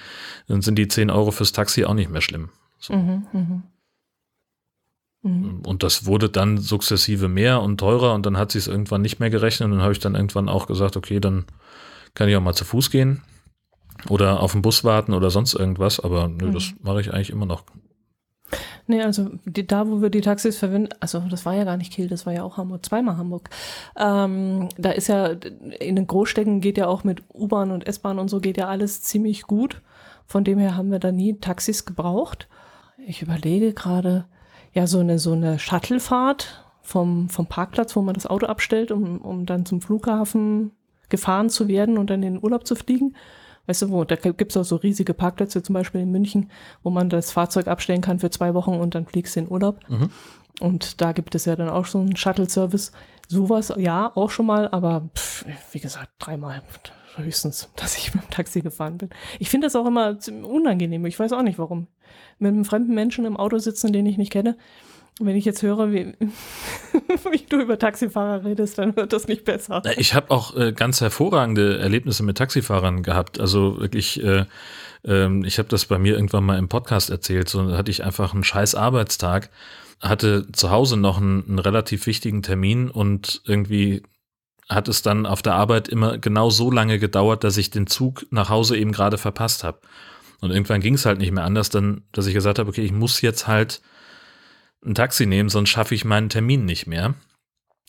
dann sind die 10 Euro fürs Taxi auch nicht mehr schlimm. So. Mhm, mhm. Mhm. Und das wurde dann sukzessive mehr und teurer und dann hat sich es irgendwann nicht mehr gerechnet und dann habe ich dann irgendwann auch gesagt, okay, dann kann ich auch mal zu Fuß gehen oder auf den Bus warten oder sonst irgendwas, aber nö, das Mhm. mache ich eigentlich immer noch. Nee, also die, da, wo wir die Taxis verwenden, also das war ja gar nicht Kiel, das war ja auch Hamburg, zweimal Hamburg. Ähm, da ist ja, in den Großstädten geht ja auch mit U-Bahn und S-Bahn und so geht ja alles ziemlich gut. Von dem her haben wir da nie Taxis gebraucht. Ich überlege gerade, ja, so eine, so eine Shuttlefahrt vom, vom Parkplatz, wo man das Auto abstellt, um, um dann zum Flughafen gefahren zu werden und dann in den Urlaub zu fliegen. Weißt du wo, da gibt es auch so riesige Parkplätze, zum Beispiel in München, wo man das Fahrzeug abstellen kann für zwei Wochen und dann fliegst du in Urlaub. Mhm. Und da gibt es ja dann auch so einen Shuttle-Service. Sowas, ja, auch schon mal, aber pff, wie gesagt, dreimal höchstens, dass ich mit dem Taxi gefahren bin. Ich finde das auch immer ziemlich unangenehm. Ich weiß auch nicht warum. Mit einem fremden Menschen im Auto sitzen, den ich nicht kenne. Wenn ich jetzt höre, wie, wie du über Taxifahrer redest, dann wird das nicht besser. Ich habe auch äh, ganz hervorragende Erlebnisse mit Taxifahrern gehabt. Also wirklich, äh, ähm, ich habe das bei mir irgendwann mal im Podcast erzählt. So hatte ich einfach einen scheiß Arbeitstag, hatte zu Hause noch einen, einen relativ wichtigen Termin und irgendwie hat es dann auf der Arbeit immer genau so lange gedauert, dass ich den Zug nach Hause eben gerade verpasst habe. Und irgendwann ging es halt nicht mehr anders, dann, dass ich gesagt habe, okay, ich muss jetzt halt ein Taxi nehmen, sonst schaffe ich meinen Termin nicht mehr.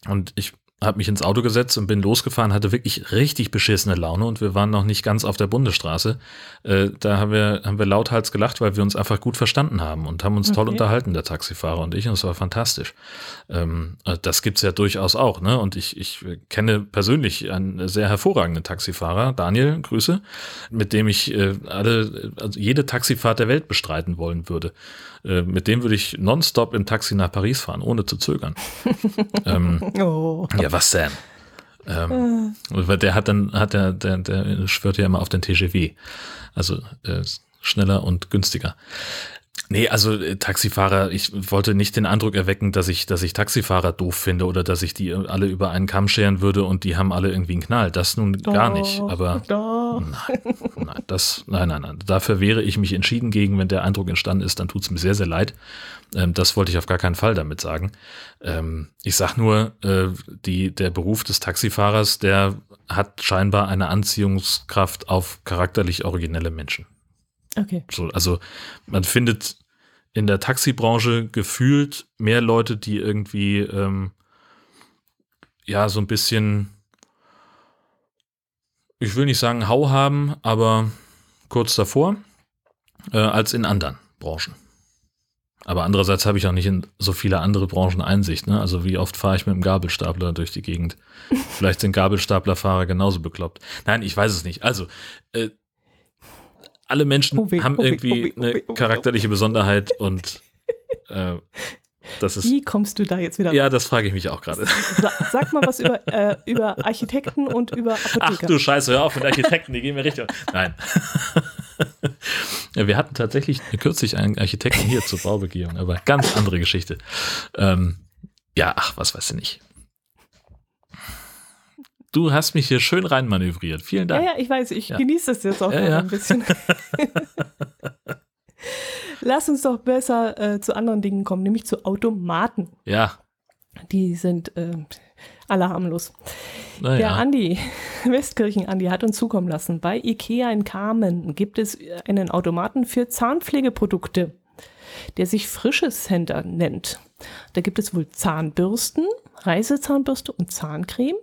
Und ich habe mich ins Auto gesetzt und bin losgefahren, hatte wirklich richtig beschissene Laune und wir waren noch nicht ganz auf der Bundesstraße. Äh, da haben wir, haben wir lauthals gelacht, weil wir uns einfach gut verstanden haben und haben uns toll Okay. unterhalten, der Taxifahrer und ich, und es war fantastisch. Ähm, äh, das gibt's ja durchaus auch, ne? Und ich, ich kenne persönlich einen sehr hervorragenden Taxifahrer, Daniel, Grüße, mit dem ich äh, alle, also jede Taxifahrt der Welt bestreiten wollen würde. Äh, mit dem würde ich nonstop im Taxi nach Paris fahren, ohne zu zögern. ähm, Oh. ja, was denn? Ähm, weil der hat dann, hat der, der, der schwört ja immer auf den TGW. Also äh, schneller und günstiger. Nee, also äh, Taxifahrer, ich wollte nicht den Eindruck erwecken, dass ich, dass ich Taxifahrer doof finde oder dass ich die alle über einen Kamm scheren würde und die haben alle irgendwie einen Knall. Das nun gar nicht. Doch, Aber Doch. Nein, nein, das, nein, nein, nein. Dafür wehre ich mich entschieden gegen, wenn der Eindruck entstanden ist, dann tut's mir sehr, sehr leid. Ähm, das wollte ich auf gar keinen Fall damit sagen. Ähm, ich sag nur, äh, die, der Beruf des Taxifahrers, der hat scheinbar eine Anziehungskraft auf charakterlich originelle Menschen. Okay. So, also man findet in der Taxibranche gefühlt mehr Leute, die irgendwie ähm, ja so ein bisschen ich will nicht sagen Hau haben, aber kurz davor, äh, als in anderen Branchen. Aber andererseits habe ich auch nicht in so viele andere Branchen Einsicht. Ne? Also wie oft fahre ich mit dem Gabelstapler durch die Gegend? Vielleicht sind Gabelstaplerfahrer genauso bekloppt. Nein, ich weiß es nicht. Also äh, alle Menschen weh, haben weh, irgendwie weh, eine charakterliche Besonderheit und äh, das ist Wie kommst du da jetzt wieder? ja, das frage ich mich auch gerade. Sa sag mal was über, äh, über Architekten und über Ach Apotheker. du Scheiße, hör auf mit Architekten, die gehen mir richtig. Nein. wir hatten tatsächlich kürzlich einen Architekten hier zur Baubegehung, aber ganz andere Geschichte. Ähm, ja, ach, was weiß ich nicht. Du hast mich hier schön reinmanövriert. Vielen ja, Dank. ja, ich weiß, ich Ja. genieße das jetzt auch Ja, ja. ein bisschen. Lass uns doch besser äh, zu anderen Dingen kommen, nämlich zu Automaten. Ja, Die sind äh, alle harmlos. Der naja. Andi, Westkirchen-Andi, hat uns zukommen lassen. Bei IKEA in Kamen gibt es einen Automaten für Zahnpflegeprodukte, der sich Frisches Center nennt. Da gibt es wohl Zahnbürsten, Reisezahnbürste und Zahncreme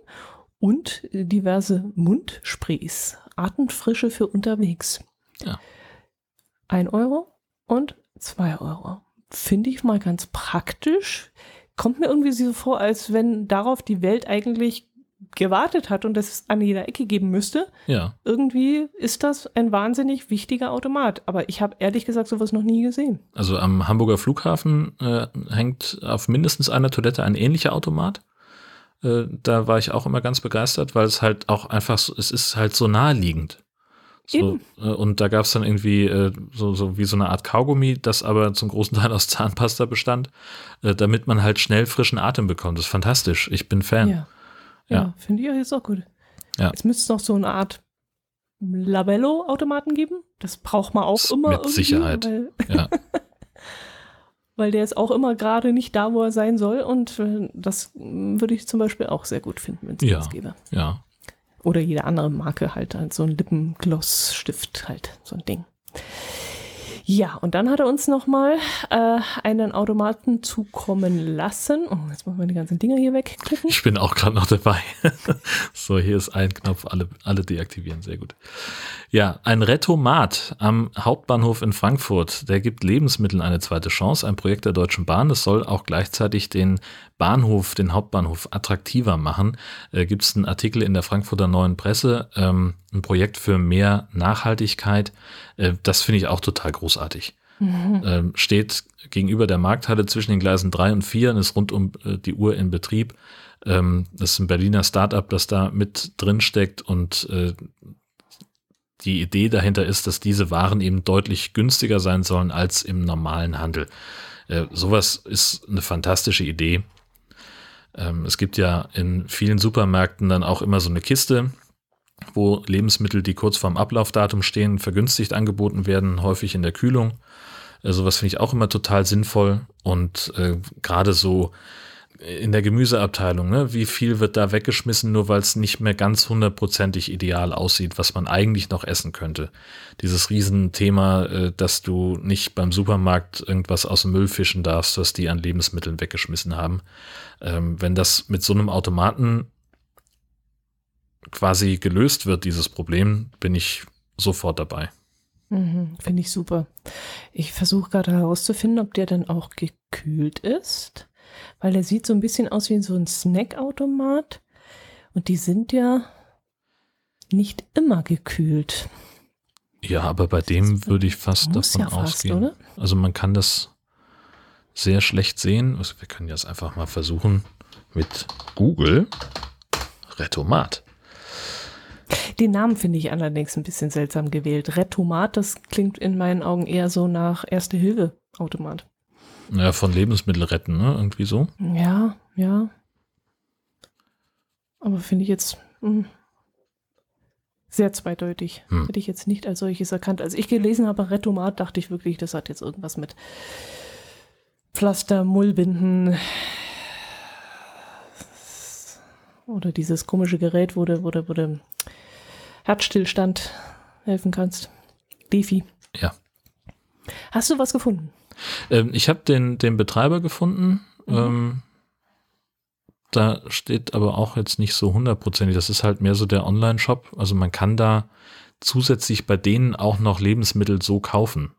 und diverse Mundsprays. Artenfrische für unterwegs. Ja. Ein Euro und zwei Euro. Finde ich mal ganz praktisch. Kommt mir irgendwie so vor, als wenn darauf die Welt eigentlich gewartet hat und es an jeder Ecke geben müsste. Ja. Irgendwie ist das ein wahnsinnig wichtiger Automat. Aber ich habe ehrlich gesagt sowas noch nie gesehen. Also am Hamburger Flughafen äh, hängt auf mindestens einer Toilette ein ähnlicher Automat. Äh, da war ich auch immer ganz begeistert, weil es halt auch einfach, so, es ist halt so naheliegend. So, äh, und da gab es dann irgendwie äh, so, so wie so eine Art Kaugummi, das aber zum großen Teil aus Zahnpasta bestand, äh, damit man halt schnell frischen Atem bekommt. Das ist fantastisch. Ich bin Fan. Ja. Ja. Ja, finde ich auch jetzt auch gut. Ja. Es müsste noch so eine Art Labello-Automaten geben. Das braucht man auch S- immer mit irgendwie, Sicherheit. Ja. weil der ist auch immer gerade nicht da, wo er sein soll. Und äh, das würde ich zum Beispiel auch sehr gut finden, wenn es Ja. das gäbe. ja. Oder jede andere Marke halt, halt so ein Lippenglossstift halt, so ein Ding. Ja, und dann hat er uns nochmal äh, einen Automaten zukommen lassen. Oh, jetzt machen wir die ganzen Dinger hier wegklicken. Ich bin auch gerade noch dabei. so, hier ist ein Knopf, alle, alle deaktivieren, sehr gut. Ja, ein Retomat am Hauptbahnhof in Frankfurt, der gibt Lebensmitteln eine zweite Chance, ein Projekt der Deutschen Bahn. Das soll auch gleichzeitig den Bahnhof, den Hauptbahnhof attraktiver machen. Äh, gibt es einen Artikel in der Frankfurter Neuen Presse, ähm, ein Projekt für mehr Nachhaltigkeit. Äh, das finde ich auch total großartig ähm, steht gegenüber der Markthalle zwischen den Gleisen 3 und 4 und ist rund um äh, die Uhr in Betrieb. Ähm, das ist ein Berliner Startup, das da mit drin steckt und äh, die Idee dahinter ist, dass diese Waren eben deutlich günstiger sein sollen als im normalen Handel. Äh, sowas ist eine fantastische Idee. Ähm, es gibt ja in vielen Supermärkten dann auch immer so eine Kiste, wo Lebensmittel, die kurz vorm Ablaufdatum stehen, vergünstigt angeboten werden, häufig in der Kühlung. Äh, sowas finde ich auch immer total sinnvoll. Und äh, gerade so in der Gemüseabteilung, ne, wie viel wird da weggeschmissen, nur weil es nicht mehr ganz hundertprozentig ideal aussieht, was man eigentlich noch essen könnte. Dieses Riesenthema, äh, dass du nicht beim Supermarkt irgendwas aus dem Müll fischen darfst, was die an Lebensmitteln weggeschmissen haben. Ähm, wenn das mit so einem Automaten quasi gelöst wird, dieses Problem, bin ich sofort dabei. Mhm, Finde ich super. Ich versuche gerade herauszufinden, ob der dann auch gekühlt ist, weil der sieht so ein bisschen aus wie so ein Snackautomat und die sind ja nicht immer gekühlt. Ja, aber bei dem würde ich fast davon ja fast, ausgehen. oder? Also man kann das sehr schlecht sehen. Also wir können jetzt einfach mal versuchen mit Google Retomat. Den Namen finde ich allerdings ein bisschen seltsam gewählt. Retomat, das klingt in meinen Augen eher so nach Erste-Hilfe-Automat. Naja, von Lebensmittel retten, ne? Irgendwie so. Ja, ja. Aber finde ich jetzt hm, sehr zweideutig. Hm. Hätte ich jetzt nicht als solches erkannt. Als ich gelesen habe, Retomat, dachte ich wirklich, das hat jetzt irgendwas mit Pflaster, Mullbinden oder dieses komische Gerät, wo du, wo du, wo du Herzstillstand helfen kannst. Defi. Ja. Hast du was gefunden? Ähm, ich habe den, den Betreiber gefunden. Mhm. Ähm, da steht aber auch jetzt nicht so hundertprozentig. Das ist halt mehr so der Online-Shop. Also man kann da zusätzlich bei denen auch noch Lebensmittel so kaufen.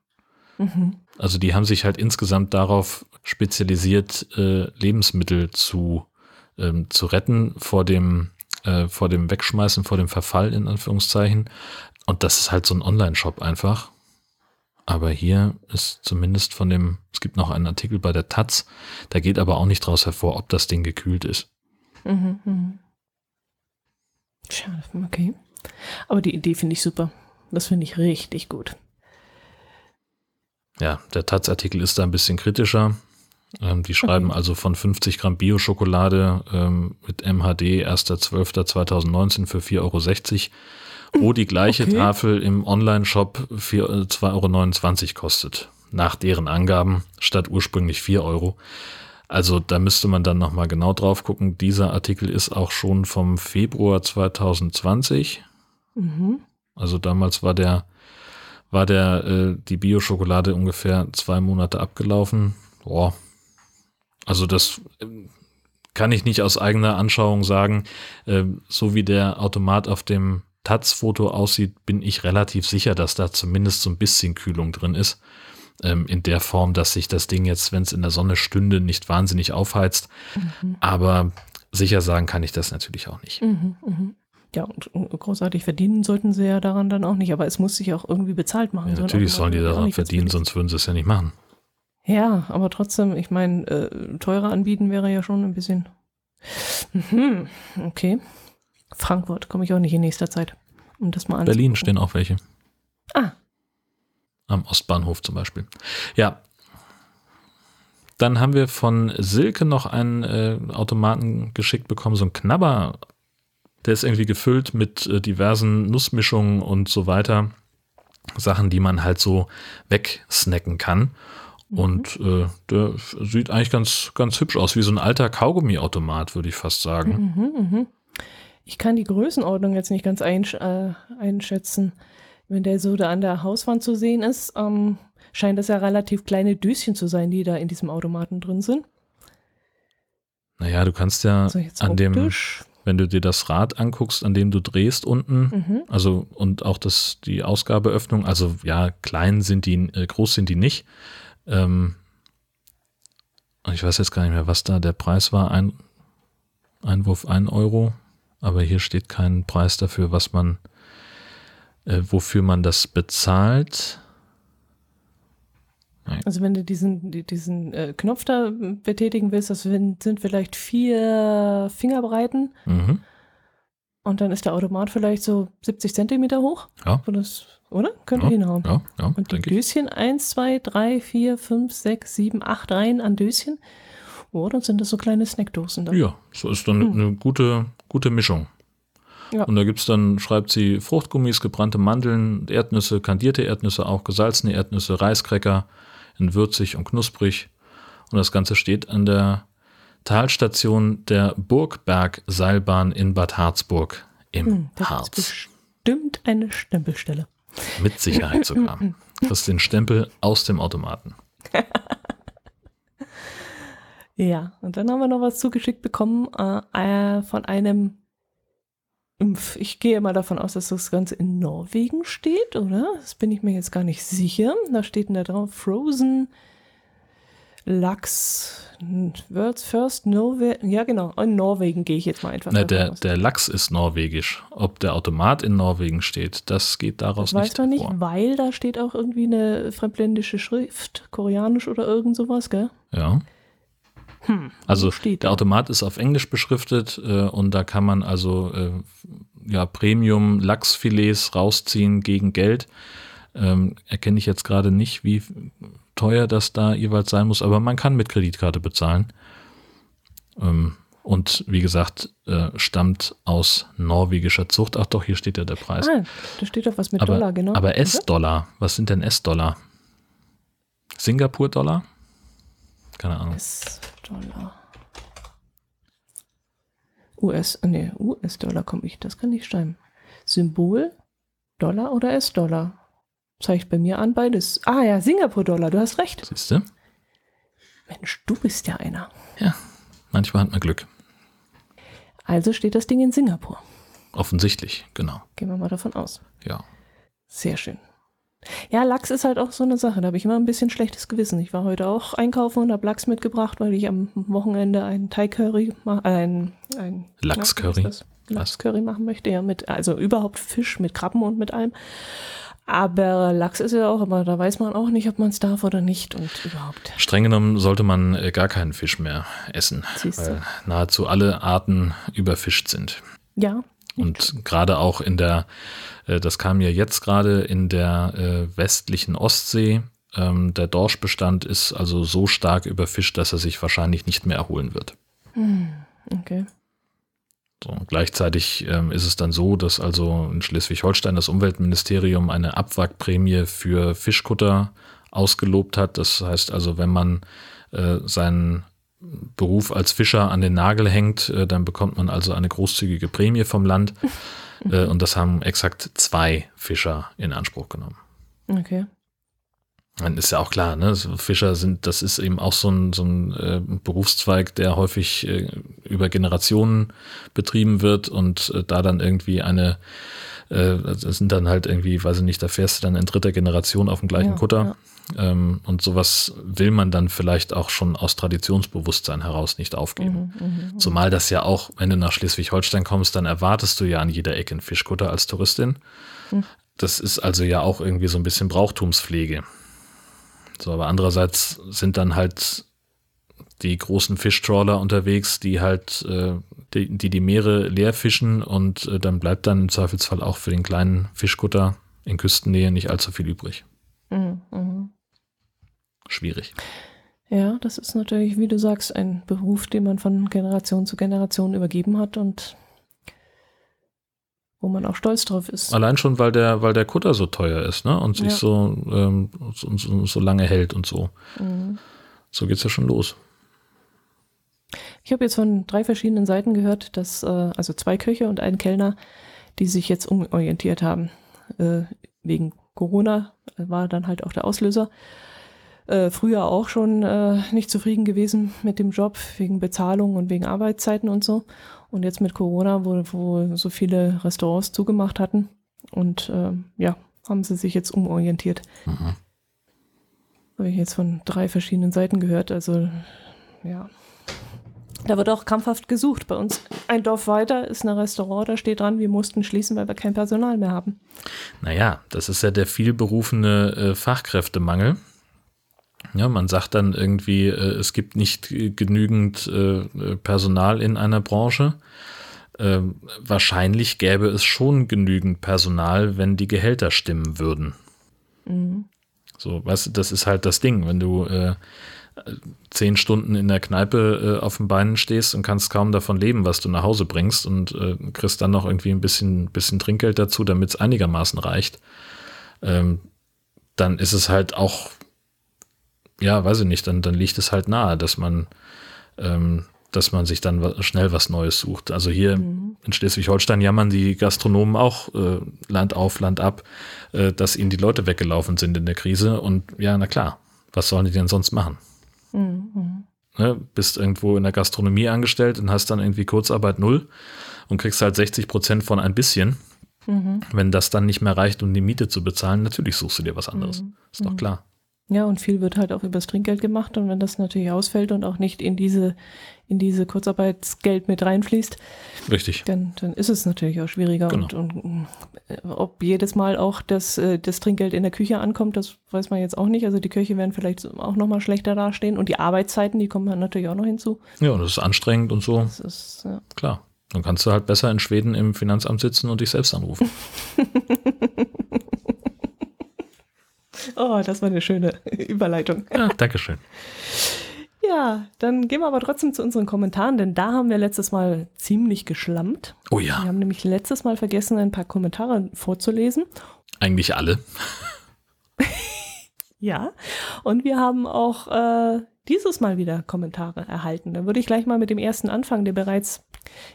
Mhm. Also die haben sich halt insgesamt darauf spezialisiert, äh, Lebensmittel zu, ähm, zu retten vor dem, äh, vor dem Wegschmeißen, vor dem Verfall in Anführungszeichen. Und das ist halt so ein Online-Shop einfach. Aber hier ist zumindest von dem, es gibt noch einen Artikel bei der Taz, da geht aber auch nicht draus hervor, ob das Ding gekühlt ist. Mhm, mh. Schade, okay. Aber die Idee finde ich super. Das finde ich richtig gut. Ja, der Taz-Artikel ist da ein bisschen kritischer. Ähm, die schreiben okay. also von 50 Gramm Bio-Schokolade ähm, mit MHD 1.12.2019 für 4,60 Euro wo die gleiche okay. Tafel im Online-Shop 2,29 Euro kostet. Nach deren Angaben statt ursprünglich 4 Euro. Also da müsste man dann nochmal genau drauf gucken. Dieser Artikel ist auch schon vom Februar 2020. Mhm. Also damals war der, war der, äh, die Bio-Schokolade ungefähr zwei Monate abgelaufen. Boah. Also das äh, kann ich nicht aus eigener Anschauung sagen. Äh, so wie der Automat auf dem Taz-Foto aussieht, bin ich relativ sicher, dass da zumindest so ein bisschen Kühlung drin ist. Ähm, in der Form, dass sich das Ding jetzt, wenn es in der Sonne stünde, nicht wahnsinnig aufheizt. Mhm. Aber sicher sagen kann ich das natürlich auch nicht. Mhm, mh. Ja, und großartig verdienen sollten sie ja daran dann auch nicht, aber es muss sich auch irgendwie bezahlt machen. Ja, natürlich sollen die daran verdienen, sonst würden sie es ja nicht machen. Ja, aber trotzdem, ich meine, äh, teurer anbieten wäre ja schon ein bisschen. Mhm, okay. Frankfurt komme ich auch nicht in nächster Zeit. Um das mal Berlin stehen auch welche. Ah. Am Ostbahnhof zum Beispiel. Ja. Dann haben wir von Silke noch einen äh, Automaten geschickt bekommen, so ein Knabber. Der ist irgendwie gefüllt mit äh, diversen Nussmischungen und so weiter. Sachen, die man halt so wegsnacken kann. Mhm. Und äh, der sieht eigentlich ganz, ganz hübsch aus, wie so ein alter Kaugummiautomat, würde ich fast sagen. Mhm, mh. Ich kann die Größenordnung jetzt nicht ganz einsch äh, einschätzen. Wenn der so da an der Hauswand zu sehen ist, ähm, scheint das ja relativ kleine Döschen zu sein, die da in diesem Automaten drin sind. Naja, du kannst ja also an dem, wenn du dir das Rad anguckst, an dem du drehst unten, mhm. also und auch das, die Ausgabeöffnung, also ja, klein sind die, äh, groß sind die nicht. Ähm, ich weiß jetzt gar nicht mehr, was da der Preis war. Ein, Einwurf 1 Euro aber hier steht kein Preis dafür, was man, äh, wofür man das bezahlt. Nein. Also wenn du diesen, diesen äh, Knopf da betätigen willst, das sind vielleicht vier Fingerbreiten. Mhm. Und dann ist der Automat vielleicht so 70 Zentimeter hoch. Ja. Das, oder? Könnte ja, hinhauen. Ja, ja, Und die Döschen, ich. 1, 2, 3, 4, 5, 6, 7, 8 Reihen an Döschen. Oh, dann sind das so kleine Snackdosen. Dann. Ja, so ist dann hm. eine gute, gute Mischung. Ja. Und da gibt es dann, schreibt sie, Fruchtgummis, gebrannte Mandeln, Erdnüsse, kandierte Erdnüsse, auch gesalzene Erdnüsse, Reiskräcker in würzig und knusprig. Und das Ganze steht an der Talstation der Burgberg-Seilbahn in Bad Harzburg im hm, das Harz. Ist bestimmt eine Stempelstelle. Mit Sicherheit sogar. Das ist den Stempel aus dem Automaten. Ja, und dann haben wir noch was zugeschickt bekommen äh, äh, von einem, ich gehe mal davon aus, dass das Ganze in Norwegen steht, oder? Das bin ich mir jetzt gar nicht sicher. Da steht da drauf Frozen Lachs, World's First Norwegen. Ja, genau, in Norwegen gehe ich jetzt mal einfach. Na, der, aus. der Lachs ist norwegisch. Ob der Automat in Norwegen steht, das geht daraus das nicht. Weiß man nicht, weil da steht auch irgendwie eine fremdländische Schrift, koreanisch oder irgend sowas, gell? Ja. Hm, also der Automat ist auf Englisch beschriftet äh, und da kann man also äh, ja, Premium Lachsfilets rausziehen gegen Geld. Ähm, erkenne ich jetzt gerade nicht, wie teuer das da jeweils sein muss, aber man kann mit Kreditkarte bezahlen. Ähm, und wie gesagt, äh, stammt aus norwegischer Zucht. Ach doch, hier steht ja der Preis. Ah, da steht doch was mit aber, Dollar, genau. Aber S-Dollar, was sind denn S-Dollar? Singapur-Dollar? Keine Ahnung. US-Dollar. US, nee, US-Dollar komme ich, das kann nicht stimmen. Symbol, Dollar oder S-Dollar? Zeigt bei mir an beides. Ah ja, Singapur-Dollar, du hast recht. Siehst du? Mensch, du bist ja einer. Ja, manchmal hat man Glück. Also steht das Ding in Singapur. Offensichtlich, genau. Gehen wir mal davon aus. Ja. Sehr schön. Ja, Lachs ist halt auch so eine Sache. Da habe ich immer ein bisschen schlechtes Gewissen. Ich war heute auch einkaufen und habe Lachs mitgebracht, weil ich am Wochenende einen Thai-Curry, äh, ein, ein Lachs-Curry? Lachs-Curry machen möchte. Ja, mit, also überhaupt Fisch mit Krabben und mit allem. Aber Lachs ist ja auch, aber da weiß man auch nicht, ob man es darf oder nicht und überhaupt. Streng genommen sollte man äh, gar keinen Fisch mehr essen, Siehst du. weil nahezu alle Arten überfischt sind. Ja, Und gerade auch in der, äh, das kam ja jetzt gerade in der äh, westlichen Ostsee, ähm, der Dorschbestand ist also so stark überfischt, dass er sich wahrscheinlich nicht mehr erholen wird. okay. So, gleichzeitig ähm, ist es dann so, dass also in Schleswig-Holstein das Umweltministerium eine Abwrackprämie für Fischkutter ausgelobt hat. Das heißt also, wenn man äh, seinen Beruf als Fischer an den Nagel hängt, äh, dann bekommt man also eine großzügige Prämie vom Land. äh, und das haben exakt zwei Fischer in Anspruch genommen. Okay. Dann ist ja auch klar, ne? Fischer sind, das ist eben auch so ein, so ein äh, Berufszweig, der häufig äh, über Generationen betrieben wird und äh, da dann irgendwie eine, äh, das sind dann halt irgendwie, weiß ich nicht, da fährst du dann in dritter Generation auf dem gleichen Ja, Kutter. Ähm, und sowas will man dann vielleicht auch schon aus Traditionsbewusstsein heraus nicht aufgeben. Mhm, Zumal das ja auch, wenn du nach Schleswig-Holstein kommst, dann erwartest du ja an jeder Ecke einen Fischkutter als Touristin. Hm. Das ist also ja auch irgendwie so ein bisschen Brauchtumspflege. So, aber andererseits sind dann halt die großen Fischtrawler unterwegs, die halt äh, die, die die Meere leer fischen und äh, dann bleibt dann im Zweifelsfall auch für den kleinen Fischkutter in Küstennähe nicht allzu viel übrig. Mhm, mhm. Schwierig. Ja, das ist natürlich, wie du sagst, ein Beruf, den man von Generation zu Generation übergeben hat und wo man auch stolz drauf ist. Allein schon, weil der, weil der Kutter so teuer ist, ne? Und sich Ja. so, ähm, so, so, so lange hält und so. Mhm. So geht's ja schon los. Ich habe jetzt von drei verschiedenen Seiten gehört, dass äh, also zwei Köche und ein Kellner, die sich jetzt umorientiert haben. Äh, wegen Corona war dann halt auch der Auslöser. Äh, früher auch schon äh, nicht zufrieden gewesen mit dem Job, wegen Bezahlung und wegen Arbeitszeiten und so. Und jetzt mit Corona, wo, wo so viele Restaurants zugemacht hatten. Und äh, ja, haben sie sich jetzt umorientiert. Mhm. Habe ich jetzt von drei verschiedenen Seiten gehört. Also, ja. Da wird auch krampfhaft gesucht. Bei uns ein Dorf weiter ist ein Restaurant, da steht dran, wir mussten schließen, weil wir kein Personal mehr haben. Naja, das ist ja der vielberufene äh, Fachkräftemangel. Ja, man sagt dann irgendwie, äh, es gibt nicht äh, genügend äh, äh, Personal in einer Branche. Ähm, wahrscheinlich gäbe es schon genügend Personal, wenn die Gehälter stimmen würden. Mhm. So, weißt du, das ist halt das Ding, wenn du äh, zehn Stunden in der Kneipe äh, auf den Beinen stehst und kannst kaum davon leben, was du nach Hause bringst und äh, kriegst dann noch irgendwie ein bisschen, bisschen Trinkgeld dazu, damit es einigermaßen reicht, ähm, dann ist es halt auch, ja, weiß ich nicht, dann, dann liegt es halt nahe, dass man, ähm, dass man sich dann schnell was Neues sucht. Also hier Mhm. in Schleswig-Holstein jammern die Gastronomen auch äh, Land auf, Land ab, äh, dass ihnen die Leute weggelaufen sind in der Krise. Und ja, na klar, was sollen die denn sonst machen? Mhm. Ne? Bist irgendwo in der Gastronomie angestellt und hast dann irgendwie Kurzarbeit null und kriegst halt 60 Prozent von ein bisschen. Mhm. Wenn das dann nicht mehr reicht, um die Miete zu bezahlen, natürlich suchst du dir was anderes. Mhm. Ist doch Mhm. klar. Ja, und viel wird halt auch übers Trinkgeld gemacht und wenn das natürlich ausfällt und auch nicht in diese, in diese Kurzarbeitsgeld mit reinfließt, Richtig. dann, dann ist es natürlich auch schwieriger. Genau. Und, und äh, ob jedes Mal auch das, äh, das Trinkgeld in der Küche ankommt, das weiß man jetzt auch nicht. Also die Köche werden vielleicht auch nochmal schlechter dastehen und die Arbeitszeiten, die kommen dann natürlich auch noch hinzu. Ja, und das ist anstrengend und so. Das ist, ja. Klar. Dann kannst du halt besser in Schweden im Finanzamt sitzen und dich selbst anrufen. Oh, das war eine schöne Überleitung. Ja, Dankeschön. Ja, dann gehen wir aber trotzdem zu unseren Kommentaren, denn da haben wir letztes Mal ziemlich geschlammt. Oh Wir ja, haben nämlich letztes Mal vergessen, ein paar Kommentare vorzulesen. eigentlich alle. Ja, und wir haben auch äh, dieses Mal wieder Kommentare erhalten. Da würde ich gleich mal mit dem ersten anfangen, der bereits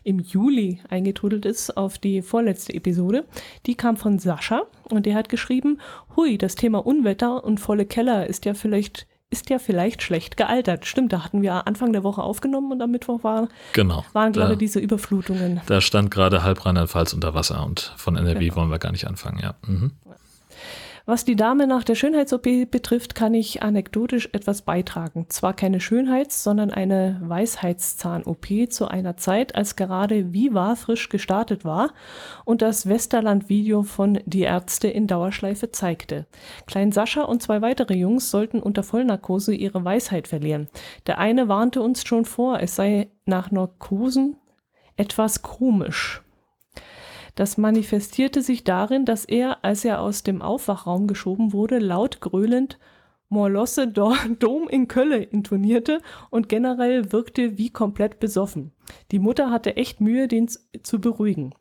im Juli eingetrudelt ist auf die vorletzte Episode. Die kam von Sascha und der hat geschrieben, hui, das Thema Unwetter und volle Keller ist ja vielleicht ist ja vielleicht schlecht gealtert. Stimmt, da hatten wir Anfang der Woche aufgenommen und am Mittwoch war, genau, waren gerade diese Überflutungen. Da stand gerade halb Rheinland-Pfalz unter Wasser und von NRW genau. wollen wir gar nicht anfangen, ja. Mhm. Was die Dame nach der Schönheits-OP betrifft, kann ich anekdotisch etwas beitragen. Zwar keine Schönheits-, sondern eine Weisheitszahn-OP zu einer Zeit, als gerade Viva frisch gestartet war und das Westerland-Video von Die Ärzte in Dauerschleife zeigte. Klein Sascha und zwei weitere Jungs sollten unter Vollnarkose ihre Weisheit verlieren. Der eine warnte uns schon vor, es sei nach Narkosen etwas komisch. Das manifestierte sich darin, dass er, als er aus dem Aufwachraum geschoben wurde, laut gröhlend Morlosse Dom in Kölle intonierte und generell wirkte wie komplett besoffen. Die Mutter hatte echt Mühe, den zu beruhigen.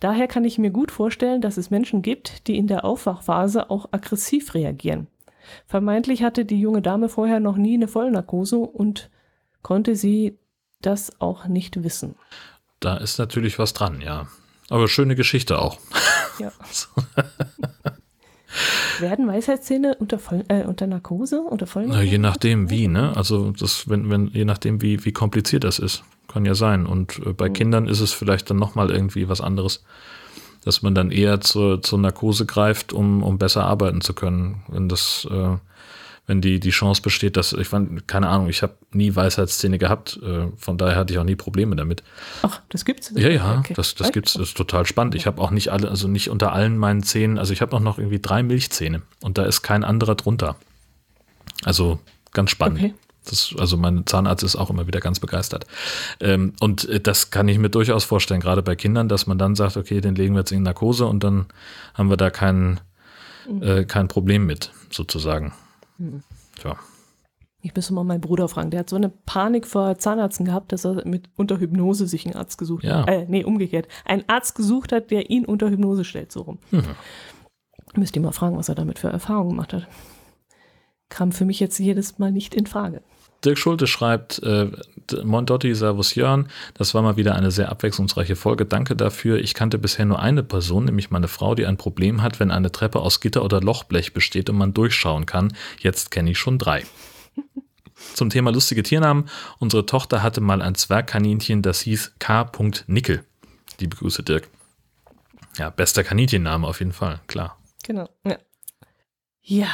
Daher kann ich mir gut vorstellen, dass es Menschen gibt, die in der Aufwachphase auch aggressiv reagieren. Vermeintlich hatte die junge Dame vorher noch nie eine Vollnarkose und konnte sie das auch nicht wissen. Da ist natürlich was dran, ja. Aber schöne Geschichte auch. Ja. Werden Weisheitszähne unter, Voll, äh, unter Narkose, unter Vollnarkose? Na, je nachdem wie, ne? Also das, wenn, wenn, je nachdem wie, wie kompliziert das ist. Kann ja sein. Und äh, bei mhm. Kindern ist es vielleicht dann nochmal irgendwie was anderes. Dass man dann eher zur, zur Narkose greift, um, um besser arbeiten zu können. Wenn das äh, wenn die, die Chance besteht, dass, ich fand, keine Ahnung, ich habe nie Weisheitszähne gehabt, äh, von daher hatte ich auch nie Probleme damit. Ach, das gibt's? Ja, ja, okay. das, das gibt's, das ist total spannend. Ich habe auch nicht alle, also nicht unter allen meinen Zähnen, also ich habe auch noch irgendwie drei Milchzähne und da ist kein anderer drunter. Also ganz spannend. Okay. Das, also mein Zahnarzt ist auch immer wieder ganz begeistert. Ähm, und äh, das kann ich mir durchaus vorstellen, gerade bei Kindern, dass man dann sagt, okay, den legen wir jetzt in Narkose und dann haben wir da kein, mhm. äh, kein Problem mit, sozusagen. Hm. Tja. Ich müsste mal meinen Bruder fragen. Der hat so eine Panik vor Zahnärzten gehabt, dass er mit unter Hypnose sich einen Arzt gesucht ja. hat. Äh, nee, umgekehrt. Einen Arzt gesucht hat, der ihn unter Hypnose stellt, so rum. Mhm. Müsst ihr mal fragen, was er damit für Erfahrungen gemacht hat. Kam für mich jetzt jedes Mal nicht in Frage. Dirk Schulte schreibt, äh, Mondotti, Servus Jörn, das war mal wieder eine sehr abwechslungsreiche Folge. Danke dafür. Ich kannte bisher nur eine Person, nämlich meine Frau, die ein Problem hat, wenn eine Treppe aus Gitter oder Lochblech besteht und man durchschauen kann. Jetzt kenne ich schon drei. Zum Thema lustige Tiernamen. Unsere Tochter hatte mal ein Zwergkaninchen, das hieß K. Nickel. Liebe Grüße, Dirk. Ja, bester Kaninchenname auf jeden Fall, klar. Genau, ja. Ja,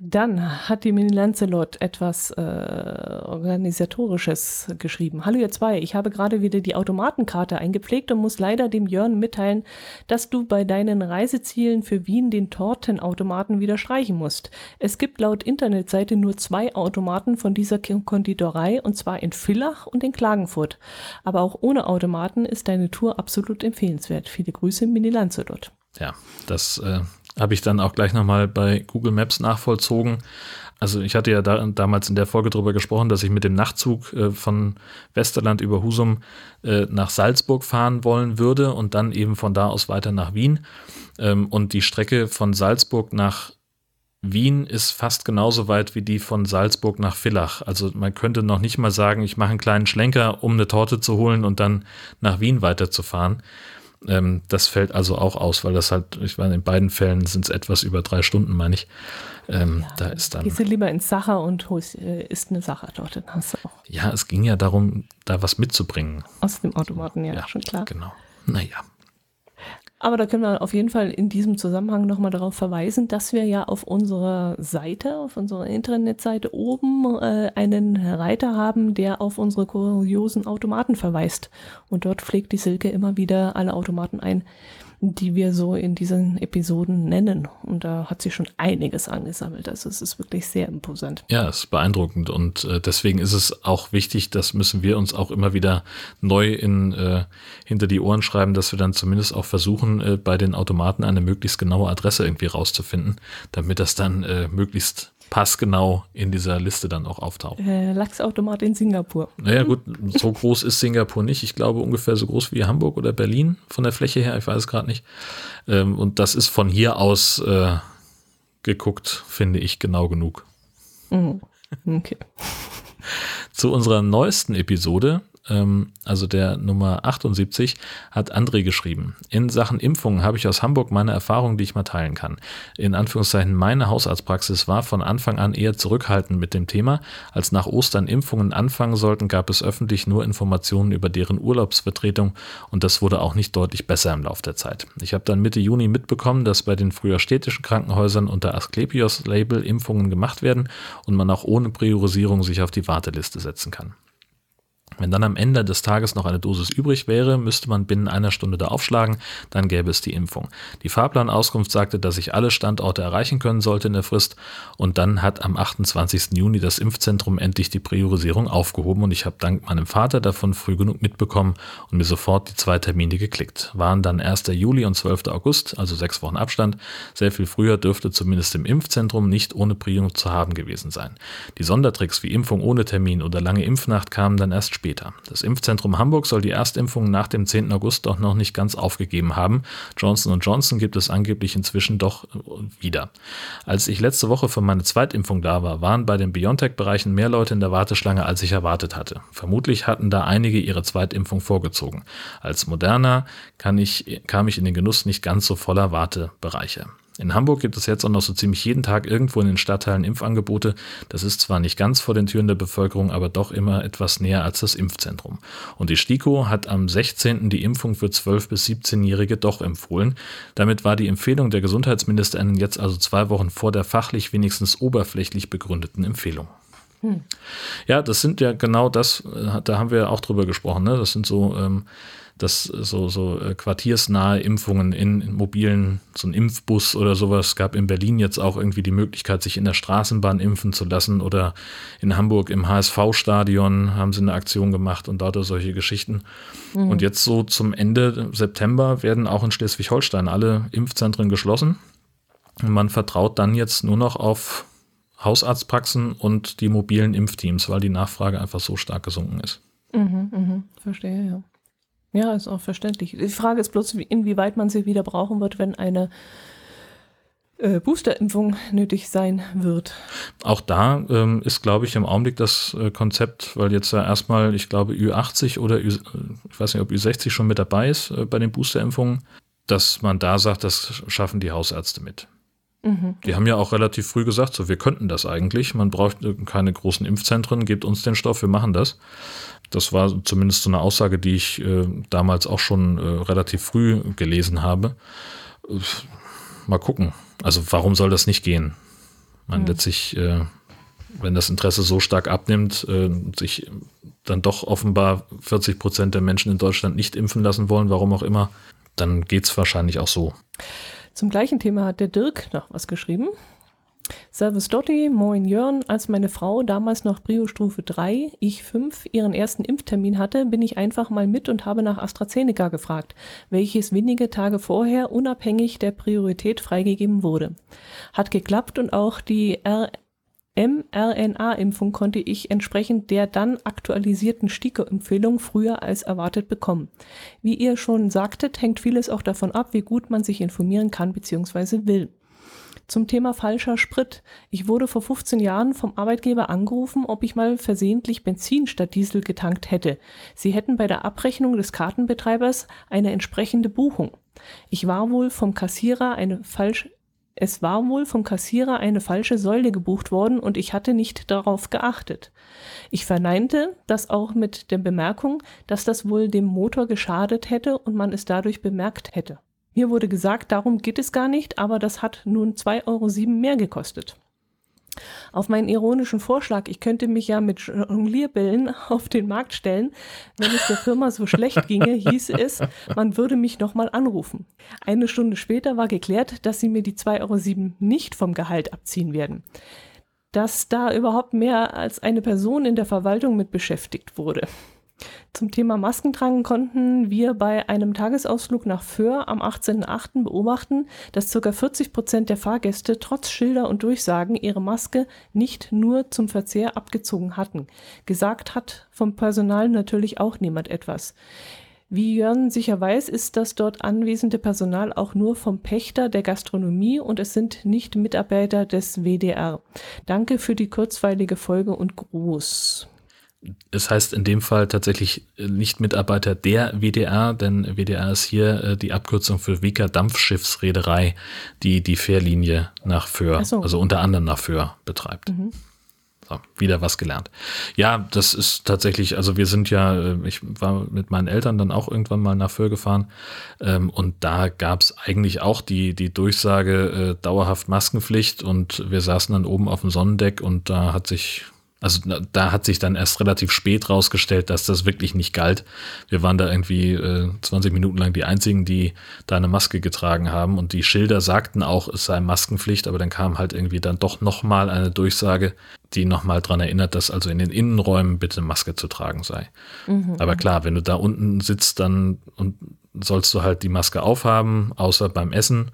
dann hat die Mini Lancelot etwas äh, Organisatorisches geschrieben. Hallo ihr zwei, ich habe gerade wieder die Automatenkarte eingepflegt und muss leider dem Jörn mitteilen, dass du bei deinen Reisezielen für Wien den Tortenautomaten wieder streichen musst. Es gibt laut Internetseite nur zwei Automaten von dieser Konditorei und zwar in Villach und in Klagenfurt. Aber auch ohne Automaten ist deine Tour absolut empfehlenswert. Viele Grüße, Mini Lancelot. Ja, das äh, habe ich dann auch gleich nochmal bei Google Maps nachvollzogen. Also ich hatte ja da, damals in der Folge darüber gesprochen, dass ich mit dem Nachtzug äh, von Westerland über Husum äh, nach Salzburg fahren wollen würde und dann eben von da aus weiter nach Wien. Ähm, und die Strecke von Salzburg nach Wien ist fast genauso weit wie die von Salzburg nach Villach. Also man könnte noch nicht mal sagen, ich mache einen kleinen Schlenker, um eine Torte zu holen und dann nach Wien weiterzufahren. Ähm, das fällt also auch aus, weil das halt, ich meine, in beiden Fällen sind es etwas über drei Stunden, meine ich. Ähm, ja, da ist dann. Gehst du lieber ins Sacher und holst, äh, isst eine Sache dort, dann hast du auch. Ja, es ging ja darum, da was mitzubringen. Aus dem Automaten, ja, ja schon klar. Genau. Naja. Aber da können wir auf jeden Fall in diesem Zusammenhang nochmal darauf verweisen, dass wir ja auf unserer Seite, auf unserer Internetseite oben äh, einen Reiter haben, der auf unsere kuriosen Automaten verweist. Und dort pflegt die Silke immer wieder alle Automaten ein, die wir so in diesen Episoden nennen. Und da hat sie schon einiges angesammelt. Also es ist wirklich sehr imposant. Ja, es ist beeindruckend. Und äh, deswegen ist es auch wichtig, das müssen wir uns auch immer wieder neu in, äh, hinter die Ohren schreiben, dass wir dann zumindest auch versuchen, äh, bei den Automaten eine möglichst genaue Adresse irgendwie rauszufinden, damit das dann äh, möglichst passgenau in dieser Liste dann auch auftaucht. Äh, Lachsautomat in Singapur. Naja gut, so groß ist Singapur nicht. Ich glaube ungefähr so groß wie Hamburg oder Berlin von der Fläche her. Ich weiß es gerade nicht. Ähm, und das ist von hier aus äh, geguckt, finde ich, genau genug. Mhm. Okay. Zu unserer neuesten Episode also der Nummer 78, hat André geschrieben. In Sachen Impfungen habe ich aus Hamburg meine Erfahrung, die ich mal teilen kann. In Anführungszeichen, meine Hausarztpraxis war von Anfang an eher zurückhaltend mit dem Thema. Als nach Ostern Impfungen anfangen sollten, gab es öffentlich nur Informationen über deren Urlaubsvertretung und das wurde auch nicht deutlich besser im Laufe der Zeit. Ich habe dann Mitte Juni mitbekommen, dass bei den früher städtischen Krankenhäusern unter Asklepios-Label Impfungen gemacht werden und man auch ohne Priorisierung sich auf die Warteliste setzen kann. Wenn dann am Ende des Tages noch eine Dosis übrig wäre, müsste man binnen einer Stunde da aufschlagen, dann gäbe es die Impfung. Die Fahrplanauskunft sagte, dass ich alle Standorte erreichen können sollte in der Frist und dann hat am 28. Juni das Impfzentrum endlich die Priorisierung aufgehoben und ich habe dank meinem Vater davon früh genug mitbekommen und mir sofort die zwei Termine geklickt. Waren dann 1. Juli und 12. August, also sechs Wochen Abstand. Sehr viel früher dürfte zumindest im Impfzentrum nicht ohne Prio zu haben gewesen sein. Die Sondertricks wie Impfung ohne Termin oder lange Impfnacht kamen dann erst später später. Das Impfzentrum Hamburg soll die Erstimpfung nach dem 10. August doch noch nicht ganz aufgegeben haben. Johnson Johnson gibt es angeblich inzwischen doch äh, wieder. Als ich letzte Woche für meine Zweitimpfung da war, waren bei den BioNTech-Bereichen mehr Leute in der Warteschlange, als ich erwartet hatte. Vermutlich hatten da einige ihre Zweitimpfung vorgezogen. Als Moderner ich, kam ich in den Genuss nicht ganz so voller Wartebereiche. In Hamburg gibt es jetzt auch noch so ziemlich jeden Tag irgendwo in den Stadtteilen Impfangebote. Das ist zwar nicht ganz vor den Türen der Bevölkerung, aber doch immer etwas näher als das Impfzentrum. Und die STIKO hat am 16. die Impfung für 12- bis 17-Jährige doch empfohlen. Damit war die Empfehlung der Gesundheitsministerin jetzt also zwei Wochen vor der fachlich wenigstens oberflächlich begründeten Empfehlung. Hm. Ja, das sind ja genau das, äh, da haben wir auch drüber gesprochen. Ne? Das sind so ähm, dass so, so äh, quartiersnahe Impfungen in, in, mobilen, so ein Impfbus oder sowas, gab in Berlin jetzt auch irgendwie die Möglichkeit, sich in der Straßenbahn impfen zu lassen oder in Hamburg im HSV-Stadion haben sie eine Aktion gemacht und dadurch solche Geschichten. Mhm. Und jetzt so zum Ende September werden auch in Schleswig-Holstein alle Impfzentren geschlossen. Und man vertraut dann jetzt nur noch auf Hausarztpraxen und die mobilen Impfteams, weil die Nachfrage einfach so stark gesunken ist. Mhm, mh, verstehe, ja. Ja, ist auch verständlich. Die Frage ist bloß, inwieweit man sie wieder brauchen wird, wenn eine äh, Boosterimpfung nötig sein wird. Auch da ähm, ist, glaube ich, im Augenblick das äh, Konzept, weil jetzt ja erstmal, ich glaube, Ü80 oder Ü, ich weiß nicht, ob Ü60 schon mit dabei ist äh, bei den Boosterimpfungen, dass man da sagt, das schaffen die Hausärzte mit. Mhm. Die haben ja auch relativ früh gesagt, so wir könnten das eigentlich. Man braucht keine großen Impfzentren, gebt uns den Stoff, wir machen das. Das war zumindest so eine Aussage, die ich äh, damals auch schon äh, relativ früh gelesen habe. Äh, mal gucken. Also warum soll das nicht gehen? Man mhm. letztlich, äh, wenn das Interesse so stark abnimmt, äh, sich dann doch offenbar 40 Prozent der Menschen in Deutschland nicht impfen lassen wollen, warum auch immer, dann geht es wahrscheinlich auch so. Zum gleichen Thema hat der Dirk noch was geschrieben. Servus Dotti, moin Jörn. Als meine Frau damals noch Brio-Stufe 3, ich 5, ihren ersten Impftermin hatte, bin ich einfach mal mit und habe nach AstraZeneca gefragt, welches wenige Tage vorher unabhängig der Priorität freigegeben wurde. Hat geklappt und auch die mRNA-Impfung konnte ich entsprechend der dann aktualisierten STIKO-Empfehlung früher als erwartet bekommen. Wie ihr schon sagtet, hängt vieles auch davon ab, wie gut man sich informieren kann bzw. will. Zum Thema falscher Sprit. Ich wurde vor 15 Jahren vom Arbeitgeber angerufen, ob ich mal versehentlich Benzin statt Diesel getankt hätte. Sie hätten bei der Abrechnung des Kartenbetreibers eine entsprechende Buchung. Ich war wohl vom Kassierer eine falsch es war wohl vom Kassierer eine falsche Säule gebucht worden und ich hatte nicht darauf geachtet. Ich verneinte das auch mit der Bemerkung, dass das wohl dem Motor geschadet hätte und man es dadurch bemerkt hätte. Mir wurde gesagt, darum geht es gar nicht, aber das hat nun 2,07 Euro mehr gekostet. Auf meinen ironischen Vorschlag, ich könnte mich ja mit Jonglierbällen auf den Markt stellen, wenn es der Firma so schlecht ginge, hieß es, man würde mich nochmal anrufen. Eine Stunde später war geklärt, dass sie mir die 2,07 Euro nicht vom Gehalt abziehen werden. Dass da überhaupt mehr als eine Person in der Verwaltung mit beschäftigt wurde. Zum Thema Maskentragen konnten wir bei einem Tagesausflug nach Föhr am 18.08. beobachten, dass ca. 40 Prozent der Fahrgäste trotz Schilder und Durchsagen ihre Maske nicht nur zum Verzehr abgezogen hatten. Gesagt hat vom Personal natürlich auch niemand etwas. Wie Jörn sicher weiß, ist das dort anwesende Personal auch nur vom Pächter der Gastronomie und es sind nicht Mitarbeiter des WDR. Danke für die kurzweilige Folge und Gruß. Es heißt in dem Fall tatsächlich nicht Mitarbeiter der WDR, denn WDR ist hier äh, die Abkürzung für Wieker Dampfschiffsreederei, die die Fährlinie nach Föhr, so. also unter anderem nach Föhr betreibt. Mhm. So, wieder was gelernt. Ja, das ist tatsächlich, also wir sind ja, äh, ich war mit meinen Eltern dann auch irgendwann mal nach Föhr gefahren ähm, und da gab es eigentlich auch die, die Durchsage äh, dauerhaft Maskenpflicht und wir saßen dann oben auf dem Sonnendeck und da hat sich also da hat sich dann erst relativ spät rausgestellt, dass das wirklich nicht galt. Wir waren da irgendwie äh, 20 Minuten lang die einzigen, die da eine Maske getragen haben und die Schilder sagten auch, es sei Maskenpflicht, aber dann kam halt irgendwie dann doch nochmal eine Durchsage, die nochmal dran erinnert, dass also in den Innenräumen bitte Maske zu tragen sei. Mhm. Aber klar, wenn du da unten sitzt, dann und sollst du halt die Maske aufhaben, außer beim Essen.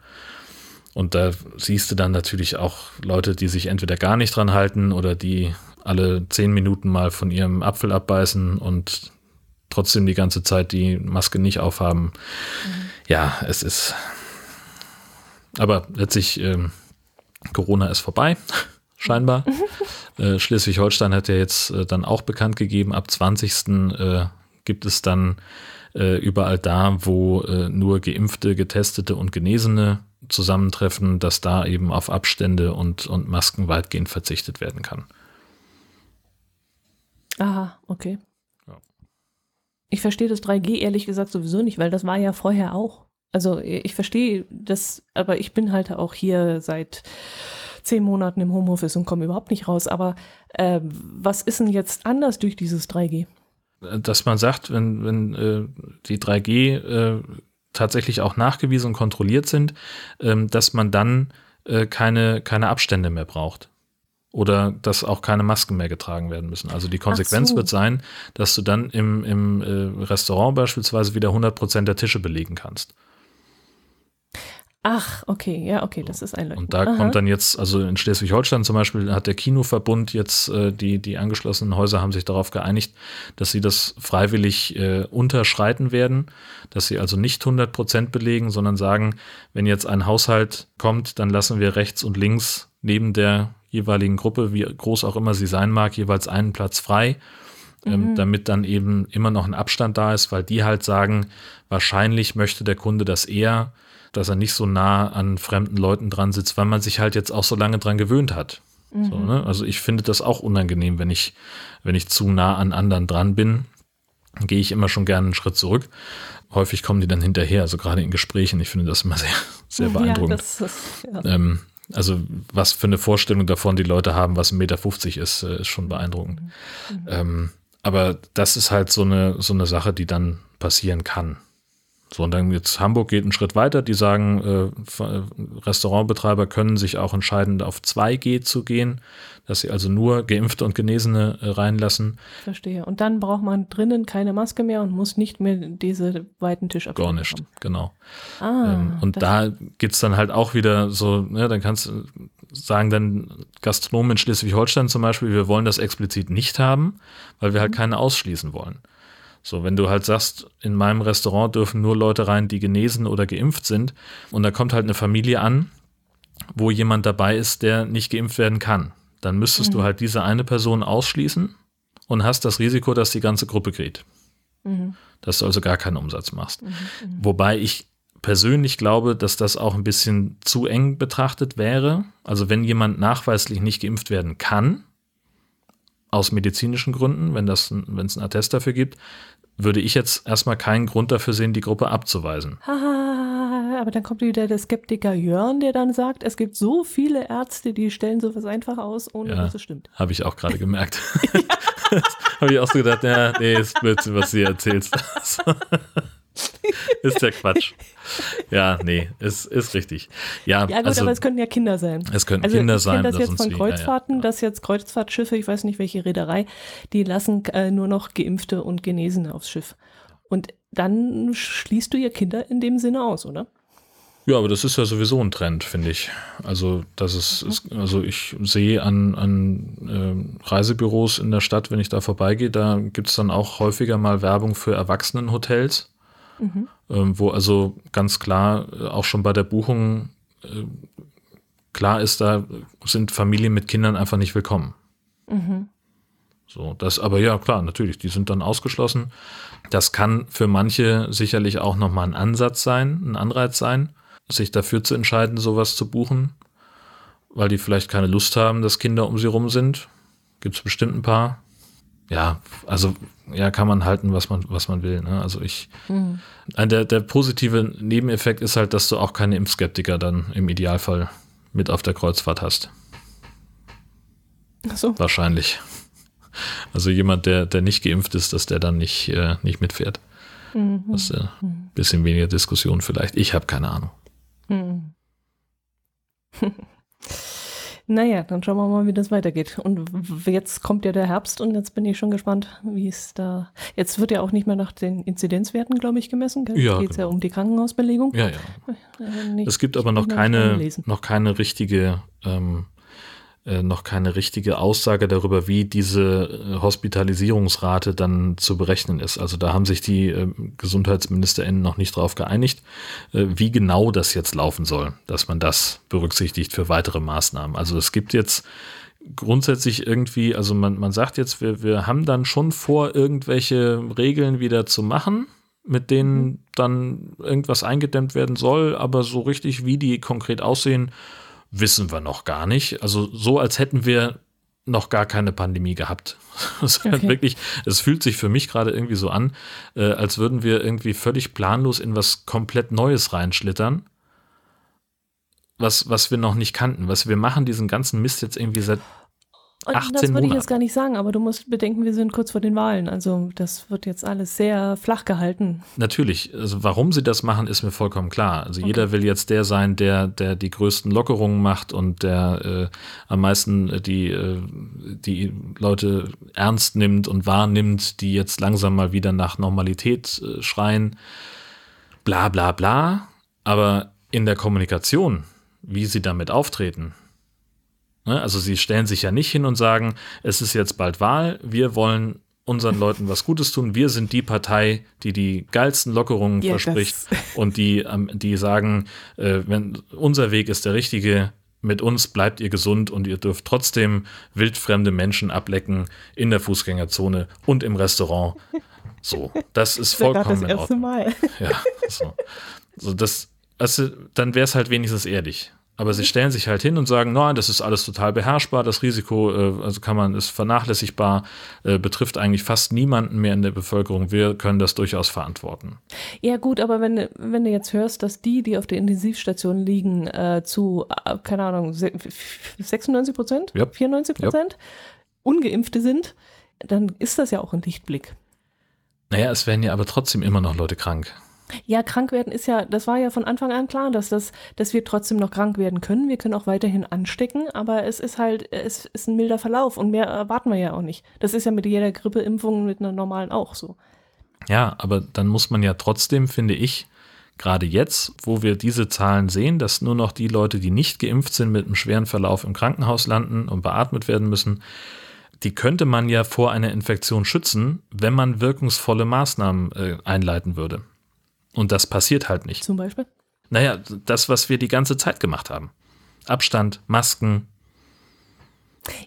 Und da siehst du dann natürlich auch Leute, die sich entweder gar nicht dran halten oder die alle zehn Minuten mal von ihrem Apfel abbeißen und trotzdem die ganze Zeit die Maske nicht aufhaben. Mhm. Ja, es ist. Aber letztlich, ähm, Corona ist vorbei, scheinbar. äh, Schleswig-Holstein hat ja jetzt äh, dann auch bekannt gegeben, ab 20. Äh, gibt es dann äh, überall da, wo äh, nur Geimpfte, Getestete und Genesene zusammentreffen, dass da eben auf Abstände und, und Masken weitgehend verzichtet werden kann. Aha, okay. Ja. Ich verstehe das 3G ehrlich gesagt sowieso nicht, weil das war ja vorher auch. Also ich verstehe das, aber ich bin halt auch hier seit zehn Monaten im Homeoffice und komme überhaupt nicht raus. Aber äh, was ist denn jetzt anders durch dieses 3G? Dass man sagt, wenn, wenn äh, die 3G äh, tatsächlich auch nachgewiesen und kontrolliert sind, ähm, dass man dann äh, keine, keine Abstände mehr braucht oder dass auch keine Masken mehr getragen werden müssen. Also die Konsequenz so. wird sein, dass du dann im, im äh, Restaurant beispielsweise wieder 100 Prozent der Tische belegen kannst. Ach, okay, ja, okay, das ist einleuchtend. Und da Aha. kommt dann jetzt, also in Schleswig-Holstein zum Beispiel hat der Kinoverbund jetzt, äh, die, die angeschlossenen Häuser haben sich darauf geeinigt, dass sie das freiwillig äh, unterschreiten werden, dass sie also nicht 100 Prozent belegen, sondern sagen, wenn jetzt ein Haushalt kommt, dann lassen wir rechts und links neben der jeweiligen Gruppe, wie groß auch immer sie sein mag, jeweils einen Platz frei, ähm, mhm. damit dann eben immer noch ein Abstand da ist, weil die halt sagen, wahrscheinlich möchte der Kunde das eher, dass er nicht so nah an fremden Leuten dran sitzt, weil man sich halt jetzt auch so lange dran gewöhnt hat. Mhm. So, ne? Also ich finde das auch unangenehm, wenn ich, wenn ich zu nah an anderen dran bin, gehe ich immer schon gerne einen Schritt zurück. Häufig kommen die dann hinterher, also gerade in Gesprächen. Ich finde das immer sehr, sehr beeindruckend. Ja, ist, ja. Ähm, also was für eine Vorstellung davon die Leute haben, was 1,50 Meter ist, äh, ist schon beeindruckend. Mhm. Ähm, aber das ist halt so eine, so eine Sache, die dann passieren kann. So, und dann jetzt Hamburg geht einen Schritt weiter. Die sagen, äh, äh Restaurantbetreiber können sich auch entscheiden, auf 2G zu gehen, dass sie also nur Geimpfte und Genesene äh, reinlassen. Verstehe. Und dann braucht man drinnen keine Maske mehr und muss nicht mehr diese weiten Tischabstände Gar nicht, haben. genau. Ah, ähm, und da gibt es dann halt auch wieder so, ne, dann kannst du sagen dann Gastronomen in Schleswig-Holstein zum Beispiel, wir wollen das explizit nicht haben, weil wir halt mhm. keine ausschließen wollen. So, wenn du halt sagst, in meinem Restaurant dürfen nur Leute rein, die genesen oder geimpft sind, und da kommt halt eine Familie an, wo jemand dabei ist, der nicht geimpft werden kann, dann müsstest mhm. du halt diese eine Person ausschließen und hast das Risiko, dass die ganze Gruppe geht. Mhm. Dass du also gar keinen Umsatz machst. Mhm. mhm. Wobei ich persönlich glaube, dass das auch ein bisschen zu eng betrachtet wäre. Also wenn jemand nachweislich nicht geimpft werden kann, aus medizinischen Gründen, wenn es einen Attest dafür gibt, würde ich jetzt erstmal keinen Grund dafür sehen, die Gruppe abzuweisen. Haha, aber dann kommt wieder der Skeptiker Jörn, der dann sagt, es gibt so viele Ärzte, die stellen sowas einfach aus, ohne ja, dass es stimmt. Habe ich auch gerade gemerkt. habe ich auch so gedacht, ja, nee, ist Blödsinn, was du hier erzählst. ist ja Quatsch. Ja, nee, ist, ist richtig. Ja, ja gut, also, aber es könnten ja Kinder sein. Es könnten also Kinder sein. Ich kenne das jetzt von Kreuzfahrten, ja, ja. dass jetzt Kreuzfahrtschiffe, ich weiß nicht welche Reederei, die lassen äh, nur noch Geimpfte und Genesene aufs Schiff. Und dann schließt du ja Kinder in dem Sinne aus, oder? Ja, aber das ist ja sowieso ein Trend, finde ich. Also, das ist, mhm. ist, also ich sehe an, an äh, Reisebüros in der Stadt, wenn ich da vorbeigehe, da gibt es dann auch häufiger mal Werbung für Erwachsenenhotels mhm. ähm, wo also ganz klar äh, auch schon bei der Buchung äh, klar ist, da sind Familien mit Kindern einfach nicht willkommen. Mhm. So, das, aber ja, klar, natürlich, die sind dann ausgeschlossen. Das kann für manche sicherlich auch nochmal ein Ansatz sein, ein Anreiz sein, sich dafür zu entscheiden, sowas zu buchen, weil die vielleicht keine Lust haben, dass Kinder um sie rum sind. Gibt es bestimmt ein paar. Ja, also ja, kann man halten, was man, was man will. Ne? Also ich, mhm. der, der positive Nebeneffekt ist halt, dass du auch keine Impfskeptiker dann im Idealfall mit auf der Kreuzfahrt hast. Ach so. Wahrscheinlich. Also jemand, der, der nicht geimpft ist, dass der dann nicht, äh, nicht mitfährt. Mhm. Das ist äh, ein bisschen weniger Diskussion vielleicht. Ich habe keine Ahnung. Mhm. naja, dann schauen wir mal, wie das weitergeht. Und jetzt kommt ja der Herbst und jetzt bin ich schon gespannt, wie es da. Jetzt wird ja auch nicht mehr nach den Inzidenzwerten, glaube ich, gemessen. Gell? Ja, geht es genau. ja um die Krankenhausbelegung. Ja, ja. Äh, nicht, es gibt aber noch keine, noch keine richtige ähm, äh, noch keine richtige Aussage darüber, wie diese äh, Hospitalisierungsrate dann zu berechnen ist. Also da haben sich die äh, GesundheitsministerInnen noch nicht drauf geeinigt, äh, wie genau das jetzt laufen soll, dass man das berücksichtigt für weitere Maßnahmen. Also es gibt jetzt grundsätzlich irgendwie, also man, man sagt jetzt, wir, wir haben dann schon vor, irgendwelche Regeln wieder zu machen, mit denen mhm. dann irgendwas eingedämmt werden soll, aber so richtig, wie die konkret aussehen, wissen wir noch gar nicht. Also so, als hätten wir noch gar keine Pandemie gehabt. Okay. wirklich, es fühlt sich für mich gerade irgendwie so an, äh, als würden wir irgendwie völlig planlos in was komplett Neues reinschlittern, was, was wir noch nicht kannten. Was wir machen diesen ganzen Mist jetzt irgendwie seit 18 das würde ich jetzt gar nicht sagen, aber du musst bedenken, wir sind kurz vor den Wahlen. Also das wird jetzt alles sehr flach gehalten. Natürlich. Also warum sie das machen, ist mir vollkommen klar. Also okay. jeder will jetzt der sein, der, der die größten Lockerungen macht und der äh, am meisten die, äh, die Leute ernst nimmt und wahrnimmt, die jetzt langsam mal wieder nach Normalität äh, schreien. Bla bla bla. Aber in der Kommunikation, wie sie damit auftreten? Also sie stellen sich ja nicht hin und sagen, es ist jetzt bald Wahl, wir wollen unseren Leuten was Gutes tun. Wir sind die Partei, die die geilsten Lockerungen ja, verspricht und die, die sagen, äh, wenn unser Weg ist der richtige, mit uns bleibt ihr gesund und ihr dürft trotzdem wildfremde Menschen ablecken in der Fußgängerzone und im Restaurant. So, das ist vollkommen das erste Mal. Ja, so. so das, also, dann wäre es halt wenigstens ehrlich. Aber sie stellen sich halt hin und sagen, nein, das ist alles total beherrschbar, das Risiko, äh, also kann man, ist vernachlässigbar, äh, betrifft eigentlich fast niemanden mehr in der Bevölkerung. Wir können das durchaus verantworten. Ja gut, aber wenn, wenn du jetzt hörst, dass die, die auf der Intensivstation liegen, äh, zu, äh, keine Ahnung, 96 Prozent, yep. 94 Prozent yep. ungeimpfte sind, dann ist das ja auch ein Lichtblick. Naja, es werden ja aber trotzdem immer noch Leute krank. Ja, krank werden ist ja, das war ja von Anfang an klar, dass, das, dass wir trotzdem noch krank werden können. Wir können auch weiterhin anstecken, aber es ist halt, es ist ein milder Verlauf und mehr erwarten wir ja auch nicht. Das ist ja mit jeder Grippeimpfung, mit einer normalen auch so. Ja, aber dann muss man ja trotzdem, finde ich, gerade jetzt, wo wir diese Zahlen sehen, dass nur noch die Leute, die nicht geimpft sind, mit einem schweren Verlauf im Krankenhaus landen und beatmet werden müssen, die könnte man ja vor einer Infektion schützen, wenn man wirkungsvolle Maßnahmen äh, einleiten würde. Und das passiert halt nicht. Zum Beispiel? Naja, das, was wir die ganze Zeit gemacht haben. Abstand, Masken.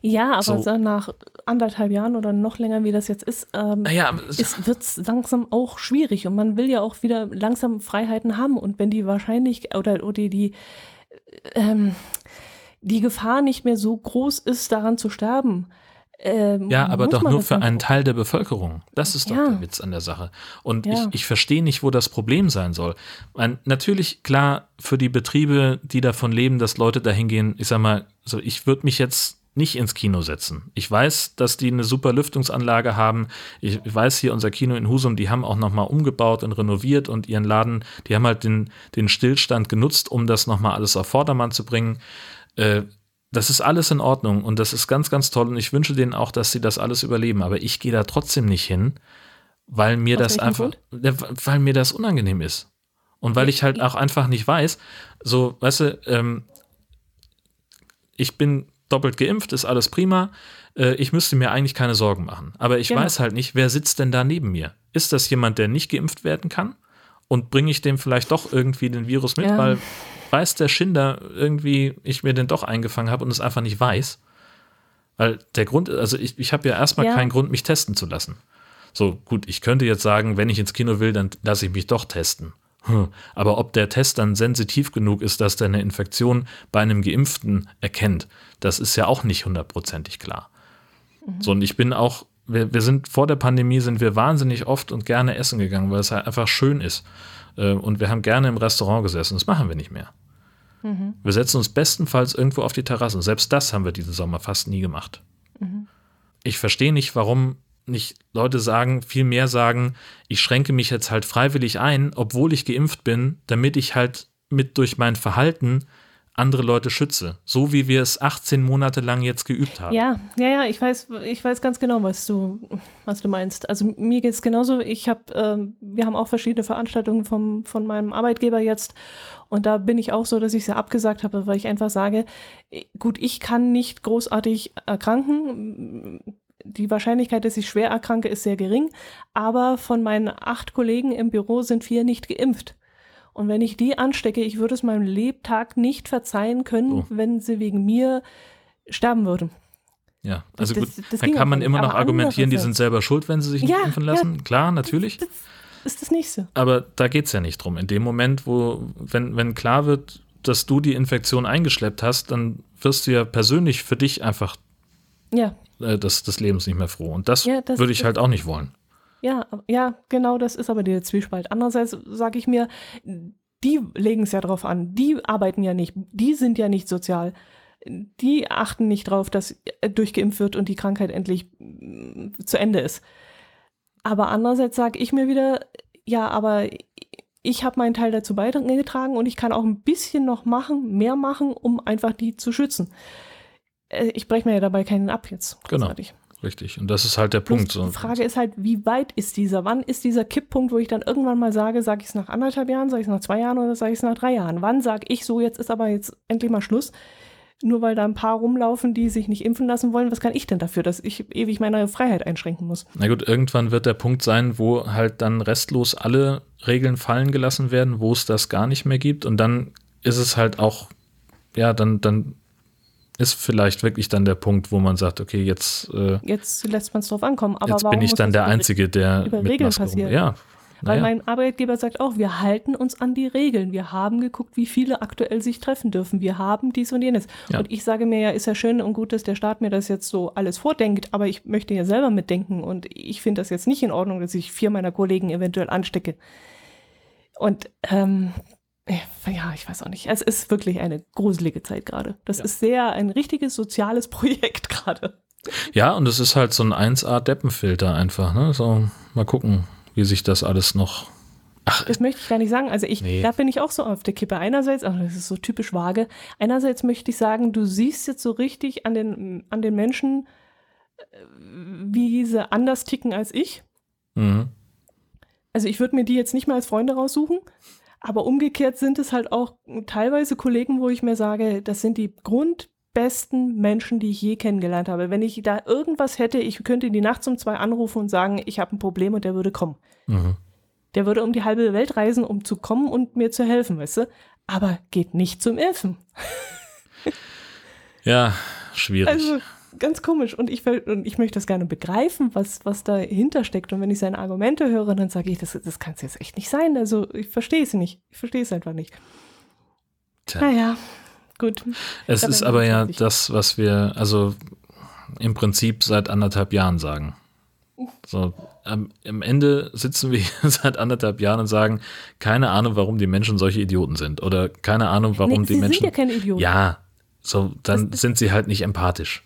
Ja, aber so. nach anderthalb Jahren oder noch länger, wie das jetzt ist, ähm, naja, wird es langsam auch schwierig. Und man will ja auch wieder langsam Freiheiten haben. Und wenn die wahrscheinlich oder, oder die, die, ähm, die Gefahr nicht mehr so groß ist, daran zu sterben, ähm, ja, aber doch nur für einen Teil der Bevölkerung. Das ist doch ja. der Witz an der Sache. Und ja. ich, ich verstehe nicht, wo das Problem sein soll. Meine, natürlich, klar, für die Betriebe, die davon leben, dass Leute dahin gehen, ich sag mal, so, ich würde mich jetzt nicht ins Kino setzen. Ich weiß, dass die eine super Lüftungsanlage haben. Ich weiß hier, unser Kino in Husum, die haben auch nochmal umgebaut und renoviert und ihren Laden, die haben halt den, den Stillstand genutzt, um das nochmal alles auf Vordermann zu bringen. Äh, das ist alles in Ordnung und das ist ganz, ganz toll und ich wünsche denen auch, dass sie das alles überleben. Aber ich gehe da trotzdem nicht hin, weil mir Aus das einfach, Grund? weil mir das unangenehm ist. Und weil ich halt auch einfach nicht weiß, so, weißt du, ähm, ich bin doppelt geimpft, ist alles prima. Äh, ich müsste mir eigentlich keine Sorgen machen. Aber ich genau. weiß halt nicht, wer sitzt denn da neben mir? Ist das jemand, der nicht geimpft werden kann? Und bringe ich dem vielleicht doch irgendwie den Virus mit, ja. weil weiß der Schinder irgendwie, ich mir den doch eingefangen habe und es einfach nicht weiß. Weil der Grund, also ich, ich habe ja erstmal Ja. keinen Grund, mich testen zu lassen. So, gut, ich könnte jetzt sagen, wenn ich ins Kino will, dann lasse ich mich doch testen. Hm. Aber ob der Test dann sensitiv genug ist, dass der eine Infektion bei einem Geimpften erkennt, das ist ja auch nicht hundertprozentig klar. So, und ich bin auch, wir, wir sind vor der Pandemie sind wir wahnsinnig oft und gerne essen gegangen, weil es halt einfach schön ist. Äh, Und wir haben gerne im Restaurant gesessen. Das machen wir nicht mehr. Wir setzen uns bestenfalls irgendwo auf die Terrasse. Selbst das haben wir diesen Sommer fast nie gemacht. Ich verstehe nicht, warum nicht Leute sagen, viel mehr sagen, ich schränke mich jetzt halt freiwillig ein, obwohl ich geimpft bin, damit ich halt mit durch mein Verhalten andere Leute schütze. So wie wir es 18 Monate lang jetzt geübt haben. Ja, ja, ja, ich weiß, ich weiß ganz genau, was du, was du meinst. Also mir geht es genauso. Ich habe, ähm, wir haben auch verschiedene Veranstaltungen vom, von meinem Arbeitgeber jetzt und da bin ich auch so, dass ich sie abgesagt habe, weil ich einfach sage, eh, gut, ich kann nicht großartig erkranken. Die Wahrscheinlichkeit, dass ich schwer erkranke, ist sehr gering, aber von meinen acht Kollegen im Büro sind vier nicht geimpft. Und wenn ich die anstecke, ich würde es meinem Lebtag nicht verzeihen können, Oh. wenn sie wegen mir sterben würden. Ja, also Das- gut, das- das dann kann man immer noch argumentieren, die sind selber schuld, wenn sie sich nicht Ja, impfen ja. lassen. Klar, natürlich. Das ist das nächste. Aber da geht es ja nicht drum. In dem Moment, wo, wenn, wenn klar wird, dass du die Infektion eingeschleppt hast, dann wirst du ja persönlich für dich einfach Ja, äh, des, des Lebens nicht mehr froh. Und das, Ja, das- würde ich das- halt auch nicht wollen. Ja, ja, genau, das ist aber der Zwiespalt. Andererseits sage ich mir, die legen es ja drauf an, die arbeiten ja nicht, die sind ja nicht sozial. Die achten nicht drauf, dass äh, durchgeimpft wird und die Krankheit endlich mm, zu Ende ist. Aber andererseits sage ich mir wieder, ja, aber ich habe meinen Teil dazu beigetragen und ich kann auch ein bisschen noch machen, mehr machen, um einfach die zu schützen. Äh, Ich breche mir ja dabei keinen ab jetzt. Genau. Richtig. Und das ist halt der Punkt. So. Die Frage ist halt, wie weit ist dieser? Wann ist dieser Kipppunkt, wo ich dann irgendwann mal sage, sage ich es nach anderthalb Jahren, sage ich es nach zwei Jahren oder sage ich es nach drei Jahren? Wann sage ich so, jetzt ist aber jetzt endlich mal Schluss? Nur weil da ein paar rumlaufen, die sich nicht impfen lassen wollen, was kann ich denn dafür, dass ich ewig meine Freiheit einschränken muss? Na gut, irgendwann wird der Punkt sein, wo halt dann restlos alle Regeln fallen gelassen werden, wo es das gar nicht mehr gibt. Und dann ist es halt auch, ja, dann, dann ist vielleicht wirklich dann der Punkt, wo man sagt, okay, jetzt, äh, Jetzt lässt man es drauf ankommen. Aber jetzt bin ich dann der Einzige, der über mit Regeln Maske passiert? Ja, Weil mein Arbeitgeber sagt auch, wir halten uns an die Regeln. Wir haben geguckt, wie viele aktuell sich treffen dürfen. Wir haben dies und jenes. Ja. Und ich sage mir ja, ist ja schön und gut, dass der Staat mir das jetzt so alles vordenkt, aber ich möchte ja selber mitdenken und ich finde das jetzt nicht in Ordnung, dass ich vier meiner Kollegen eventuell anstecke. Und ähm, ja, ich weiß auch nicht. Es ist wirklich eine gruselige Zeit gerade. Das Ja. ist sehr ein richtiges soziales Projekt gerade. Ja, und es ist halt so ein 1A-Deppenfilter einfach, ne? So, mal gucken, wie sich das alles noch. Ach, Das möchte ich gar nicht sagen. Also ich, Nee. da bin ich auch so auf der Kippe. Einerseits, ach, das ist so typisch vage. Einerseits möchte ich sagen, du siehst jetzt so richtig an den, an den Menschen, äh, wie sie anders ticken als ich. mhm. Also ich würde mir die jetzt nicht mehr als Freunde raussuchen. Aber umgekehrt sind es halt auch teilweise Kollegen, wo ich mir sage, das sind die grundbesten Menschen, die ich je kennengelernt habe. Wenn ich da irgendwas hätte, ich könnte die nachts um zwei anrufen und sagen, ich habe ein Problem und der würde kommen. Mhm. Der würde um die halbe Welt reisen, um zu kommen und mir zu helfen, weißt du? Aber geht nicht zum Impfen. Ja, schwierig. Also ganz komisch. Und ich, und ich möchte das gerne begreifen, was, was dahinter steckt. Und wenn ich seine Argumente höre, dann sage ich, das, das kann es jetzt echt nicht sein. Also ich verstehe es nicht. Ich verstehe es einfach nicht. Tja. Naja, gut. Es ist aber ja fertig. das, was wir also im Prinzip seit anderthalb Jahren sagen. So, am, am Ende sitzen wir seit anderthalb Jahren und sagen, keine Ahnung, warum die Menschen solche Idioten sind. Oder keine Ahnung, warum nee, die Menschen. sind ja keine Idioten. Ja, so, dann Das- sind sie halt nicht empathisch.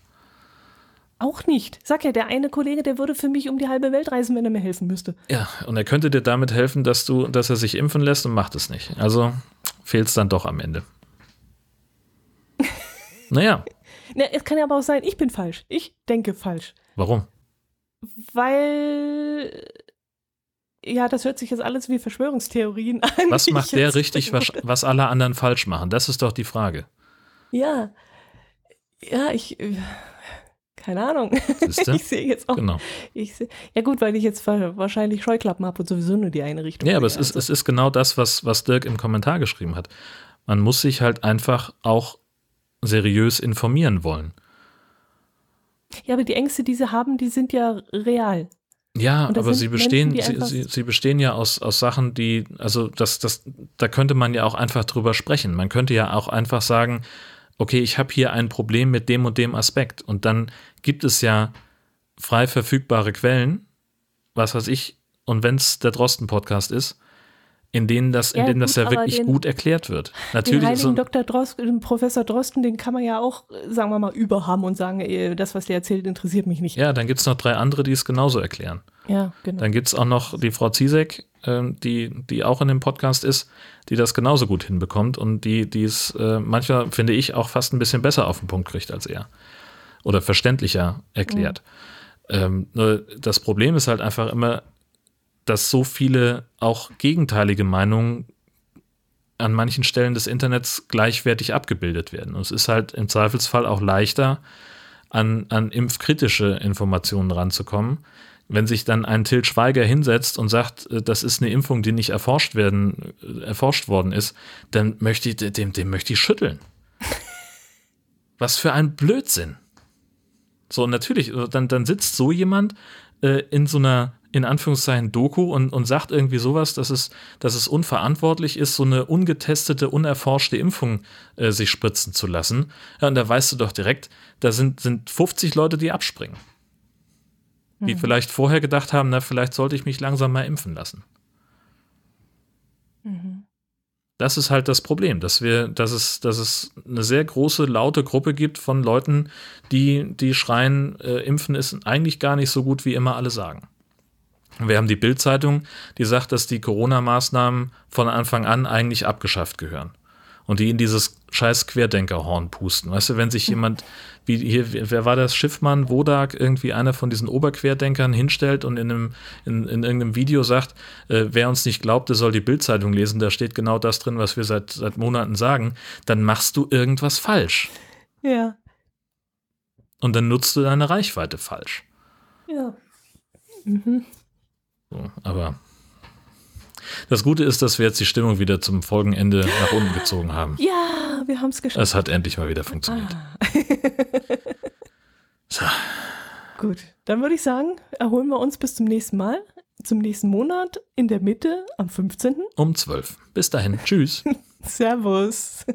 Auch nicht. Sag ja, der eine Kollege, der würde für mich um die halbe Welt reisen, wenn er mir helfen müsste. Ja, und er könnte dir damit helfen, dass du, dass er sich impfen lässt und macht es nicht. Also fehlt es dann doch am Ende. naja, Na, es kann ja aber auch sein, ich bin falsch. Ich denke falsch. warum? Weil. Ja, das hört sich jetzt alles wie Verschwörungstheorien an. Was macht der richtig, was, was alle anderen falsch machen? Das ist doch die Frage. Ja. Ja, ich. Keine Ahnung. Siehste? Ich sehe jetzt auch. Genau. Ich seh, ja, gut, weil ich jetzt wa- wahrscheinlich Scheuklappen habe und sowieso nur die eine Richtung. Ja, aber es sehe, ist, also. es ist genau das, was, was Dirk im Kommentar geschrieben hat. Man muss sich halt einfach auch seriös informieren wollen. Ja, aber die Ängste, die sie haben, die sind ja real. Ja, aber sie Menschen, bestehen, die sie, sie, sie bestehen ja aus, aus Sachen, die, also das, das, da könnte man ja auch einfach drüber sprechen. Man könnte ja auch einfach sagen, okay, ich habe hier ein Problem mit dem und dem Aspekt. Und dann gibt es ja frei verfügbare Quellen, was weiß ich, und wenn es der Drosten-Podcast ist, in denen das, in Ja, denen das ja wirklich den- gut erklärt wird. Den Natürlich heiligen so, Dr. Drosten, den Professor Drosten, den kann man ja auch, sagen wir mal, überhaben und sagen, äh, das, was der erzählt, interessiert mich nicht. ja, dann gibt es noch drei andere, die es genauso erklären. Ja, genau. Dann gibt es auch noch die Frau Ziesek, ähm, die, die auch in dem Podcast ist, die das genauso gut hinbekommt und die die es äh, manchmal, finde ich, auch fast ein bisschen besser auf den Punkt kriegt als er. Oder verständlicher erklärt. Ähm, nur das Problem ist halt einfach immer, dass so viele auch gegenteilige Meinungen an manchen Stellen des Internets gleichwertig abgebildet werden. Und es ist halt im Zweifelsfall auch leichter, an, an impfkritische Informationen ranzukommen. Wenn sich dann ein Till Schweiger hinsetzt und sagt, äh, das ist eine Impfung, die nicht erforscht werden, äh, erforscht worden ist, dann möchte ich, dem, dem möchte ich schütteln. Was für ein Blödsinn. So, natürlich, äh, dann, dann sitzt so jemand äh, in so einer, in Anführungszeichen, Doku und, und sagt irgendwie sowas, dass es, dass es unverantwortlich ist, so eine ungetestete, unerforschte Impfung äh, sich spritzen zu lassen. Ja, und da weißt du doch direkt, da sind, sind 50 Leute, die abspringen. Die vielleicht vorher gedacht haben, na, vielleicht sollte ich mich langsam mal impfen lassen. Das ist halt das Problem, dass wir, dass es, dass es eine sehr große, laute Gruppe gibt von Leuten, die, die schreien, äh, Impfen ist eigentlich gar nicht so gut, wie immer alle sagen. Wir haben die Bild-Zeitung, die sagt, dass die Corona-Maßnahmen von Anfang an eigentlich abgeschafft gehören. Und die in dieses scheiß Querdenkerhorn pusten. Weißt du, wenn sich jemand, wie hier, wer war das, Schiffmann, Wodak, irgendwie einer von diesen Oberquerdenkern hinstellt und in, einem, in, in irgendeinem Video sagt, äh, wer uns nicht glaubt, der soll die Bildzeitung lesen, da steht genau das drin, was wir seit, seit Monaten sagen, dann machst du irgendwas falsch. Ja, Und dann nutzt du deine Reichweite falsch. ja. Mhm. So, aber das Gute ist, dass wir jetzt die Stimmung wieder zum Folgenende nach unten gezogen haben. Ja, wir haben es geschafft. Es hat endlich mal wieder funktioniert. So. Gut, dann würde ich sagen, erholen wir uns bis zum nächsten Mal. Zum nächsten Monat in der Mitte am 15. Um 12. Bis dahin. Tschüss. Servus.